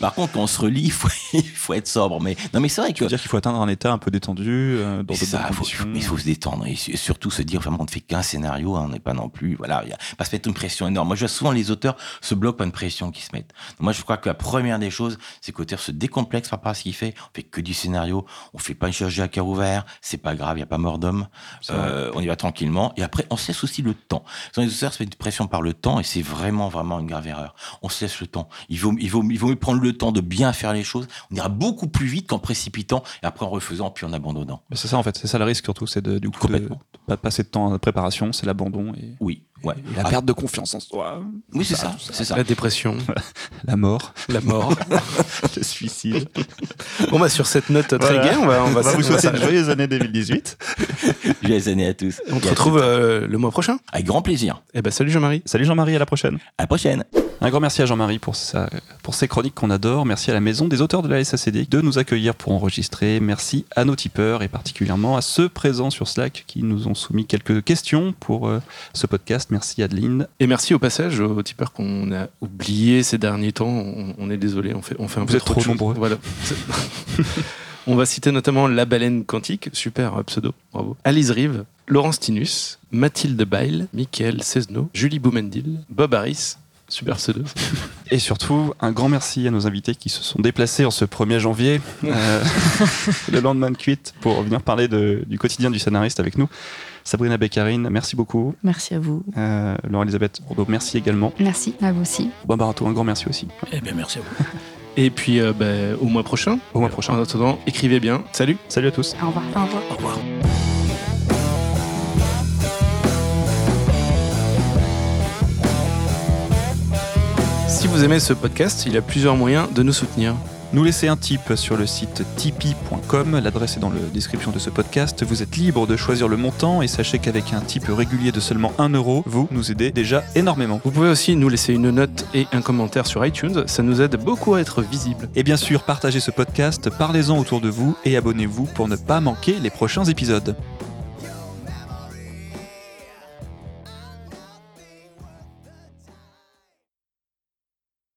Par contre, quand on se relit, il faut, [LAUGHS] faut être sobre. Mais, non, mais c'est vrai que. dire qu'il faut atteindre un état un peu détendu, euh, dans ça, faut- mais il faut se détendre et su- surtout se dire vraiment on ne fait qu'un scénario, hein, on n'est pas non plus, voilà, il y a, pas se mettre une pression énorme. Moi, je vois souvent les auteurs se bloquent par une pression qu'ils se mettent. Moi, je crois que la première des choses, c'est que l'auteur se décomplexe par rapport à ce qu'il fait. On fait que du scénario, on fait pas une chirurgie à cœur ouvert, c'est pas grave, il y a pas mort d'homme. Euh, on y va tranquillement. Et après, on se laisse aussi le temps. Les auteurs se mettent une pression par le temps et c'est vraiment, vraiment une grave erreur. On se laisse le temps. Il vaut, il vaut, il vaut mieux prendre le temps de bien faire les choses. On ira beaucoup plus vite qu'en précipitant et après en refaisant puis en abandonnant. C'est ça, en fait. C'est ça le risque, surtout. C'est de, du coup, de, de passer de temps à la préparation, c'est l'abandon et, Oui, ouais. et la Ah, perte de confiance en soi. Oui, c'est Ça, ça. La dépression, [LAUGHS] La mort, la mort. [LAUGHS] le suicide. bon bah sur cette note très Voilà. gaie, on va, on va, On va vous souhaiter une joyeuse année 2018. Joyeuses années à tous. On Et à retrouve euh, le mois prochain. Avec grand plaisir. Eh ben salut Jean-Marie. Salut Jean-Marie, à la prochaine. À la prochaine. Un grand merci à Jean-Marie pour, sa, pour ses chroniques qu'on adore. Merci à la Maison des auteurs de la SACD de nous accueillir pour enregistrer. Merci à nos tipeurs et particulièrement à ceux présents sur Slack qui nous ont soumis quelques questions pour euh, ce podcast. Merci Adeline. Et merci au passage aux tipeurs qu'on a oubliés ces derniers temps. On, on est désolé, on fait, on fait un Vous peu êtes trop, nombreux. Voilà. [LAUGHS] On va citer notamment La Baleine Quantique, super pseudo, bravo. Alice Rive, Laurence Tinus, Mathilde Bail, Michael Cesno, Julie Boumendil, Bob Harris, super pseudo. [LAUGHS] Et surtout, un grand merci à nos invités qui se sont déplacés en ce 1er janvier, euh, [LAUGHS] le lendemain de cuite, pour venir parler de- du quotidien du scénariste avec nous. Sabrina Beccarine, merci beaucoup. Merci à vous. Euh, Laure-Elisabeth Bourdeau, merci également. Merci à vous aussi. Bob Barato, un grand merci aussi. Eh bien, merci à vous. [LAUGHS] Et puis euh, ben, au mois prochain. Au mois prochain. En attendant, écrivez bien. Salut Salut à tous. Au revoir. Au revoir. Au revoir. Si vous aimez ce podcast, il y a plusieurs moyens de nous soutenir. Nous laisser un tip sur le site tipeee.com, l'adresse est dans la description de ce podcast. Vous êtes libre de choisir le montant et sachez qu'avec un tip régulier de seulement 1 euro, vous nous aidez déjà énormément. Vous pouvez aussi nous laisser une note et un commentaire sur iTunes, ça nous aide beaucoup à être visible. Et bien sûr, partagez ce podcast, parlez-en autour de vous et abonnez-vous pour ne pas manquer les prochains épisodes.